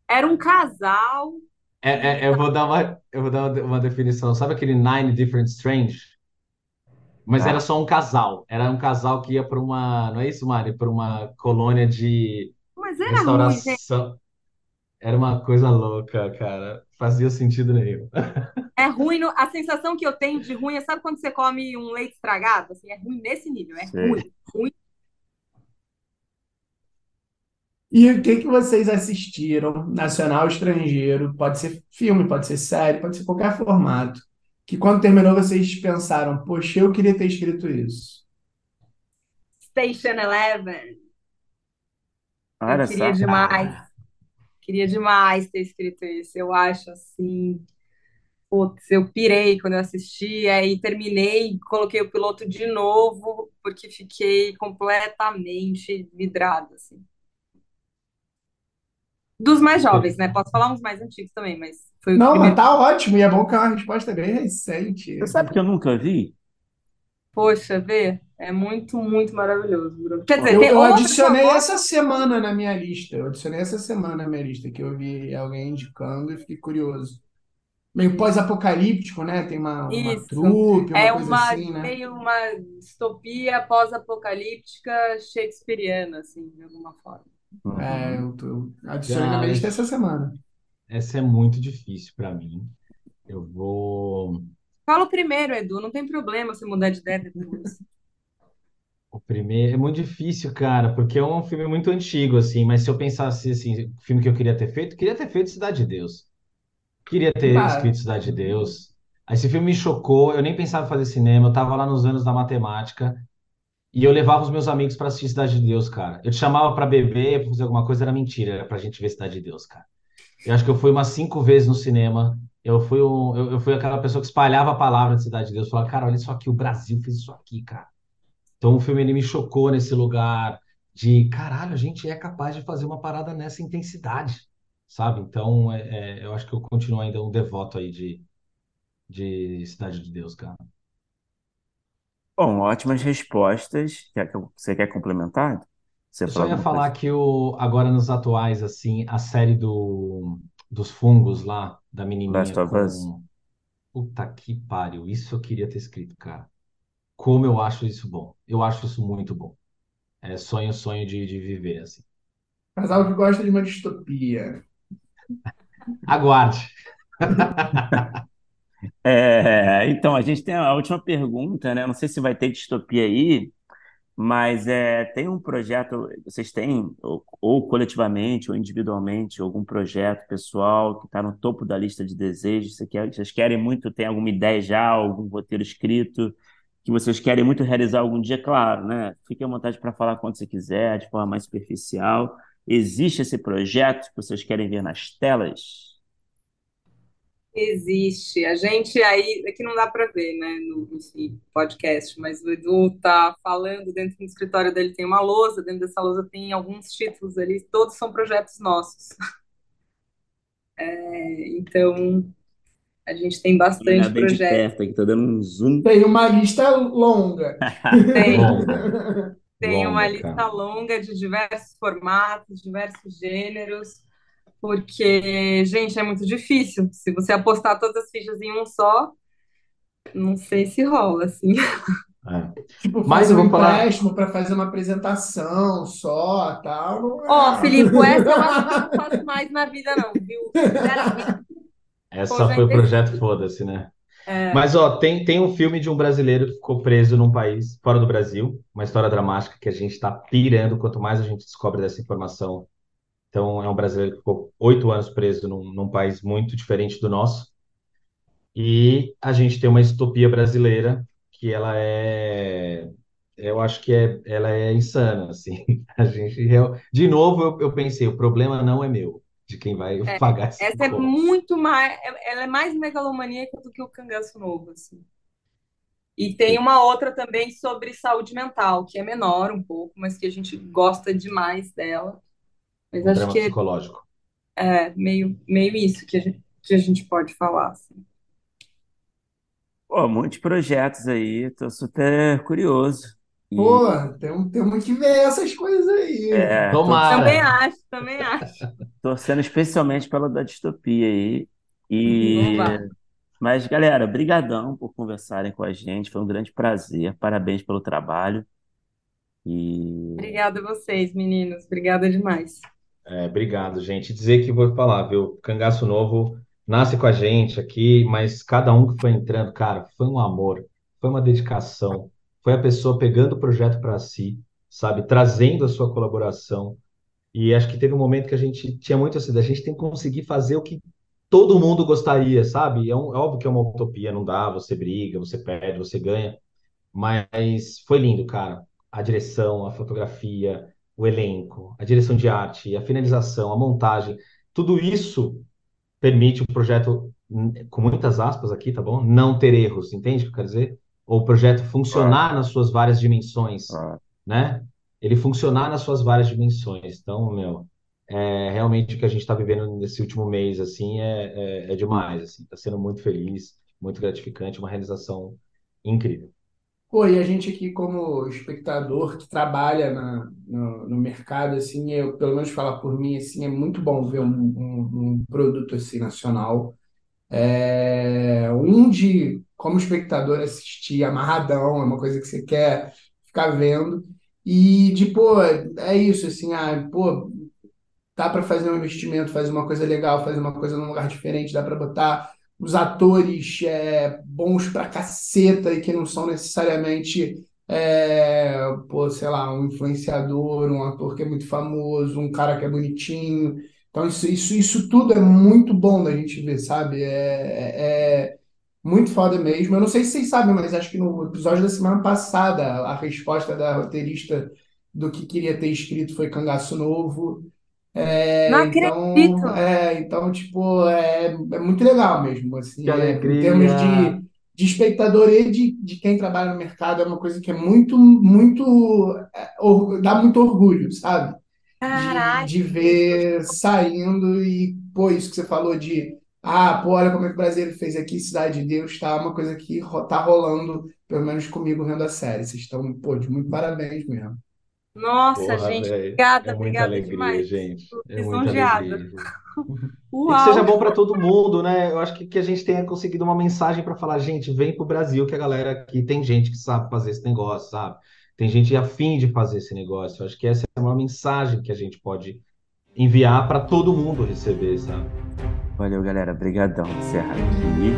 Speaker 3: Era um casal.
Speaker 4: É, é, eu vou dar uma, eu vou dar uma, uma definição. Sabe aquele Nine Different Strange? Mas
Speaker 2: Tá.
Speaker 4: era só um casal. Era um casal que ia para uma, não é isso, Mari? Para uma colônia de
Speaker 3: Mas era ruim, gente.
Speaker 4: restauração. Era uma coisa louca, cara. Fazia sentido nenhum.
Speaker 3: É ruim. no- A sensação que eu tenho de ruim é, sabe quando você come um leite estragado? Assim, é ruim nesse nível. É
Speaker 2: Sei.
Speaker 3: ruim. Ruim.
Speaker 1: E o que que vocês assistiram, nacional, estrangeiro, pode ser filme, pode ser série, pode ser qualquer formato, que quando terminou vocês pensaram, poxa, eu queria ter escrito isso.
Speaker 3: Station Eleven.
Speaker 2: Olha
Speaker 3: Eu queria
Speaker 2: só.
Speaker 3: demais. Queria demais ter escrito isso. Eu acho assim. Putz, eu pirei quando eu assisti, aí terminei, coloquei o piloto de novo, porque fiquei completamente vidrada, assim. Dos mais jovens, né? Posso falar uns mais antigos também, mas foi o
Speaker 1: Não, mas
Speaker 3: primeiro.
Speaker 1: tá ótimo, e é bom que é uma resposta bem recente.
Speaker 2: Você sabe que eu nunca vi?
Speaker 3: Poxa, vê, é muito, muito maravilhoso, Bruno. Quer dizer,
Speaker 1: Eu,
Speaker 3: tem
Speaker 1: eu
Speaker 3: outros
Speaker 1: adicionei essa semana na minha lista. Eu adicionei essa semana na minha lista, que eu vi alguém indicando e fiquei curioso. Meio pós-apocalíptico, né? Tem uma, uma
Speaker 3: Isso.
Speaker 1: trupe, uma
Speaker 3: É
Speaker 1: coisa
Speaker 3: uma
Speaker 1: assim, né?
Speaker 3: meio uma distopia pós-apocalíptica shakespeariana, assim, de alguma forma.
Speaker 1: É,
Speaker 2: Uhum.
Speaker 1: eu, tô- eu adicionei na minha
Speaker 4: Cara,
Speaker 1: lista essa semana.
Speaker 4: essa é muito difícil para mim. Eu vou.
Speaker 3: Fala o primeiro, Edu, não tem problema você mudar de ideia depois.
Speaker 4: O primeiro é muito difícil, cara, porque é um filme muito antigo, assim. Mas se eu pensasse assim, o filme que eu queria ter feito, queria ter feito Cidade de Deus. Queria ter escrito Cidade de Deus. Aí Esse filme me chocou. Eu nem pensava em fazer cinema. Eu tava lá nos anos da matemática e eu levava os meus amigos para assistir Cidade de Deus, cara. Eu te chamava para beber, pra fazer alguma coisa, era mentira, era pra gente ver Cidade de Deus, cara. Eu acho que eu fui umas cinco vezes no cinema. Eu fui, um, eu, eu fui aquela pessoa que espalhava a palavra de Cidade de Deus. Falava, cara, olha isso aqui, o Brasil fez isso aqui, cara. Então o filme ele me chocou nesse lugar de, caralho, a gente é capaz de fazer uma parada nessa intensidade, sabe? Então é, é, eu acho que eu continuo ainda um devoto aí de, de Cidade de Deus, cara.
Speaker 2: Bom, ótimas respostas. Quer que eu- Você quer complementar? Você
Speaker 4: Eu só
Speaker 2: falar
Speaker 4: ia
Speaker 2: alguma
Speaker 4: falar
Speaker 2: coisa?
Speaker 4: que o, agora nos atuais, assim, a série do, dos fungos lá, da
Speaker 2: Last
Speaker 4: menininha
Speaker 2: of Us?
Speaker 4: com... Puta que pariu, isso eu queria ter escrito, cara. Como eu acho isso bom. Eu acho isso muito bom. É sonho, sonho de, de viver, assim.
Speaker 1: casal que gosta de uma distopia.
Speaker 4: Aguarde.
Speaker 2: É, então, a gente tem a última pergunta, né? Não sei se vai ter distopia aí, mas é, tem um projeto, vocês têm, ou, ou coletivamente ou individualmente, algum projeto pessoal que está no topo da lista de desejos? Você quer- vocês querem muito, tem alguma ideia já, algum roteiro escrito que vocês querem muito realizar algum dia? Claro, né? Fique à vontade para falar quando você quiser, de forma mais superficial. Existe esse projeto que vocês querem ver nas telas?
Speaker 3: Existe. A gente aí, aqui não dá para ver, né, no enfim, podcast, mas o Edu tá falando dentro do escritório dele tem uma lousa, dentro dessa lousa tem alguns títulos ali, todos são projetos nossos. É, então, a gente tem bastante
Speaker 2: bem de
Speaker 3: projetos.
Speaker 2: perto aqui, tô dando um zoom.
Speaker 1: Tem uma lista longa.
Speaker 3: Tem,
Speaker 4: Longa,
Speaker 3: tem uma
Speaker 4: longa,
Speaker 3: lista
Speaker 4: cara.
Speaker 3: longa de diversos formatos, diversos gêneros, porque, gente, é muito difícil. Se você apostar todas as fichas em um só, não sei se rola, assim.
Speaker 4: É.
Speaker 1: Tipo,
Speaker 4: Mas
Speaker 1: fazer
Speaker 4: eu
Speaker 1: um
Speaker 4: vou falar.
Speaker 1: empréstimo para fazer uma apresentação só, tal. não
Speaker 3: Ó,
Speaker 1: é.
Speaker 3: Filipe, essa eu acho que eu não faço mais na vida, não, viu? Sinceramente,
Speaker 4: Essa
Speaker 3: pô,
Speaker 4: foi o projeto Foda-se, né?
Speaker 3: É,
Speaker 4: Mas, ó, tem, tem um filme de um brasileiro que ficou preso num país fora do Brasil, uma história dramática que a gente tá pirando. Quanto mais a gente descobre dessa informação, Então, é um brasileiro que ficou oito anos preso num, num país muito diferente do nosso. E a gente tem uma distopia brasileira que ela é, eu acho que é, ela é insana, assim. A gente, eu, de novo, eu, eu pensei, o problema não é meu, de quem vai
Speaker 3: É,
Speaker 4: pagar essa
Speaker 3: essa é muito mais, ela é mais megalomaníaca do que o cangaço novo, assim. E tem uma outra também sobre saúde mental, que é menor um pouco, mas que a gente gosta demais dela. Mas
Speaker 4: Um
Speaker 3: acho
Speaker 4: drama
Speaker 3: que
Speaker 4: psicológico.
Speaker 3: é meio, meio isso que a gente, que a gente pode falar, assim.
Speaker 2: Pô, muitos projetos aí, tô super curioso.
Speaker 1: Pô,
Speaker 2: E
Speaker 1: temos, temos que ver essas coisas aí.
Speaker 2: é, tô
Speaker 3: Também
Speaker 4: Tomara!
Speaker 3: acho, também acho.
Speaker 2: torcendo especialmente pela da distopia aí.
Speaker 3: Vamos
Speaker 2: E
Speaker 3: lá.
Speaker 2: mas galera, brigadão por conversarem com a gente, foi um grande prazer. Parabéns pelo trabalho. E
Speaker 3: Obrigada a vocês, meninos. Obrigada demais.
Speaker 4: É, obrigado, gente. Dizer que vou falar, viu? Cangaço Novo nasce com a gente aqui, mas cada um que foi entrando, cara, foi um amor, foi uma dedicação, foi a pessoa pegando o projeto para si, sabe? Trazendo a sua colaboração. E acho que teve um momento que a gente tinha muito assim, a gente tem que conseguir fazer o que todo mundo gostaria, sabe? É, um- é óbvio que é uma utopia, não dá, você briga, você perde, você ganha, mas foi lindo, cara. A direção, a fotografia, o elenco, a direção de arte, a finalização, a montagem, tudo isso permite o projeto, hum, com muitas aspas aqui, tá bom? Não ter erros, entende o que eu quero dizer? Ou o projeto funcionar nas suas várias dimensões,
Speaker 2: claro.
Speaker 4: né? Ele funcionar nas suas várias dimensões. Então, meu, é realmente o que a gente está vivendo nesse último mês, assim, é, é, é demais, assim. Está sendo muito feliz, muito gratificante, uma realização incrível.
Speaker 1: Pô, e a gente aqui como espectador que trabalha na, no, no mercado, assim, eu pelo menos falar por mim, assim, é muito bom ver um, um, um produto assim nacional. É, um de, como espectador, assistir amarradão, é uma coisa que você quer ficar vendo. E de, pô, é isso, assim, ah, pô, dá para fazer um investimento, fazer uma coisa legal, fazer uma coisa num lugar diferente, dá para botar os atores é, bons pra caceta e que não são necessariamente, é, pô, sei lá, um influenciador, um ator que é muito famoso, um cara que é bonitinho. Então, isso, isso, isso tudo é muito bom da gente ver, sabe? É, é é muito foda mesmo. Eu não sei se vocês sabem, mas acho que no episódio da semana passada, a resposta da roteirista do que queria ter escrito foi Cangaço Novo.
Speaker 3: Não
Speaker 1: É, então,
Speaker 3: acredito!
Speaker 1: é, então, tipo, é, é muito legal mesmo,
Speaker 4: Que
Speaker 1: assim, é, em termos
Speaker 4: alegria!
Speaker 1: de, de espectador e de, de quem trabalha no mercado, é uma coisa que é muito, muito, é, or- dá muito orgulho, sabe? De, de ver saindo e, pô, isso que você falou de, ah, pô, olha como é que o brasileiro fez aqui, Cidade de Deus, tá uma coisa que ro- tá rolando, pelo menos comigo vendo a série. Vocês estão, pô, de muito parabéns mesmo.
Speaker 3: Nossa,
Speaker 4: Porra,
Speaker 3: gente,
Speaker 4: velho.
Speaker 3: obrigada,
Speaker 4: É muita
Speaker 3: obrigada demais.
Speaker 4: alegria, gente.
Speaker 3: Tô
Speaker 4: É muita
Speaker 3: lisonjeada.
Speaker 4: alegria, gente. E que seja
Speaker 3: Uau!
Speaker 4: bom para todo mundo, né? Eu acho que, que a gente tenha conseguido uma mensagem para falar, gente, vem pro Brasil, que a galera aqui tem gente que sabe fazer esse negócio, sabe? Tem gente afim de fazer esse negócio. Eu acho que essa é uma mensagem que a gente pode enviar para todo mundo receber, sabe?
Speaker 2: Valeu, galera. Brigadão. Encerra aqui.